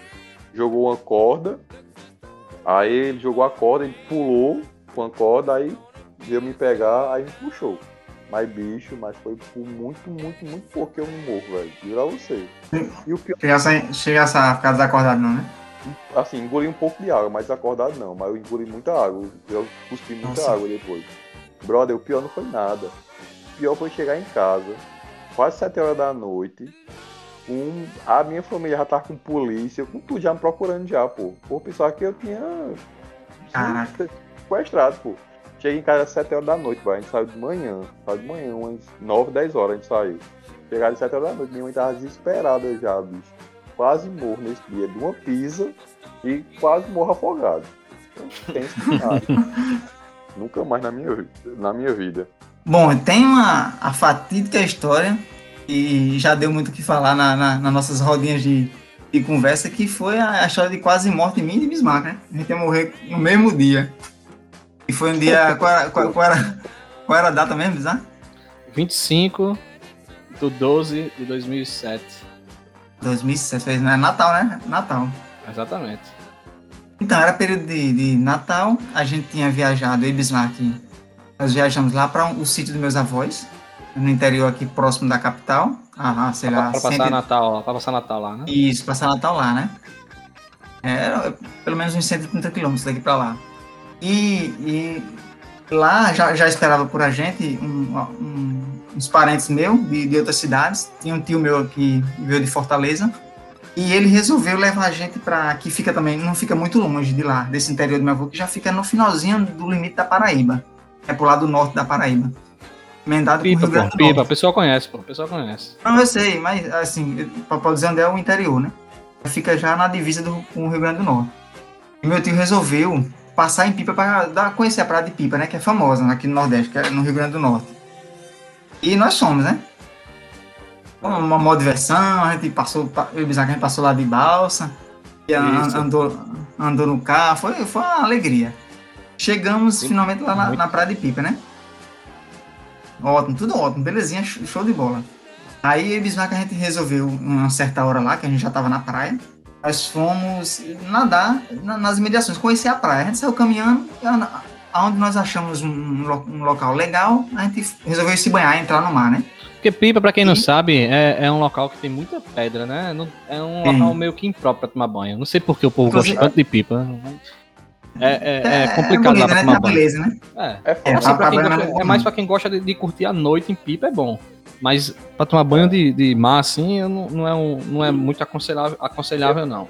jogou uma corda, aí ele jogou a corda, ele pulou com a corda, aí veio me pegar, aí me puxou. Mas bicho, mas foi por muito, muito, muito pouco que eu não morro, velho. Juro a você. E o pior,
Chegasse a, chegasse a ficar desacordado, não, né?
assim, engoli um pouco de água, mas acordado não. Mas eu engoli muita água. Eu cuspi muita
Nossa.
água depois. Brother, o pior não foi nada. O pior foi chegar em casa, quase 7 horas da noite. Com a minha família já tava com polícia, com tudo já me procurando já, pô. Por pensar que eu tinha.
Caraca.
Sequestrado, pô. Cheguei em casa às 7 horas da noite. A gente saiu de manhã. Saiu de manhã, umas 9, 10 horas a gente saiu. Chegaram às 7 horas da noite, minha mãe tava desesperada já, bicho. Quase morro nesse dia, de uma pisa e quase morro afogado. Nada. (laughs) Nunca mais na minha, na minha vida.
Bom, tem uma a fatídica história e já deu muito o que falar na, na- nas nossas rodinhas de, de conversa, que foi a, a história de quase morte minha e de Bismarck, né? A gente ia morrer no mesmo dia. E foi um dia. qual, era, qual, qual era, qual era a data mesmo, Bismarck?
25 do 12 de 2007.
2007, fez, né? Natal, né? Natal.
Exatamente.
Então, era período de, de Natal, a gente tinha viajado, eu e Bismarck, nós viajamos lá para o sítio dos meus avós, no interior aqui próximo da capital, ah, sei lá,
pra passar
100
Natal, pra passar Natal lá, né?
Isso, passar Natal lá, né? Era pelo menos uns 130 quilômetros daqui pra lá. E, e lá já, já esperava por a gente um- um- uns parentes meus de, de outras cidades. Tinha um tio meu que veio de Fortaleza. E ele resolveu levar a gente pra. que fica também, não fica muito longe de lá, desse interior do meu avô, que já fica no finalzinho do limite da Paraíba. É pro lado norte da Paraíba. Emendado com o
Pipa,
Rio
pô,
do
pipa.
Norte.
O pessoal conhece, pô. O pessoal conhece.
Não, eu sei, mas assim, pra dizer onde é o interior, né? Fica já na divisa do, com o Rio Grande do Norte. E meu tio resolveu passar em Pipa para dar, conhecer a Praia de Pipa, né? Que é famosa aqui no Nordeste, que é no Rio Grande do Norte. E nós somos, né? Uma, uma mó diversão, a gente passou, pa- eu e a gente passou lá de balsa, e
Isso.
andou, andou no carro, foi, foi uma alegria. Chegamos
Sim,
finalmente lá na, na Praia de Pipa, né? Ótimo, tudo ótimo, belezinha, sh- show de bola. Aí eu e o Bismarck a gente resolveu uma certa hora lá, que a gente já tava na praia. Nós fomos nadar na- nas imediações, conhecer a praia. A gente saiu caminhando, e aonde nós achamos um, um lo- local legal, a gente resolveu se banhar, entrar no mar, né?
Porque Pipa, pra quem não
Sim.
sabe, é, é um local que tem muita pedra, né? Não- É um
Tem.
local meio que impróprio pra tomar banho. Não sei por que o povo
Inclusive-
gosta tanto de Pipa. É, é, é complicado
bonito,
lá pra
né?
tomar
Tá
banho.
beleza, né?
É.
É
É,
fácil.
Assim, pra quem é mais pra quem gosta de, de curtir a noite em Pipa, é bom. Mas pra tomar banho de, de mar, assim, não, não, é um, não é muito aconselhável, aconselhável não.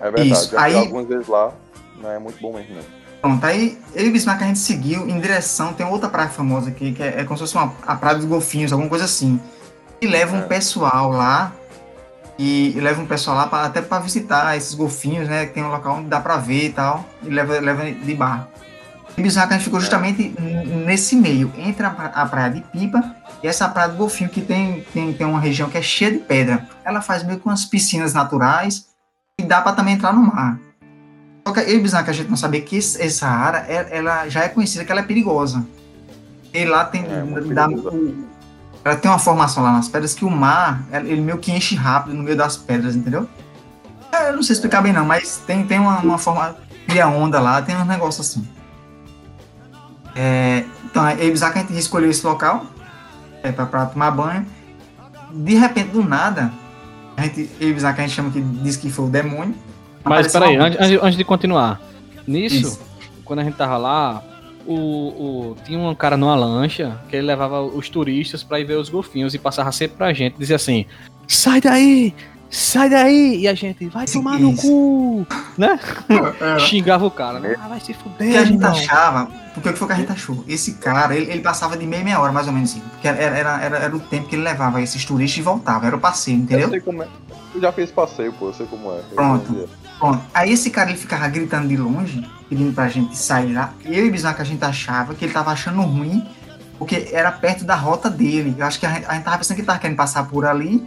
É verdade.
Isso, aí-
algumas vezes lá, não é muito bom mesmo, não.
Pronto, aí eu e o Bismarck a gente seguiu em direção, tem outra praia famosa aqui, que é, é como se fosse uma, a Praia dos Golfinhos, alguma coisa assim. E leva um
É.
pessoal lá, e, e leva um pessoal lá pra, até para visitar esses golfinhos, né? Que tem um local onde dá pra ver e tal, e leva, leva de barco. E o Bismarck a gente ficou justamente n- nesse meio, entre a Praia de Pipa e essa Praia do Golfinho, que tem, tem, tem uma região que é cheia de pedra. Ela faz meio que umas piscinas naturais e dá pra também entrar no mar. Só que eu e Bisnack, a gente não sabia que essa área, ela, ela já é conhecida que ela é perigosa. E lá tem,
É, muito
dá- ela tem uma formação lá nas pedras que o mar, ele meio que enche rápido no meio das pedras, entendeu? É, Eu não sei explicar bem não, mas tem, tem uma, uma forma, cria onda lá, tem um negócio assim. É, então, eu e o Bisnack, a gente escolheu esse local é, pra, pra tomar banho. De repente, do nada, a gente, e Bisnack, a gente chama que diz que foi o demônio.
Mas peraí, antes, antes- de continuar. Nisso,
Isso.
quando a gente tava lá, o, o- tinha um cara numa lancha que ele levava os turistas pra ir ver os golfinhos e passava sempre pra gente, dizia assim: sai daí! Sai daí! E a gente, vai
Sim,
tomar no cu! Né? (laughs)
É.
Xingava o cara, né? Ah, vai se
O que
fuder,
a gente
irmão.
achava, porque o que foi que a gente achou? Esse cara, ele, ele passava de meia, meia hora, mais ou menos assim. Porque era, era, era, era o tempo que ele levava esses turistas e voltava, era o passeio,
Eu
entendeu?
sei como é. Eu já fiz passeio, pô, eu sei como é. Eu
Pronto. Pronto. Aí esse cara, ele ficava gritando de longe, pedindo pra gente sair lá. Eu e o Bisnack, a gente achava que ele tava achando ruim, porque era perto da rota dele. Eu acho que a gente, a gente tava pensando que ele tava querendo passar por ali,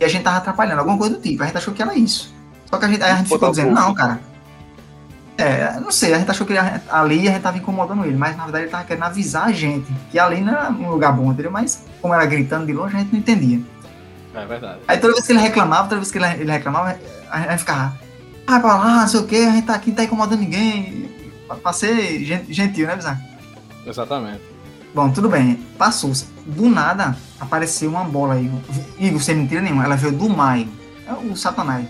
e a gente tava atrapalhando, alguma coisa do tipo. A gente achou que era isso. Só que a gente, aí a gente ficou dizendo, não, cara. É, não sei, a gente achou que ele- ali a gente tava incomodando ele, mas na verdade ele tava querendo avisar a gente que ali não era um lugar bom, entendeu? Mas como era gritando de longe, a gente não entendia.
É verdade.
Aí toda vez que ele reclamava, toda vez que ele, ele reclamava, a gente ficava, ah, pra lá, não sei o que, a gente tá aqui, não tá incomodando ninguém. Pra, pra ser gen- gentil, né, Bizarro?
Exatamente.
Bom, tudo bem, passou. Do nada, apareceu uma bola aí. Igor, sem mentira nenhuma, ela veio do maio. É o satanás.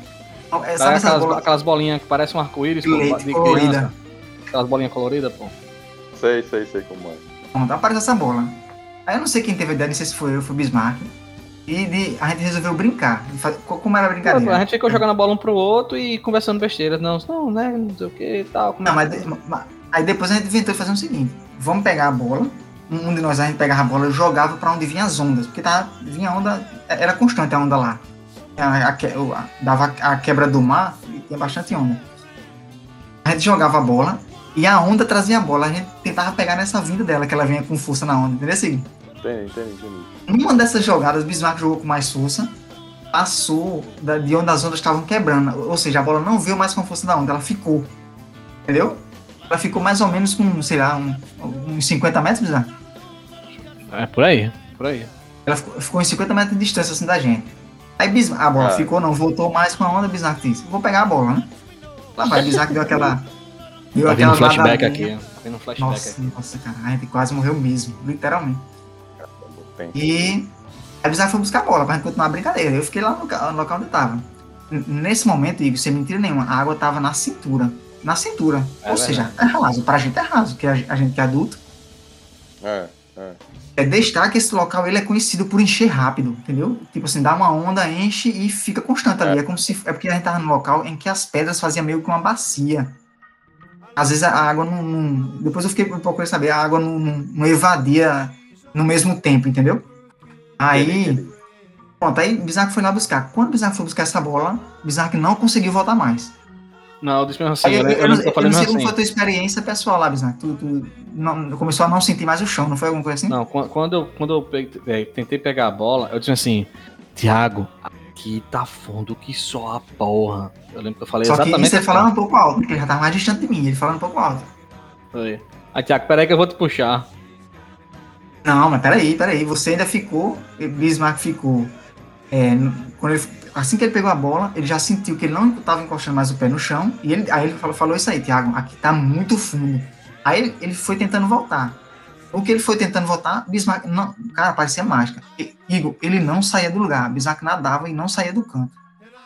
Então, é,
Sabe aquelas,
bolas
aquelas bolinhas que parecem um arco-íris
colorida.
Aquelas bolinhas coloridas, pô.
Sei, sei, sei como é.
Pronto, apareceu essa bola. Aí eu não sei quem teve a ideia, não sei se foi eu, ou foi o Bismarck. E de, a gente resolveu brincar. Como era a
A
brincadeira?
gente ficou jogando a bola um pro outro e conversando besteiras. Não, não, né? Não sei o que e tal. como
Não,
é
mas,
que-
de- ma- aí depois a gente inventou de fazer o seguinte: vamos pegar a bola. Um de nós a gente pegava a bola e jogava pra onde vinha as ondas, porque tava, vinha onda, era constante a onda lá. A, a a- dava a quebra do mar e tinha bastante onda. A gente jogava a bola e a onda trazia a bola. A gente tentava pegar nessa vinda dela, que ela vinha com força na onda, entendeu? Assim,
Entendi, entendi, entendi.
numa dessas jogadas, o Bismarck jogou com mais força, passou da- de onde as ondas estavam quebrando. Ou seja, a bola não veio mais com a força da onda, ela ficou. Entendeu? Ela ficou mais ou menos com, sei lá, um- uns 50 metros, Bismarck.
É por aí, por aí.
Ela ficou, ficou em 50 metros de distância assim da gente. Aí Bismarck, a bola
Ah.
ficou, não, voltou mais com a onda, Bismarck disse, vou pegar a bola, né? Lá vai, Bismarck deu aquela. (laughs) Deu
Tá
aquela
flashback aqui. Tá vendo flashback
Nossa,
aqui.
nossa, cara, a gente quase morreu mesmo, literalmente. E o Bizarro foi buscar a bola pra gente continuar a brincadeira. Eu fiquei lá no, no local onde eu tava. N- Nesse momento, Igor, sem mentira nenhuma, a água tava na cintura. Na cintura.
É
Ou seja, é raso. Pra gente é raso, porque a, a gente que é adulto.
É, é.
É destaque esse local, ele é conhecido por encher rápido, entendeu? Tipo assim, dá uma onda, enche e fica constante ali. É como se. É porque a gente tava num local em que as pedras faziam meio que uma bacia. Às vezes a água não. não- depois eu fiquei procurando saber, a água não, não, não evadia no mesmo tempo, entendeu? Aí. Pronto, aí Bizarro foi lá buscar. Quando Bizarro foi buscar essa bola, Bizarro não conseguiu voltar mais.
Não, eu disse mesmo assim.
Aí,
Eu,
eu,
eu, que eu
não sei como foi a
assim.
tua experiência pessoal lá, Bizarro. Tu, tu não, começou a não sentir mais o chão, não foi alguma coisa assim?
Não, quan- quando eu, quando eu peguei- é, tentei pegar a bola, eu disse assim, Thiago, aqui tá fundo que só a porra. Eu lembro que eu falei
Só que
exatamente
isso ele
assim.
falando um pouco alto, porque ele já tava mais distante de mim, ele falando um pouco alto.
Foi. Aí, Thiago, peraí que eu vou te puxar.
Não, mas peraí, peraí, você ainda ficou, Bismarck ficou. é, quando ele- assim que ele pegou a bola, ele já sentiu que ele não estava encostando mais o pé no chão, e ele, aí ele falou, falou isso aí, Thiago, aqui tá muito fundo. Aí ele, ele foi tentando voltar. O que ele foi tentando voltar, Bismarck, não, cara, parecia mágica. E- Igor, ele não saía do lugar, Bismarck nadava e não saía do canto.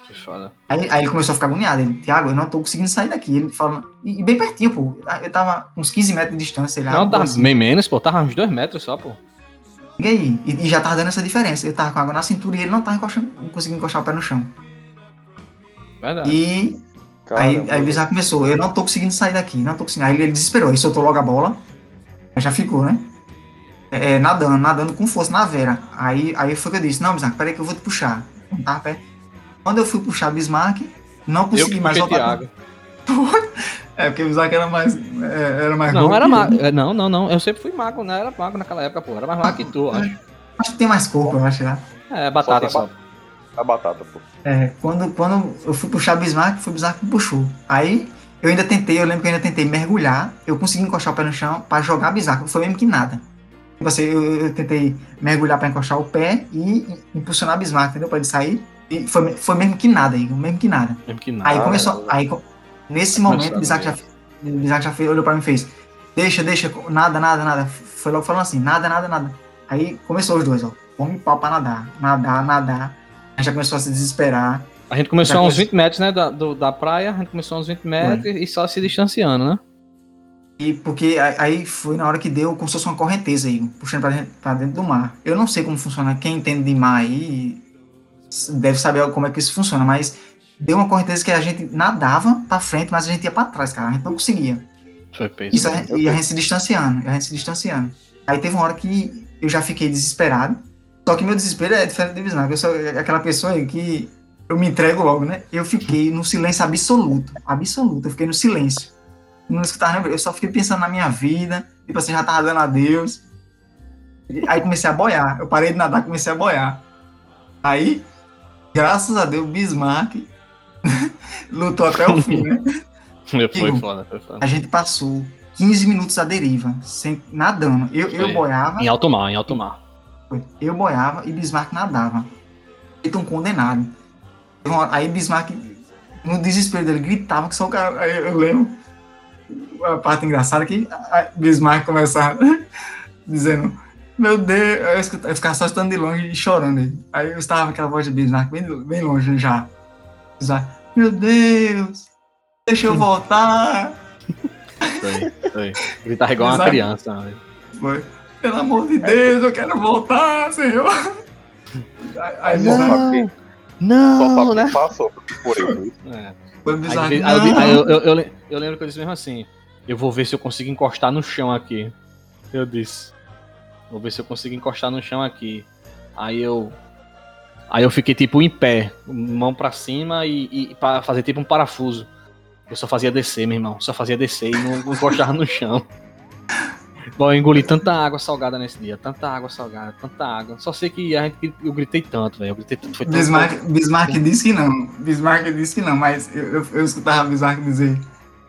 Que foda.
Aí, aí ele começou a ficar agoniado. Ele, Thiago, eu não tô conseguindo sair daqui. Ele falando, e, e bem pertinho, pô. Eu tava uns 15 metros de distância. Sei lá,
Não,
assim.
bem menos, pô. Tava uns dois metros só, pô.
E aí? E, e já tava dando essa diferença. Eu tava com água na cintura e ele não tava encostando, não conseguindo encostar o pé no chão.
Verdade.
E aí,
Caramba.
aí o Bizarro começou, eu não tô conseguindo sair daqui, não tô conseguindo. Aí ele desesperou, ele soltou logo a bola. Aí já ficou, né? É, nadando, nadando com força na vera. Aí, aí foi que eu disse, não, Bismarck, peraí que eu vou te puxar. Não tava perto. Quando eu fui puxar Bismarck, não
eu
consegui
que
mais voltar.
Thiago. (laughs)
É, porque o Bismarck era mais, é, era mais
Não, era mago. é, Não, não, não. Eu sempre fui mago, não era mago naquela época, pô. Era mais mago que tu, acho.
Acho que tem mais corpo, eu acho. Né?
É, batata
Só. A batata, pô.
É, quando, quando eu fui puxar Bismarck, foi o Bismarck que me puxou. Aí eu ainda tentei, eu lembro que eu ainda tentei mergulhar, eu consegui encostar o pé no chão pra jogar Bismarck, foi mesmo que nada. Tipo assim, eu, eu tentei mergulhar pra encostar o pé e impulsionar Bismarck, entendeu? Pra ele sair. E foi, foi mesmo que nada, Igor, mesmo que nada.
Mesmo que nada.
Aí começou. Aí, nesse momento,
a
Bismarck já, Bismarck já fez, olhou pra mim e fez: Deixa, deixa, nada, nada, nada. Foi logo falando assim: Nada, nada, nada. Aí começou os dois, ó. Come pau pra nadar. Nadar, nadar. Aí já começou a se desesperar.
A gente começou
Já
a uns
conheci-
20 metros, né, da, do- da praia, a gente começou a uns 20 metros e só se distanciando, né?
E porque aí foi na hora que deu como se fosse uma correnteza aí, puxando pra dentro, pra dentro do mar. Eu não sei como funciona, quem entende de mar aí deve saber como é que isso funciona, mas deu uma correnteza que a gente nadava pra frente, mas a gente ia pra trás, cara. A gente não conseguia.
Foi peso.
Isso a gente- e a gente se distanciando, a gente se distanciando. Aí teve uma hora que eu já fiquei desesperado. Só que meu desespero é diferente de Bismarck. Eu sou aquela pessoa que eu me entrego logo, né? Eu fiquei no silêncio absoluto. Absoluto. Eu fiquei no silêncio. Não escutava nem. Eu só fiquei pensando na minha vida. Tipo assim, já tava dando adeus. Aí comecei a boiar. Eu parei de nadar, comecei a boiar. Aí, graças a Deus, Bismarck (laughs) lutou até o fim, né?
Foi foda, foi foda.
A gente passou 15 minutos à deriva, sem, nadando. Eu, eu boiava,
Em alto mar, em alto mar.
eu boiava e Bismarck nadava. Um condenado. Aí Bismarck, no desespero dele, gritava que só o cara. Aí eu lembro a parte engraçada que Bismarck começava (laughs) dizendo. Meu Deus, eu, escuta- eu ficava só estando de longe e chorando. Aí eu estava com aquela voz de Bismarck bem, bem longe já. Meu Deus, deixa eu voltar.
Foi, foi. Gritar igual uma criança. né?
Foi. Pelo amor de Deus, eu quero voltar, Senhor. Aí, aí
Não,
Só pra
né?
passou por isso.
É.
foi
Aí,
Bismarck.
aí
não.
aí eu, eu, eu eu lembro que eu disse mesmo assim: eu vou ver se eu consigo encostar no chão aqui. Eu disse: vou ver se eu consigo encostar no chão aqui. Aí eu. Aí eu fiquei tipo em pé, mão pra cima e, e para fazer tipo um parafuso. Eu só fazia descer, meu irmão. Só fazia descer e não, não encostava no chão. Bom, eu engoli tanta água salgada nesse dia, tanta água salgada, tanta água. Só sei que a gente, eu gritei tanto, velho. Eu gritei tanto. Foi
Bismarck, Bismarck disse que não. Bismarck disse que não, mas eu, eu, eu escutava Bismarck dizer: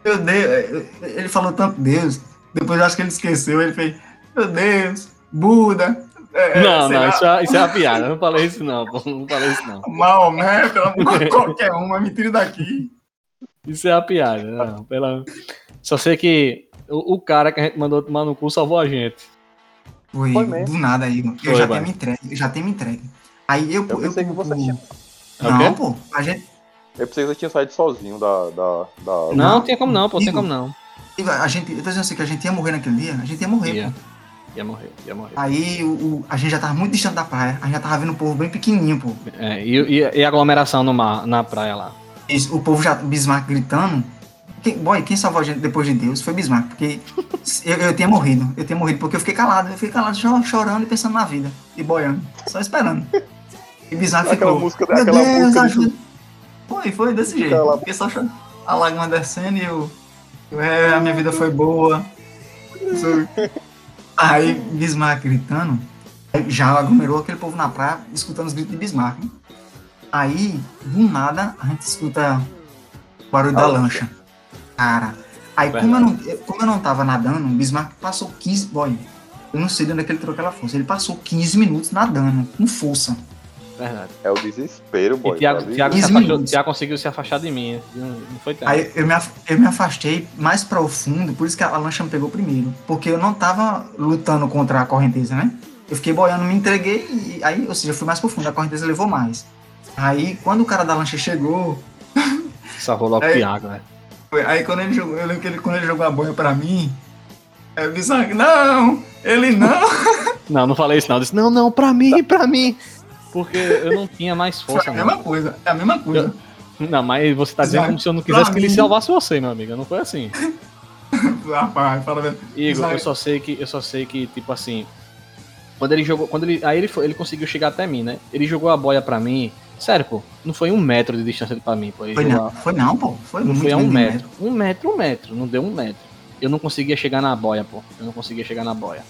Meu Deus, ele falou tanto Deus. Depois eu acho que ele esqueceu. Ele fez: Meu Deus, Buda. É, é,
Não, não, isso é, isso é uma piada. Eu não falei isso, não, pô. Não falei isso, não.
Maomé, pelo amor qualquer um, mas me tire daqui.
Isso é uma piada. Não, pela... Só sei que o, o cara que a gente mandou tomar no cu salvou a gente.
Foi,
Foi mesmo.
do nada, Igor. Eu
Foi,
já
vai.
tenho me entregue. Eu já tenho me entregue. Aí eu.
Eu pensei que você tinha-
É o
Não,
quê?
pô. A gente,
Eu pensei que você tinha saído sozinho da. da, da...
Não, tem como não, pô, tem como não.
a gente. Eu tô dizendo assim que a gente ia morrer naquele dia. A gente ia morrer,
Ia,
pô.
Ia morrer, ia morrer.
Aí o, o- a gente já tava muito distante da praia. A gente já tava vendo o povo bem pequenininho, pô.
É, e, e, e aglomeração no mar, na praia lá.
Isso, o povo já, Bismarck gritando. Quem, boy, quem salvou a gente depois de Deus foi Bismarck, porque (laughs) eu, eu tinha morrido. Eu tinha morrido porque eu fiquei calado. Eu fiquei calado, cho- chorando e pensando na vida. E boiando. Só esperando. E Bismarck
Aquela
ficou.
música-
Meu
aquela
Deus,
música de-
ajuda. Foi, foi desse jeito.
Aquela-
Fiquei só chorando. A lágrima descendo e eu. eu, é, a minha vida foi boa. (laughs) Aí Bismarck gritando. Já aglomerou aquele povo na praia, escutando os gritos de Bismarck. né? Aí, do nada, a gente escuta o barulho da lancha. Cara, aí como eu, não, como eu não tava nadando, o Bismarck passou 15. Boy, eu não sei de onde é que ele tirou aquela força. Ele passou 15 minutos nadando, com força.
Verdade.
É o desespero,
E
boy.
Thiago,
tá?
Thiago, se
15
afastou. Thiago conseguiu se afastar de mim. Não, não foi tempo.
Aí eu me, eu me afastei mais para o fundo, por isso que a lancha me pegou primeiro. Porque eu não tava lutando contra a correnteza, né? Eu fiquei boiando, me entreguei e aí, ou seja, eu fui mais pro fundo, a correnteza levou mais. Aí, quando o cara da lancha chegou, (laughs)
Salvou logo o Thiago, né?
Aí quando ele jogou, eu lembro que ele, quando ele jogou a boia pra mim, eu disse, não, ele não. (laughs)
Não, não falei isso não. Eu disse, não, não, pra mim, pra mim. Porque eu não tinha mais
Foi
força,
a
não.
mesma coisa, é a mesma coisa.
Não, mas você tá dizendo como se eu não
pra
quisesse que ele
mim-
salvasse você, meu amigo. Não foi assim. (laughs)
Rapaz, fala mesmo.
Igor, eu só sei que, eu só sei que, tipo assim. Quando ele jogou. Quando ele. Aí ele, foi, ele conseguiu chegar até mim, né? Ele jogou a boia pra mim. Sério, pô, não foi um metro de distância pra mim, pô. Ele
Foi
jogou
não, foi não, pô. Foi
Não
muito
foi a um
de
metro. Um metro, um metro. Não deu um metro. Eu não conseguia chegar na boia, pô. Eu não conseguia chegar na boia.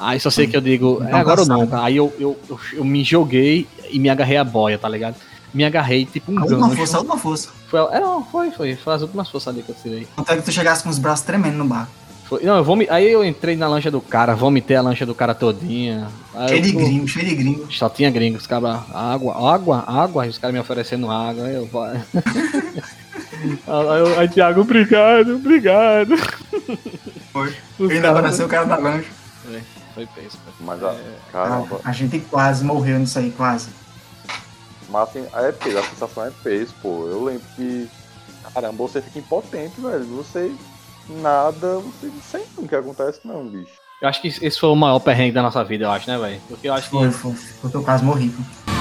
Aí só sei que eu digo, é
Não
agora ou nunca. Aí eu, eu, eu, eu me joguei e me agarrei a boia, tá ligado? Me agarrei tipo um
A última
gancho.
força, a última força.
Foi, é, não, foi, foi. Foi as últimas forças ali que eu tirei.
Até que tu chegasse com os braços tremendo no barco.
Foi- não, eu vomi, aí eu entrei na lancha do cara, vomitei a lancha do cara todinha.
Cheio de gringo, cheio de gringo.
Só tinha gringos, os caras, água, água, água, e os caras me oferecendo água. Aí eu, (laughs) aí, aí, Thiago, obrigado, obrigado.
Foi.
Os
Ainda
caras-
apareceu o cara da lancha.
Foi foi.
Mas, ah, caramba.
A, a gente quase morreu nisso aí, quase.
Mas assim, é peso, a sensação é peso, pô. Eu lembro que. Caramba, você fica impotente, velho. Você nada, você não sei o que acontece, não, bicho.
Eu acho que esse foi o maior perrengue da nossa vida, eu acho, né, velho? Porque eu acho que.
Foi, foi. Porque eu quase morri. pô.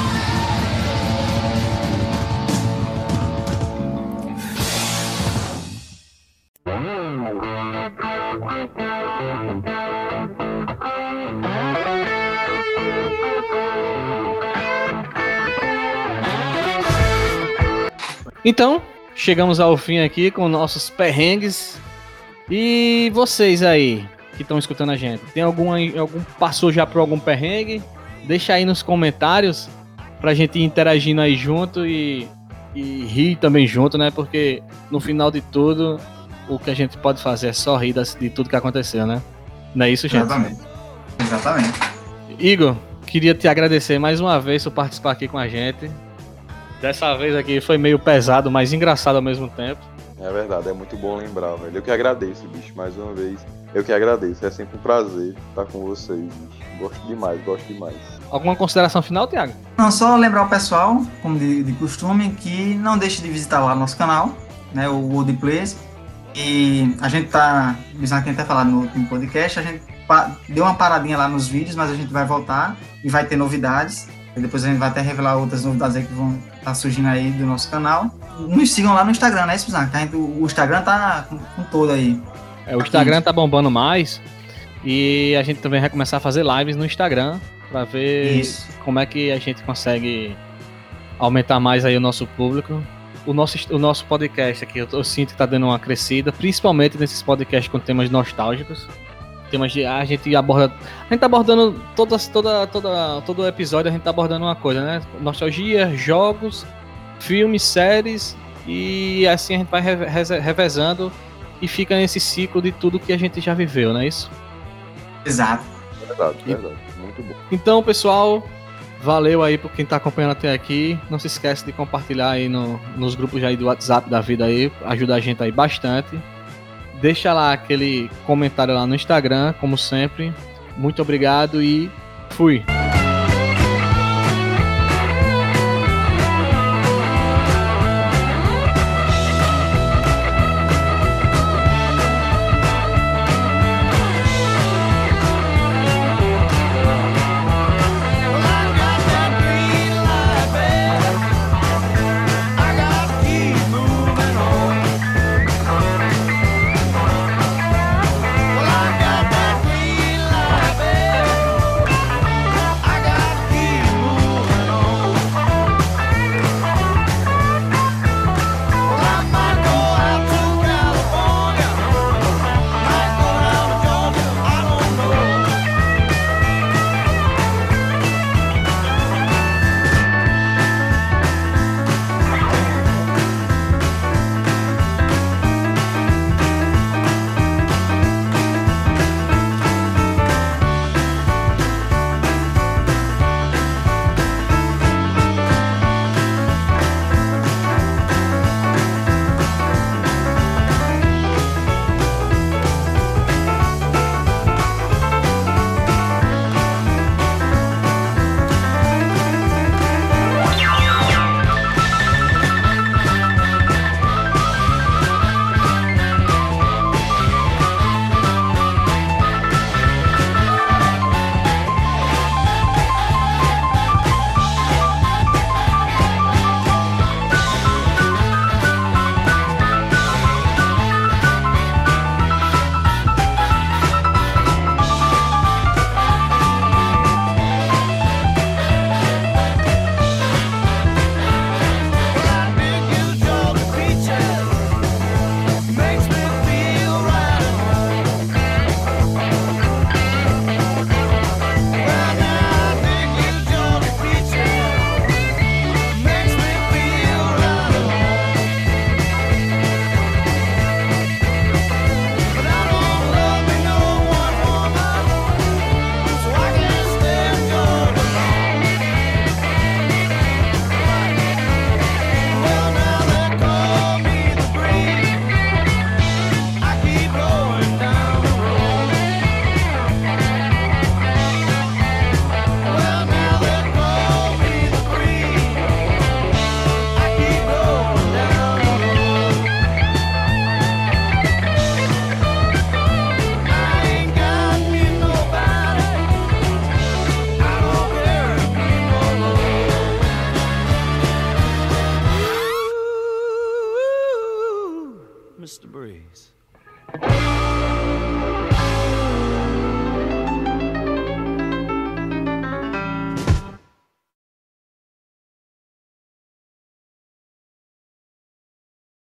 Então, chegamos ao fim aqui com nossos perrengues. E vocês aí que estão escutando a gente, tem algum, algum passou já por algum perrengue? Deixa aí nos comentários pra gente ir interagindo aí junto e, e rir também junto, né? Porque no final de tudo, o que a gente pode fazer é só rir de tudo que aconteceu, né? Não é isso, gente?
Exatamente. Exatamente.
Igor, queria te agradecer mais uma vez por participar aqui com a gente. Dessa vez aqui foi meio pesado, mas engraçado ao mesmo tempo.
É verdade, é muito bom lembrar, velho. Eu que agradeço, bicho, mais uma vez. Eu que agradeço. É sempre um prazer estar com vocês, bicho. Gosto demais, gosto demais.
Alguma consideração final, Thiago?
Não, só lembrar o pessoal, como de, de costume, que não deixe de visitar lá nosso canal, né, o World Plays. E a gente tá, visando que a gente tá falando no último podcast, a gente deu uma paradinha lá nos vídeos, mas a gente vai voltar e vai ter novidades. E depois a gente vai até revelar outras novidades aí que vão estar surgindo aí do nosso canal. Nos sigam lá no Instagram, né, a gente- o Instagram tá com, com todo aí.
É, o Instagram tá bombando mais. E a gente também vai começar a fazer lives no Instagram pra ver
Isso.
como é que a gente consegue aumentar mais aí o nosso público. O nosso, o nosso podcast aqui, eu, eu sinto que tá dando uma crescida, principalmente nesses podcasts com temas nostálgicos. Temas de. A gente aborda. A gente tá abordando todas, toda, toda, todo episódio, a gente tá abordando uma coisa, né? Nostalgia, jogos, filmes, séries. E assim a gente vai revezando e fica nesse ciclo de tudo que a gente já viveu, não é isso?
Exato.
Verdade, verdade. Muito bom.
Então, pessoal, valeu aí por quem tá acompanhando até aqui. Não se esquece de compartilhar aí no- nos grupos aí do WhatsApp da vida aí, ajuda a gente aí bastante. Deixa lá aquele comentário lá no Instagram, como sempre. Muito obrigado e fui.